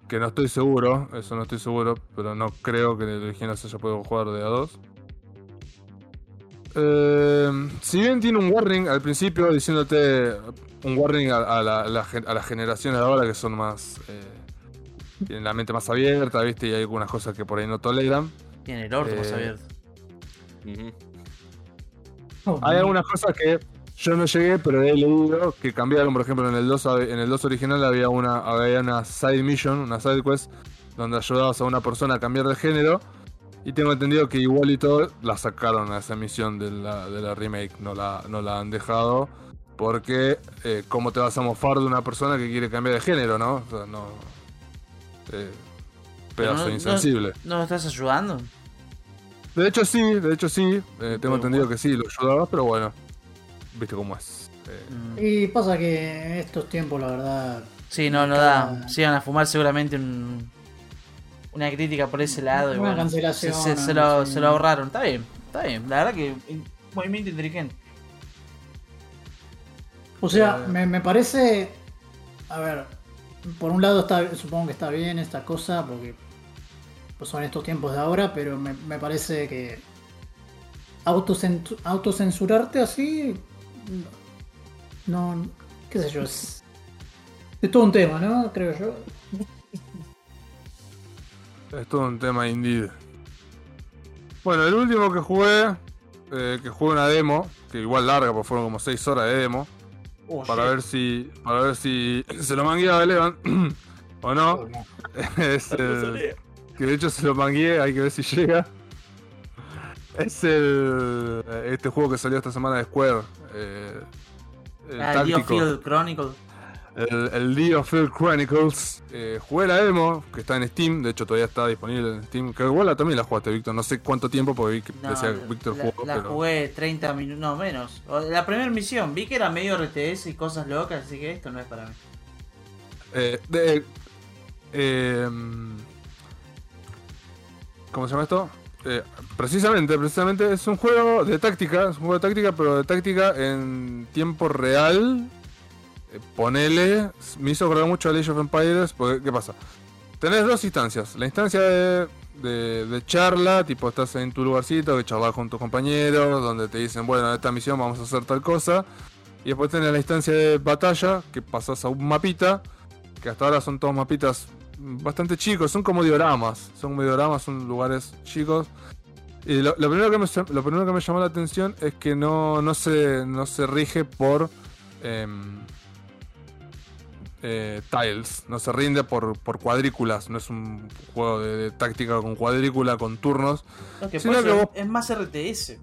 Que no estoy seguro, eso no estoy seguro, pero no creo que el original se haya podido jugar de a dos. Eh, si bien tiene un warning al principio diciéndote un warning a, a la, a la gen- a las generaciones de ahora que son más. eh, tienen la mente más abierta, ¿viste? Y hay algunas cosas que por ahí no toleran. Tiene el orto más Eh, abierto. Oh, Hay algunas cosas que yo no llegué, pero he leído que cambiaron. Por ejemplo, en el 2, hab- en el 2 original había una, había una side mission, una side quest, donde ayudabas a una persona a cambiar de género. Y tengo entendido que igual y todo la sacaron a esa misión de la, de la remake, no la, no la han dejado. Porque, eh, ¿cómo te vas a mofar de una persona que quiere cambiar de género, no? O sea, no. Eh, pedazo no- insensible. ¿No lo estás ayudando? De hecho sí, de hecho sí. eh, tengo entendido bueno. que sí, lo ayudabas, pero bueno. Viste cómo es. Eh, Mm. Y pasa que en estos tiempos, la verdad. Sí, no, no Cada- da. Se iban a fumar seguramente un- una crítica por ese lado. y Una bueno, cancelación, Se, se- se algo lo, se lo ahorraron. Está bien, está bien. La verdad que in- movimiento inteligente. O sea, me, me parece. A ver, por un lado está, supongo que está bien esta cosa, porque pues son estos tiempos de ahora, pero me, me parece que autocensurarte así. No. qué sé yo, es. Es todo un tema, ¿no? Creo yo. Es todo un tema indeed. Bueno, el último que jugué, eh, que jugué una demo, que igual larga, porque fueron como 6 horas de demo, Oh, para shit. ver si para ver si se lo mangueaba Elevan o no. es el, que de hecho se lo mangué, hay que ver si llega. Es el este juego que salió esta semana de Square. eh, el Ah, táctico. Geofield Chronicle. El, el Field Chronicles. Eh, jugué la demo, que está en Steam. De hecho, todavía está disponible en Steam. Que igual también la jugaste, Víctor. No sé cuánto tiempo, porque vi que No, decía Víctor la, jugó. la pero... jugué 30 minutos, no menos. La primera misión, vi que era medio RTS y cosas locas, así que esto no es para mí. Eh, de- eh, ¿Cómo se llama esto? Eh, precisamente, precisamente es un juego de táctica, es un juego de táctica, pero de táctica en tiempo real. Eh, ponele, me hizo acordar mucho a Age of Empires, porque ¿qué pasa? Tenés dos instancias, la instancia de, de- charla, tipo estás en tu lugarcito, que charlas con tus compañeros, donde te dicen, bueno, en esta misión vamos a hacer tal cosa. Y después tenés la instancia de batalla, que pasas a un mapita, que hasta ahora son todos mapitas bastante chicos, son como dioramas, son como dioramas, son lugares chicos. Y lo, primero que me, lo primero que me llamó la atención es que no, no, se, no se rige por em, eh, tiles, no se rinde por, por cuadrículas, no es un juego de, de táctica con cuadrícula, con turnos. No, que es, vos- es más RTS.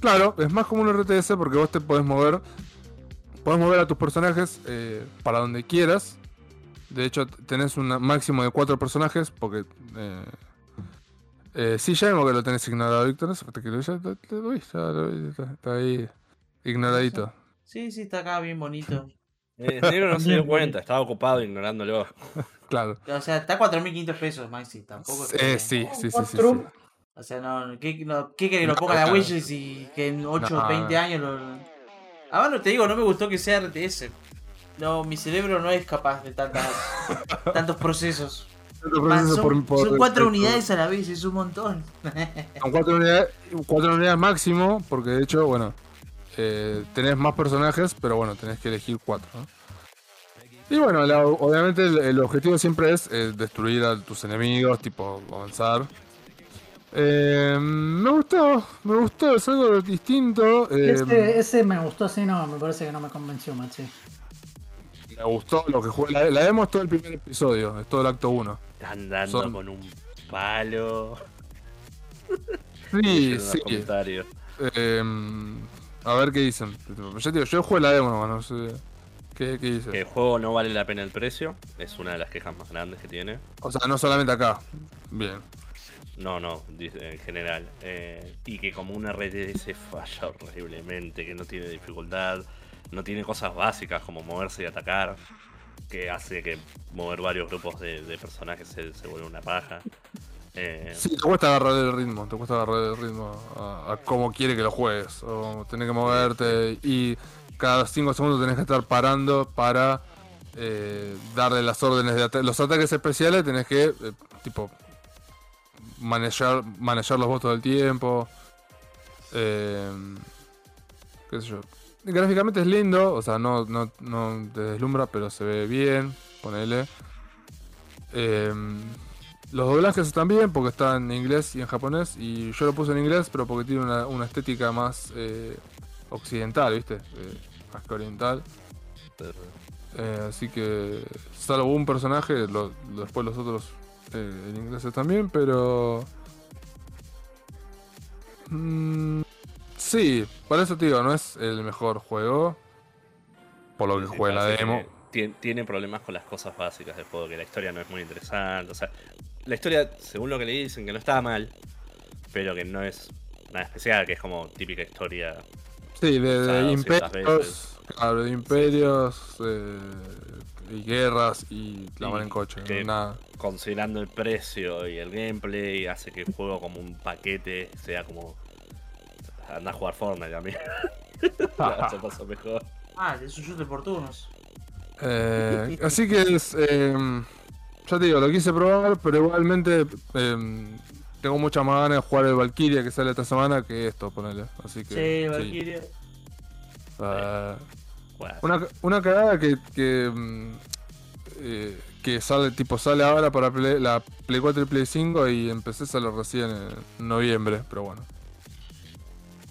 Claro, es más como un RTS porque vos te podés mover. Podés mover a tus personajes eh, para donde quieras. De hecho, tenés un máximo de cuatro personajes porque. Eh, eh, sí, ya vemos que lo tenés ignorado, Víctor. Está ahí ignoradito. Sí, sí, está acá bien bonito. Eh, negro no se dio cuenta, estaba ocupado ignorándolo. Claro. O sea, está a 4.500 pesos, Maxi. Tampoco es que- Eh, sí, sí, sí, sí, sí. Cuatro. O sea, no, ¿qué, no, ¿qué quiere que lo No, ponga la claro. Wishes y que en 8 No, o 20 no. años lo. Ahora no te digo, no me gustó que sea RTS. No, mi cerebro no es capaz de tantas, tantos procesos. Man, son, por- por- son cuatro unidades a la vez, es un montón. Son cuatro unidades, cuatro unidades máximo, porque de hecho, bueno, eh, tenés más personajes, pero bueno, tenés que elegir cuatro. ¿no? Y bueno, la- obviamente el, el objetivo siempre es eh, destruir a tus enemigos, tipo avanzar. Eh, me gustó, me gustó, es algo distinto. eh, Ese, ese me gustó así, no, me parece que no me convenció, machi. me gustó lo que jugué. La, la demo es todo el primer episodio, es todo el acto 1. Andando Son- con un palo. Sí, sí. comentarios. eh, a ver qué dicen. Digo, yo jugué la demo nomás, no sé. ¿Qué, qué dice? Que el juego no vale la pena el precio. Es una de las quejas más grandes que tiene. O sea, no solamente acá. Bien. No, no, en general. Eh, y que como un RTS falla horriblemente, que no tiene dificultad, no tiene cosas básicas como moverse y atacar, que hace que mover varios grupos de, de personajes se, se vuelve una paja. Eh, Sí, te cuesta agarrar el ritmo, te cuesta agarrar el ritmo a, a cómo quiere que lo juegues. O tenés que moverte y cada 5 segundos tenés que estar parando para eh, darle las órdenes de. Los ataques especiales tenés que, eh, tipo, manejar, manejarlos vos todo el tiempo. Eh, qué sé yo. Gráficamente es lindo, o sea, no, te deslumbra, pero se ve bien, ponele. Los doblajes están bien porque están en inglés y en japonés. Y yo lo puse en inglés, pero porque tiene una, una estética más eh, occidental, ¿viste? Eh, más que oriental. Eh, así que, salvo un personaje, lo- después los otros eh, en inglés están bien, pero. Mm, sí, por eso digo, no es el mejor juego. Por lo que en la demo. que tiene problemas con las cosas básicas del juego, que la historia no es muy interesante. O sea, la historia, según lo que le dicen, que no estaba mal, pero que no es nada especial, que es como típica historia. Sí, de, de imperios, claro, de imperios eh, y guerras y la Y van en coche, que- nada. Considerando el precio y el gameplay, hace que el juego como un paquete sea como. Anda a jugar Fortnite también. Se pasa mejor. Ah, es un shooter por turnos. Eh, así que es, eh, ya te digo, lo quise probar, pero igualmente eh, tengo mucha más ganas de jugar el Valkyria que sale esta semana que esto, ponele. Así que Sí, sí. Valkyria. Bueno, Una, una cagada que, que, mm, eh, que sale tipo sale ahora para Play- la Play 4 y Play 5 y empecé sale recién en noviembre, pero bueno.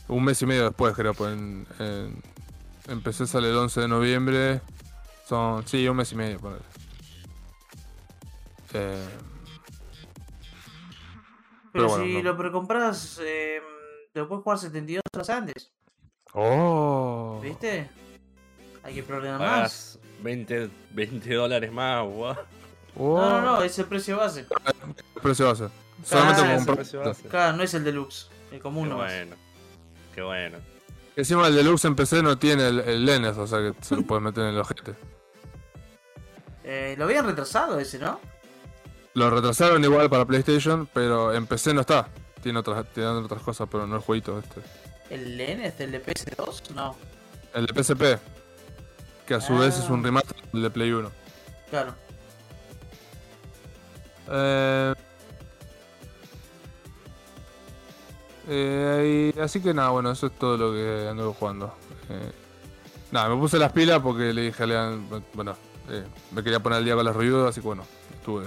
Un mes y medio después creo, pues en, en- empecé sale el 11 de noviembre. Son, sí, un mes y medio, ponele. Eh, Pero, Pero bueno, si no. lo precompras, eh, te lo puedes jugar 72 horas antes. oh. ¿Viste? Hay que programar más. pagas 20, 20 dólares más, guau. oh. No, no, no, es el precio base. El precio base. Solamente ese comprar- precio base. Claro, no es el deluxe. El común Qué no bueno. Qué bueno. Encima el Deluxe en PC no tiene el, el Lenes, o sea que se lo puedes meter en el ojete. Eh, lo habían retrasado ese, ¿no? Lo retrasaron igual para PlayStation, pero en PC no está. Tiene otras, tiene otras cosas, pero no el jueguito este. ¿El N es el de PS2? No. El de PSP, que a su vez Ah. es un remaster del de Play 1. Claro. Eh, eh, y así que nada, bueno, eso es todo lo que anduve jugando. Eh, nada, me puse las pilas porque le dije a Lean, bueno, eh, me quería poner al día con las reviews, así que bueno, estuve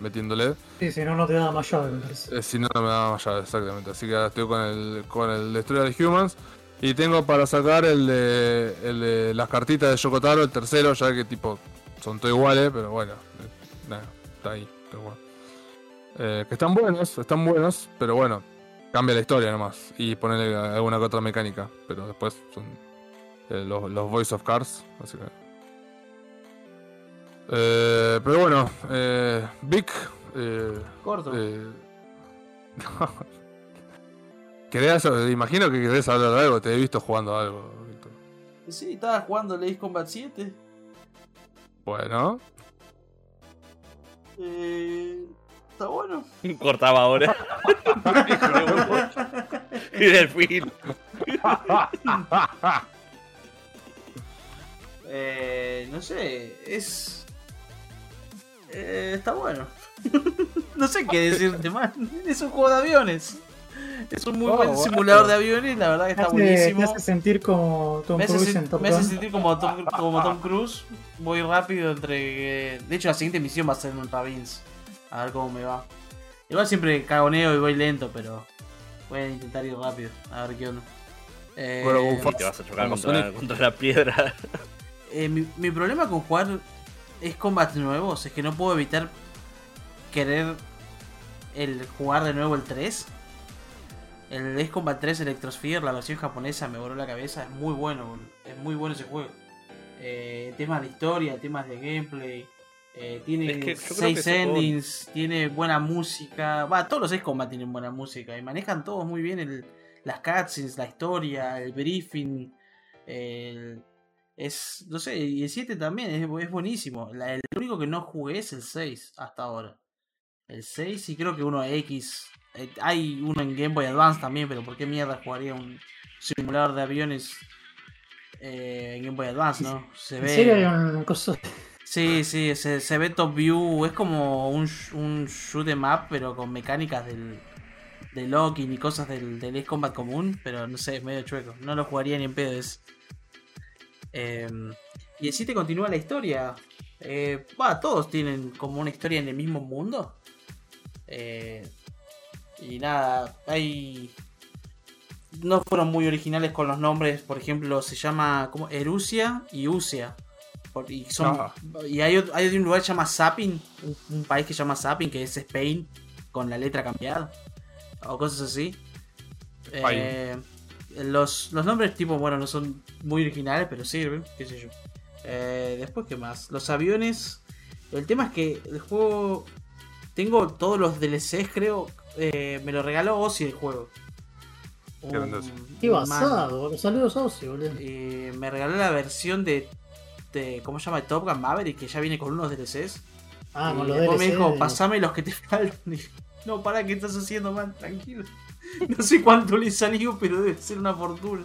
metiéndole. Sí, si no, no te da más llave, me parece. Eh, si no, no me daba más llave, exactamente. Así que ahora estoy con el, con el Destroyer de Humans. Y tengo para sacar el de, el de las cartitas de Yokotaro, el tercero, ya que tipo son todos iguales, pero bueno, eh, nada, está ahí. Pero bueno. Eh, que están buenos, están buenos, pero bueno, Cambia la historia nomás y ponerle alguna que otra mecánica, pero después son eh, los, los Voice of Cars, así que... Eh, pero bueno, eh, Vic... Eh, Corto. eh, ¿Querés, imagino que querés hablar de algo, te he visto jugando algo. Víctor. Sí, estaba jugando Ace Combat 7. Bueno, Eh, está bueno. Cortaba ahora. y del fin. Eh, no sé, es. Eh, está bueno. no sé qué decirte más. Es un juego de aviones. Es un muy Oh, buen bueno. simulador de aviones, la verdad que está hace, buenísimo. hace sentir como Tom Me Cruise sen- en Top me hace sentir como Tom, como Tom Cruise. Voy rápido entre. De hecho, la siguiente misión va a ser en Ravins. A ver cómo me va. Igual siempre cagoneo y voy lento, pero voy a intentar ir rápido. A ver qué onda. Eh, Bueno, te vas a chocar contra, la piedra. eh, mi, mi problema con jugar es combat nuevos es que no puedo evitar querer el jugar de nuevo el 3. El Ace Combat 3 Electrosphere, la versión japonesa, me voló la cabeza. Es muy bueno, es muy bueno ese juego. Eh, temas de historia, temas de gameplay. eh, tiene Es que yo creo que 6 ese juego- endings, tiene buena música. Va, todos los Ace Combat tienen buena música y manejan todos muy bien el, las cutscenes, la historia, el briefing. el- es, no sé, y el 7 también es, es buenísimo. La- el único que no jugué es el 6 hasta ahora. El 6 y creo que uno X. Eh, hay uno en Game Boy Advance también, pero ¿por qué mierda jugaría un simulador de aviones eh, en Game Boy Advance, no? Se ¿En ve... serio hay un coso? Sí, sí, se, se ve top view. Es como un, un shoot em up, pero con mecánicas del, de locking y cosas del, del Ace Combat común. Pero no sé, es medio chueco. No lo jugaría ni en pedo ese. Em, y el 7 continúa la historia. Eh, todos tienen como una historia en el mismo mundo. Eh, y nada, hay. No fueron muy originales con los nombres. Por ejemplo, se llama como Erusia y Usia. Por- Y, son, Ah. y hay, ot- hay un lugar que se llama Sapin, un, un país que se llama Sapin, que es Spain, con la letra cambiada, o cosas así. Eh, los, los nombres, tipo, bueno, no son muy originales, pero sirven, qué sé yo. Eh, después, ¿qué más? Los aviones. El tema es que el juego. Tengo todos los DLCs, creo. eh, me lo regaló Ozzy el juego. Qué. Un- Qué basado, boludo. Saludos a Ozzy, boludo. Eh, me regaló la versión de, de. ¿Cómo se llama? Top Gun Maverick, que ya viene con unos DLCs. Ah, y con los después me dijo, pasame los que te faltan. Dije, no, para, ¿qué estás haciendo, man? Tranquilo. No sé cuánto le salió, pero debe ser una fortuna.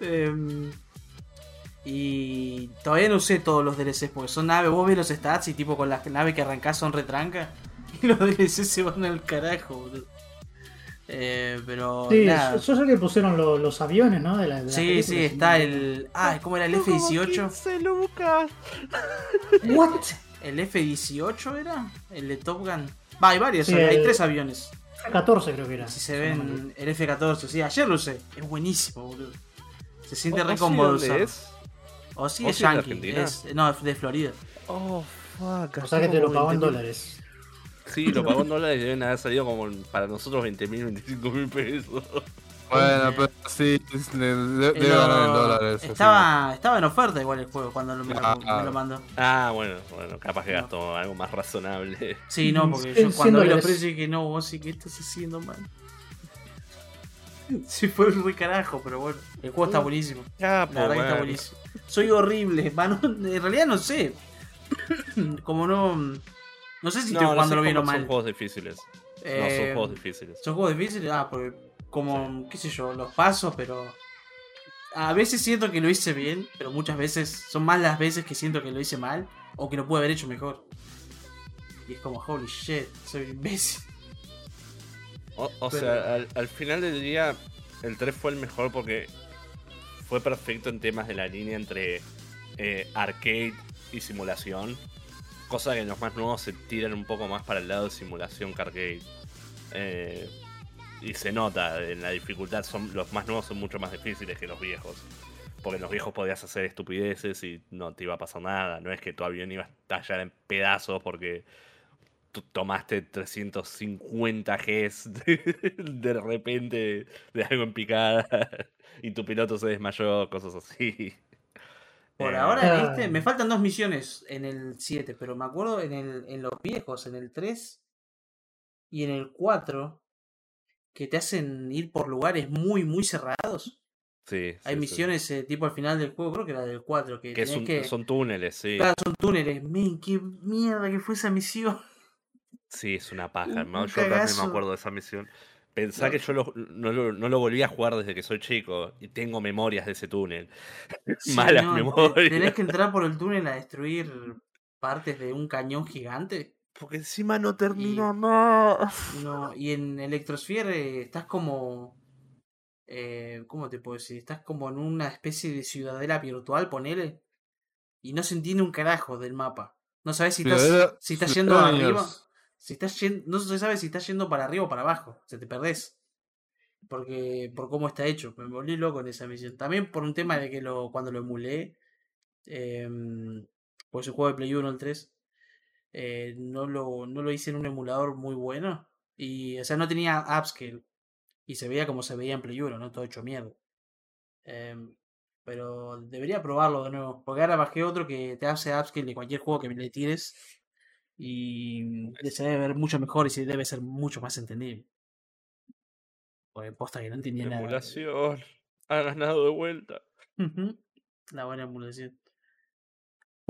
Em, y todavía no usé todos los DLCs, porque son naves, vos ves los stats y tipo con las naves que arrancás son retranca. Y los DLCs se van al carajo, boludo. Eh, pero Sí, nada. yo, yo sé que pusieron lo- los aviones, ¿no? De la, de la Sí, sí, está no- el. Ah, ¿cómo era el F-18? Lucas. ¿What? ¿El F-18 era? ¿El de Top Gun? Va, hay varios, Sí, hay el- tres aviones. 14 creo que era. Si se ven el F-14, sí, ayer lo usé. Es buenísimo, boludo. Se siente re ¿Ozzy cómodo es? O sí, ¿Ozzy es yankee. Es, no, es de Florida. Oh, fuck. O sea que te lo pagó en 20.000. dólares. Sí, lo pagó en dólares y deben haber salido como para nosotros 20 mil, 25 mil pesos. Bueno, pero sí, Eh, lo- ganar en dólares. así Estaba, estaba en oferta igual el juego cuando lo- me, lo, Ah. me lo mandó. Ah, bueno, bueno, capaz que No. gastó algo más razonable. Sí, no, porque yo cuando vi los precios dije, no, vos sí que estás haciendo mal. Sí, fue un re carajo, pero bueno. El juego está buenísimo. Ah, La verdad que está buenísimo. Soy horrible, mano. En realidad no sé. Como no. No sé si estoy No, jugando los bien o Xbox son mal. juegos difíciles. No, Eh, son juegos difíciles. son juegos difíciles. Ah, porque. Como, qué sé yo, los paso, pero. A veces siento que lo hice bien, pero muchas veces. Son más las veces que siento que lo hice mal. O que lo pude haber hecho mejor. Y es como, holy shit, soy un imbécil. O, o pero- sea, al, al final del día, el 3 fue el mejor porque fue perfecto en temas de la línea entre eh, arcade y simulación. Cosa que en los más nuevos se tiran un poco más para el lado de simulación que arcade. Eh, y se nota en la dificultad, son, los más nuevos son mucho más difíciles que los viejos. Porque en los viejos podías hacer estupideces y no te iba a pasar nada. No es que tu avión iba a estallar en pedazos porque tú tomaste 350 Gs de, de repente de algo en picada y tu piloto se desmayó, cosas así. Por Eh, ahora, Ah. este, me faltan dos misiones en el 7, pero me acuerdo en, el, en los viejos, en el 3 y en el 4, que te hacen ir por lugares muy, muy cerrados. Sí, Hay sí, sí. misiones eh, tipo al final del juego, creo que era del 4, que, son, que- son túneles, sí. Claro, son túneles. Men, qué mierda que fue esa misión. Sí, es una paja. Hermano. un Yo también me acuerdo de esa misión. Pensá No. que yo lo- no, lo, no lo volví a jugar desde que soy chico y tengo memorias de ese túnel. Malas no, memorias. Tenés que entrar por el túnel a destruir partes de un cañón gigante. Porque encima no termina más. No, y en Electrosphere estás como. Eh, ¿Cómo te puedo decir? Estás como en una especie de ciudadela virtual, ponele. Y no se entiende un carajo del mapa. No sabes si estás, si estás yendo Ciudadanos. arriba. Si estás yendo, no se sabe si estás yendo para arriba o para abajo. Se te perdés. Porque, por cómo está hecho. Me volví loco en esa misión. También por un tema de que lo, cuando lo emulé. Eh, pues el juego de Play 1, el 3. Eh, no, lo, no lo hice en un emulador muy bueno. Y, o sea, no tenía upscale. Y se veía como se veía en Play 1, ¿no? Todo hecho mierda. Em, pero debería probarlo de nuevo. Porque ahora bajé otro que te hace upscale de cualquier juego que le tires. Y se debe ver mucho mejor y se debe ser mucho más entendible. Porque posta que no entendía nada. Emulación. Ha ganado de vuelta. La buena emulación.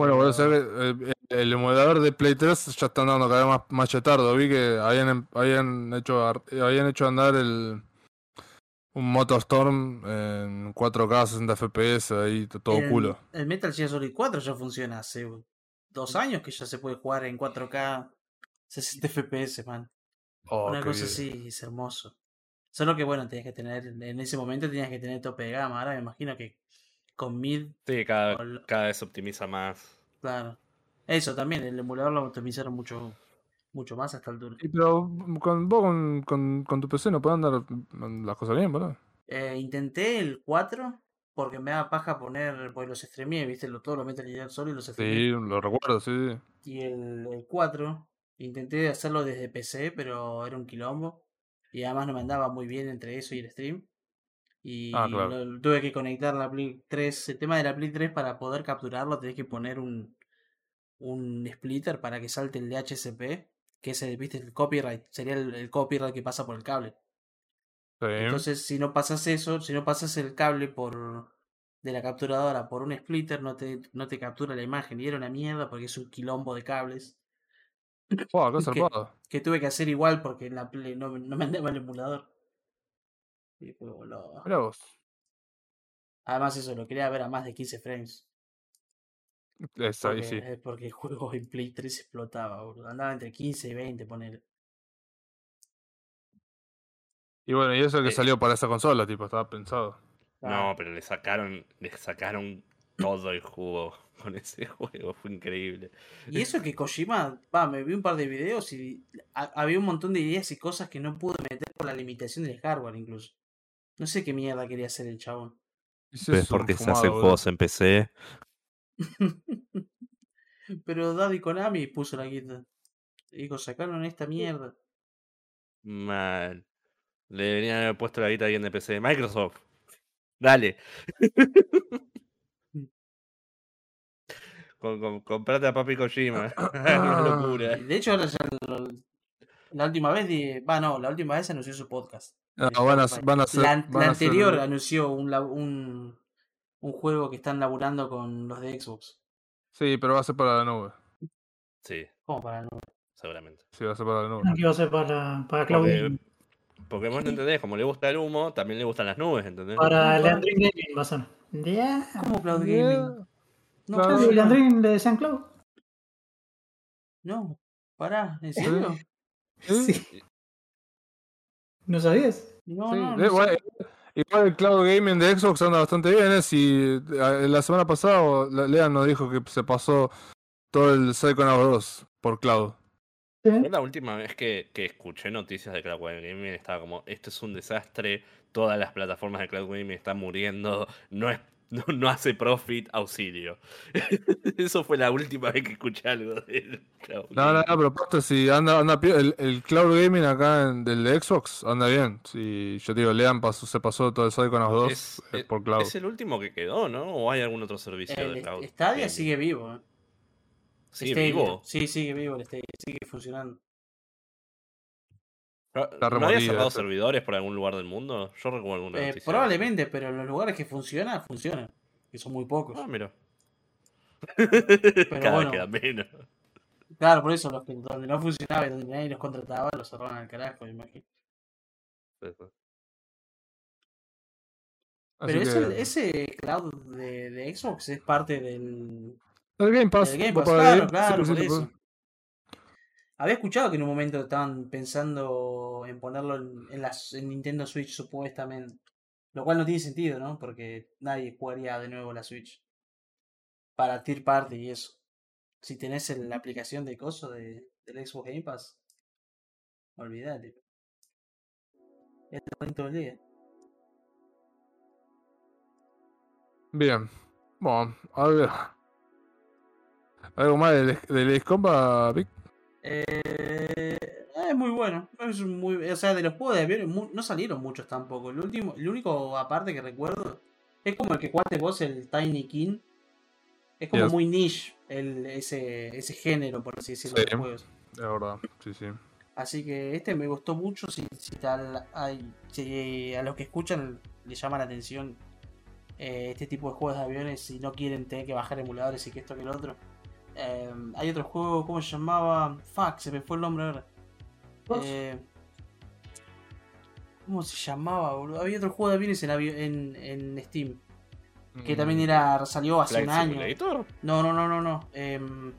Bueno, por eso eh, el emulador de Play 3 ya están dando cada vez más, más chetardo. Vi que habían, em- habían hecho habían hecho andar el un Motorstorm en 4K 60 FPS ahí todo el, culo. El Metal Gear Solid 4 ya funciona hace dos años que ya se puede jugar en 4K 60 FPS, man. Oh, Una cosa bien. así es hermoso. Solo que bueno, tenías que tener, en ese momento tenías que tener tope de gama. Ahora me imagino que con mid, Sí, cada, cada vez optimiza más. claro. Eso también, el emulador lo optimizaron mucho, mucho más a esta altura. Y pero con, vos con, con, con tu PC no pueden andar las cosas bien, ¿verdad? Eh, intenté el 4 porque me da paja poner, pues los streameé, viste, lo, todo lo Metal Gear Solid los streameé. Sí, lo recuerdo, sí. sí. Y el, el 4 intenté hacerlo desde PC, pero era un quilombo. Y además no me andaba muy bien entre eso y el stream. Y Ah, claro. lo- tuve que conectar la Play 3. El tema de la Play 3 para poder capturarlo tenés que poner un, un splitter para que salte el DHCP. Que es el, viste, el copyright. Sería el, el copyright que pasa por el cable. Sí. Entonces, si no pasas eso, si no pasas el cable por de la capturadora por un splitter, no te, no te captura la imagen. Y era una mierda porque es un quilombo de cables. Qué que- tuve que hacer igual porque en la Play no, no me andaba el emulador. Y fue boludo. Mirá vos. Además eso, lo quería ver a más de 15 frames. Es ahí Porque, sí. porque el juego en Play 3 explotaba, boludo. Andaba entre 15 y 20, poner. Y bueno, y eso que Eh. salió para esa consola, tipo, estaba pensado. No, pero le sacaron, le sacaron todo el jugo con ese juego. Fue increíble. Y eso que Kojima, va, me vi un par de videos y ha- había un montón de ideas y cosas que no pude meter por la limitación del hardware incluso. No sé qué mierda quería hacer el chabón. Ese es un fumado, boludo. en PC. Pero Daddy Konami puso la guita. Dijo, sacaron esta mierda. Mal. Le deberían haber puesto la guita a alguien de PC. Microsoft. Dale. con, con- comprate a Papi Kojima. Una locura. De hecho, ahora ya lo- la última vez, no, la última vez anunció su podcast. No, El van a, Shopify. van a hacer. la, van la a hacer- anterior anunció un, la- un, un juego que están laburando con los de Xbox. Sí, pero va a ser para la nube. Sí, ¿Cómo para no? seguramente. Sí, va a ser para la nube. Aquí va a ser para, para Cloud Porque, Gaming. porque vos no entendés, como le gusta el humo, también le gustan las nubes, ¿entendés? Para Leandrin Gaming va a ser. Ya. ¿Cómo Cloud Yeah. Gaming? No, Cloud. Leandrin le decían Cloud. No, pará, ¿en serio? Sí. ¿No sabías? No, Sí, no, no igual, el cloud gaming de Xbox anda bastante bien. ¿eh? Si, la semana pasada Lean nos dijo que se pasó todo el Psychonauts 2 por cloud. Sí. La última vez que, que escuché noticias de Cloud Gaming estaba como, esto es un desastre, todas las plataformas de Cloud Gaming están muriendo, no es, no, no hace profit auxilio. Eso fue la última vez que escuché algo del cloud. No, no, no, pero posta, si anda, anda el, el cloud gaming acá en- del de Xbox anda bien. Si yo te digo, Lean pasó, se pasó todo el Psychonauts 2 Es, eh, es- por cloud. es el último que quedó, ¿no? ¿O hay algún otro servicio de El cloud? Stadia gaming? sigue vivo. ¿eh? ¿Sigue Stadia. vivo? Sí, sigue vivo el Stadia, sigue funcionando. ¿No Está había cerrado servidores por algún lugar del mundo? Yo recuerdo alguna Eh, noticia probablemente, pero en los lugares que funciona, funciona. Que son muy pocos. Ah, mira. Pero Cada bueno. vez queda menos. Claro, por eso los que donde no funcionaba y donde nadie los contrataba, los cerraban al carajo, me imagino. Pero que- ese, ese cloud de, de Xbox es parte del, El Game Pass. del Game Pass. Claro, claro, sí, por sí, eso. Había escuchado que en un momento estaban pensando en ponerlo en, en, las, en Nintendo Switch supuestamente. Lo cual no tiene sentido, ¿no? Porque nadie jugaría de nuevo la Switch. Para tier party y eso. Si tenés el- la aplicación de coso de, del Xbox Game Pass. Olvídate. Ya te ponen todo el día. Bien. Bueno, a ver. ¿Algo más del, del Ace Combat, Vic? Eh, es muy bueno. Es muy, o sea, de los juegos de aviones mu- no salieron muchos tampoco. El último, el único aparte que recuerdo es como el que jugaste vos, el Tiny King. Es como Yes. muy niche el, ese, ese género, por así decirlo, Sí. de juegos. Es verdad, sí, sí. Así que este me gustó mucho. Si, si, tal, hay, si a los que escuchan les llama la atención eh, este tipo de juegos de aviones y no quieren tener que bajar emuladores y que esto que lo otro. Eh, hay otro juego, ¿cómo se llamaba? Fuck, se me fue el nombre ahora. ¿Vos? Eh, ¿Cómo se llamaba, boludo? Había otro juego de aviones en, en, en Steam. Que Mm, también era salió hace ¿Flight un año. Simulator? No, no, no, no, no. Em,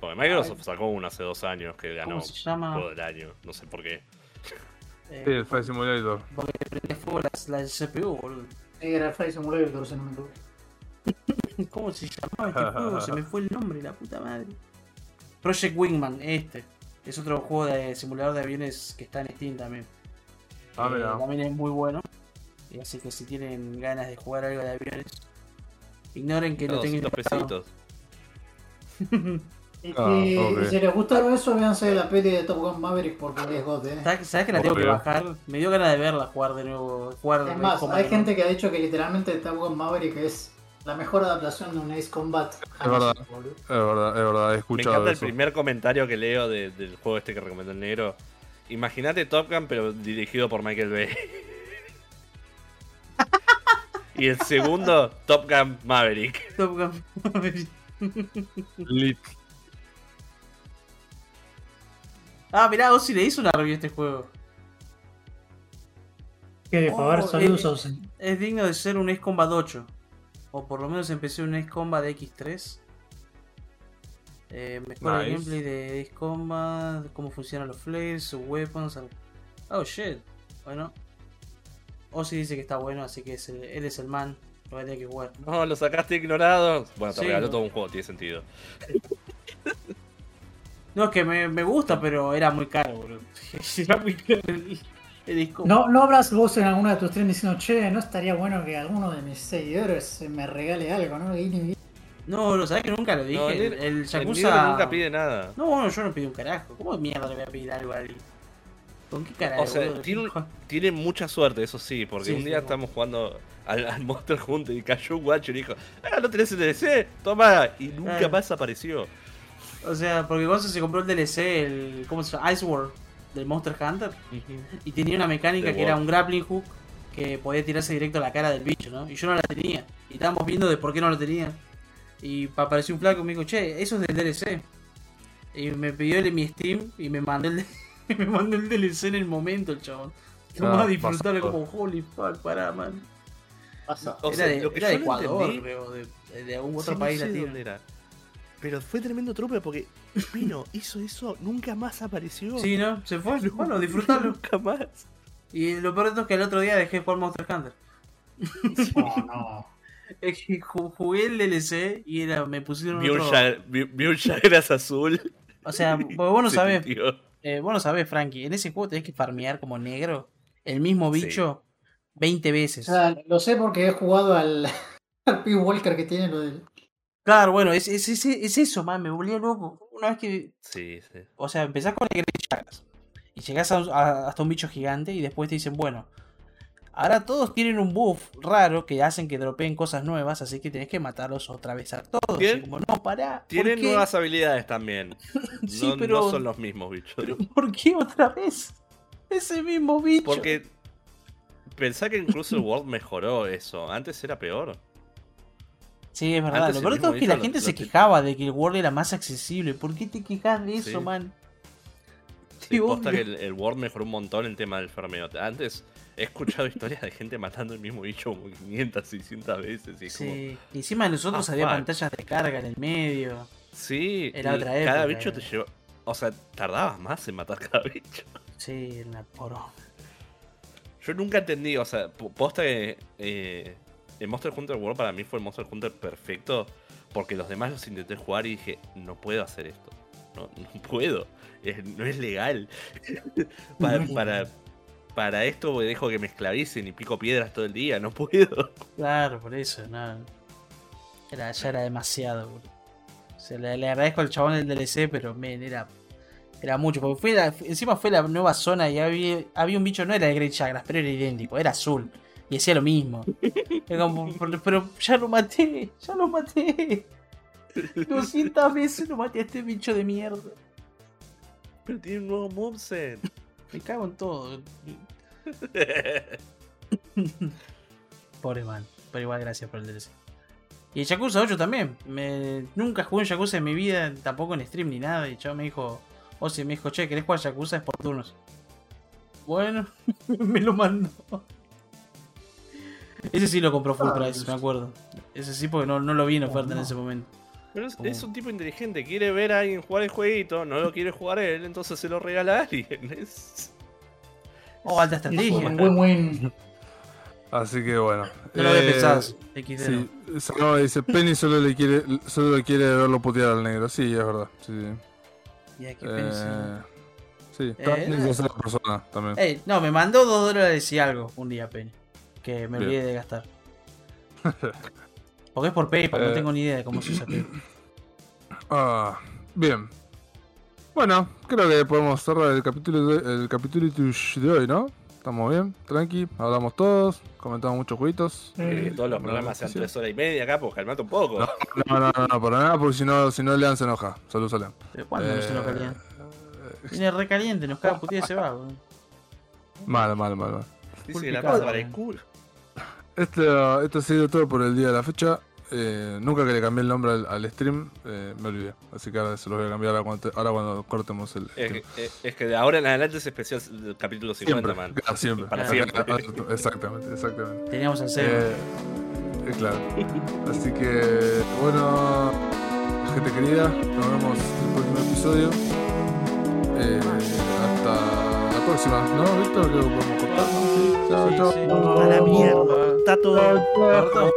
Porque Microsoft sacó uno hace dos años que ganó ¿Cómo se llama? juego del año. No sé por qué. Eh, Sí, el Flight Simulator. porque prende fuego la, la CPU, boludo. Era el Flight Simulator, si no me equivoco. ¿Cómo se llamaba este juego? Se me fue el nombre, la puta madre. Project Wingman, este. Es otro juego de simulador de aviones que está en Steam también. Ah, Eh, también es muy bueno. Y así que si tienen ganas de jugar algo de aviones, ignoren que lo tengo 200 instalado. pesitos. Y, Ah, y- si les gustaron eso, véanse la peli de Top Gun Maverick porque es God, eh. ¿Sabes, sabes que la tengo que bajar? Me dio ganas de verla jugar de nuevo. Jugar Es más, hay ¿no? gente que ha dicho que literalmente Top Gun Maverick es la mejor adaptación de un Ace Combat. jamás, verdad. Es verdad, es verdad, he Me escuchado encanta el primer comentario que leo de- del juego este que recomendó el negro. Imagínate Top Gun, pero dirigido por Michael Bay. y el segundo, Top Gun Maverick. Top Gun Maverick. Lit. Ah, mirá, Ozzy le hizo una review a este juego. Que, Oh, por ver, saludos, eh, Ozzy. Es digno de ser un Ace Combat 8. O por lo menos empecé un Ace Combat de X3. Eh, el Nice. gameplay de Ace Combat, cómo funcionan los flares, sus weapons. al- Oh shit. Bueno. Ozzy dice que está bueno, así que es el- él es el man. Lo voy a tener que jugar. No, lo sacaste ignorado. Bueno, te Sí, regaló no. todo un juego, tiene sentido. No, es que me, me gusta, pero era muy caro, boludo. era muy caro el, el Combat. ¿No, ¿No habrás vos en alguna de tus streams diciendo, che, no estaría bueno que alguno de mis seguidores me regale algo, ¿no? Guiño, guiño"? No, no, ¿sabes que nunca lo dije? No, el, el- el El Yakuza. negro nunca pide nada. No, bueno, yo no pido un carajo. ¿Cómo mierda le voy a pedir algo a alguien? ¿Con qué carajo? O sea, tiene, un- tiene mucha suerte, eso sí, porque Sí, un día sí. estamos jugando al, al Monster Hunter y cayó un guacho y dijo, ah, ¿no tenés el DLC? Toma, y nunca Ah. más apareció. O sea, porque Gonzo se compró el DLC, el. ¿Cómo se llama? Ice World del Monster Hunter. Y tenía una mecánica The que era un grappling hook que podía tirarse directo a la cara del bicho, ¿no? Y yo no la tenía. Y estábamos viendo de por qué no lo tenía. Y pa- apareció un flaco y me dijo, che, eso es del DLC. Y me pidió el, mi Steam y me mandó el, me mandó el DLC en el momento, el chabón. Vamos Ah, a disfrutarlo como holy fuck, pará, man. Pasa. O era sea, de, lo que era yo de no Ecuador, entendí- creo, de, de algún Sí, otro no país sé latino. dónde era. Pero fue tremendo trupe porque vino, hizo eso, nunca más apareció. Sí, ¿no? Se fue. No, Bueno, disfrutarlo. Nunca más. Y lo peor de todo es que el otro día dejé de jugar Monster Hunter. No, no. Es que ju- jugué el DLC y era, me pusieron Vi un, otro... un Jagras azul. O sea, vos no sabés, eh, vos no sabés, Frankie, en ese juego tenés que farmear como negro el mismo Sí. bicho 20 O veces. sea, lo sé porque he jugado al, El P. Walker que tiene lo del. Claro, bueno, es, es, es, es eso, man, me volvió loco. Una vez que. Sí, sí. O sea, empezás con Great Chagas. Y llegás a- a- hasta un bicho gigante y después te dicen, bueno. Ahora todos tienen un buff raro que hacen que dropeen cosas nuevas, así que tenés que matarlos otra vez a todos. Tienen- como, no, pará. ¿por Tienen qué? nuevas habilidades también. Sí, no, pero- no son los mismos bichos. Pero ¿por qué otra vez? Ese mismo bicho. Porque pensá que incluso el World mejoró eso. Antes era peor. Sí, es verdad. Antes Lo peor es que bicho la lo- gente lo se te- quejaba de que el World era más accesible. ¿Por qué te quejas de eso, Sí. man? Sí, posta que el, el World mejoró un montón el tema del farmeo. Antes he escuchado historias de gente matando el mismo bicho como 500, 600 veces. Y es como, Sí. Y encima de nosotros Ah, había fuck. pantallas de carga en el medio. Sí, Era otra cada época, bicho eh. te llevó. O sea, tardabas más en matar cada bicho. Sí, una poro. Yo nunca entendí, o sea, po- posta que eh, el Monster Hunter World para mí fue el Monster Hunter perfecto. Porque los demás los intenté jugar y dije, no puedo hacer esto. No, no puedo. Es- no es legal. para, para, para esto dejo que me esclavicen y pico piedras todo el día. No puedo. Claro, por eso, no. Era, ya era demasiado, boludo. O sea, le, le agradezco al chabón del DLC, pero men, era. Era mucho. Porque fue la- encima fue la nueva zona y había, había un bicho, no era de Great Chagras, pero era idéntico, era azul. Y hacía lo mismo. Como, pero, ya lo maté, ya lo maté. 200 veces lo maté a este bicho de mierda. Pero tiene un nuevo moveset. Me cago en todo. Pobre man. Pero igual gracias por el DLC. Y el Yakuza 8 también. Me... Nunca jugué un Yakuza en mi vida, tampoco en stream ni nada. Y el chavo me dijo, o si me dijo, che, ¿querés jugar Yakuza? Es por turnos. Bueno, me lo mandó. Ese sí lo compró full price, me acuerdo. Ese sí porque no, no lo vi en oferta en ese momento. Pero es, ¿Cómo? es un tipo inteligente, quiere ver a alguien jugar el jueguito, no lo quiere jugar él, entonces se lo regala a alguien. Es- Oh, alta Es estrategia. un No win-win. Así que bueno. lo había Eh, pensado. Sí, Salama dice, Penny solo le quiere solo le quiere verlo putear al negro. Sí, es verdad. Sí, sí. Ya, qué Eh, sí, Eh, necesita ser persona también. No, me mandó 2 dólares y algo un día, Penny. Que me Bien. olvidé de gastar. Porque es por PayPal, no Eh. tengo ni idea de cómo se usa PayPal. Ah, bien. Bueno, creo que podemos cerrar el capítulo de, el capítulo de hoy, ¿no? Estamos bien, tranqui, hablamos todos, comentamos muchos jueguitos. que todos los programas sean tres horas y media acá, pues calmate un poco. No, no, no, no, no, para nada, porque si no, si no Lean se enoja. Saludos a Lean. ¿Pero cuándo no se nos Eh, calienta? Viene recaliente, nos caga putear y se va, boludo. Mal, mal, mal, mal. Dice que la pasa para eh. el culo. Esto, esto ha sido todo por el día de la fecha. Eh, nunca que le cambié el nombre al, al stream, eh, me olvidé. Así que ahora se lo voy a cambiar ahora cuando, ahora cuando cortemos el Es stream. que, es- es que de ahora en adelante es especial el capítulo 50, Siempre, man. claro, siempre. Para Ah, siempre. Exactamente, exactamente. Teníamos el cero. Eh, eh, claro. Así que, bueno, gente querida, nos vemos en el próximo episodio. Eh, hasta la próxima, ¿no, Víctor? Creo que podemos cortar. ¿No? Sí. Chao, Sí, chao. sí. A la mierda. Está todo. Chao. Corta.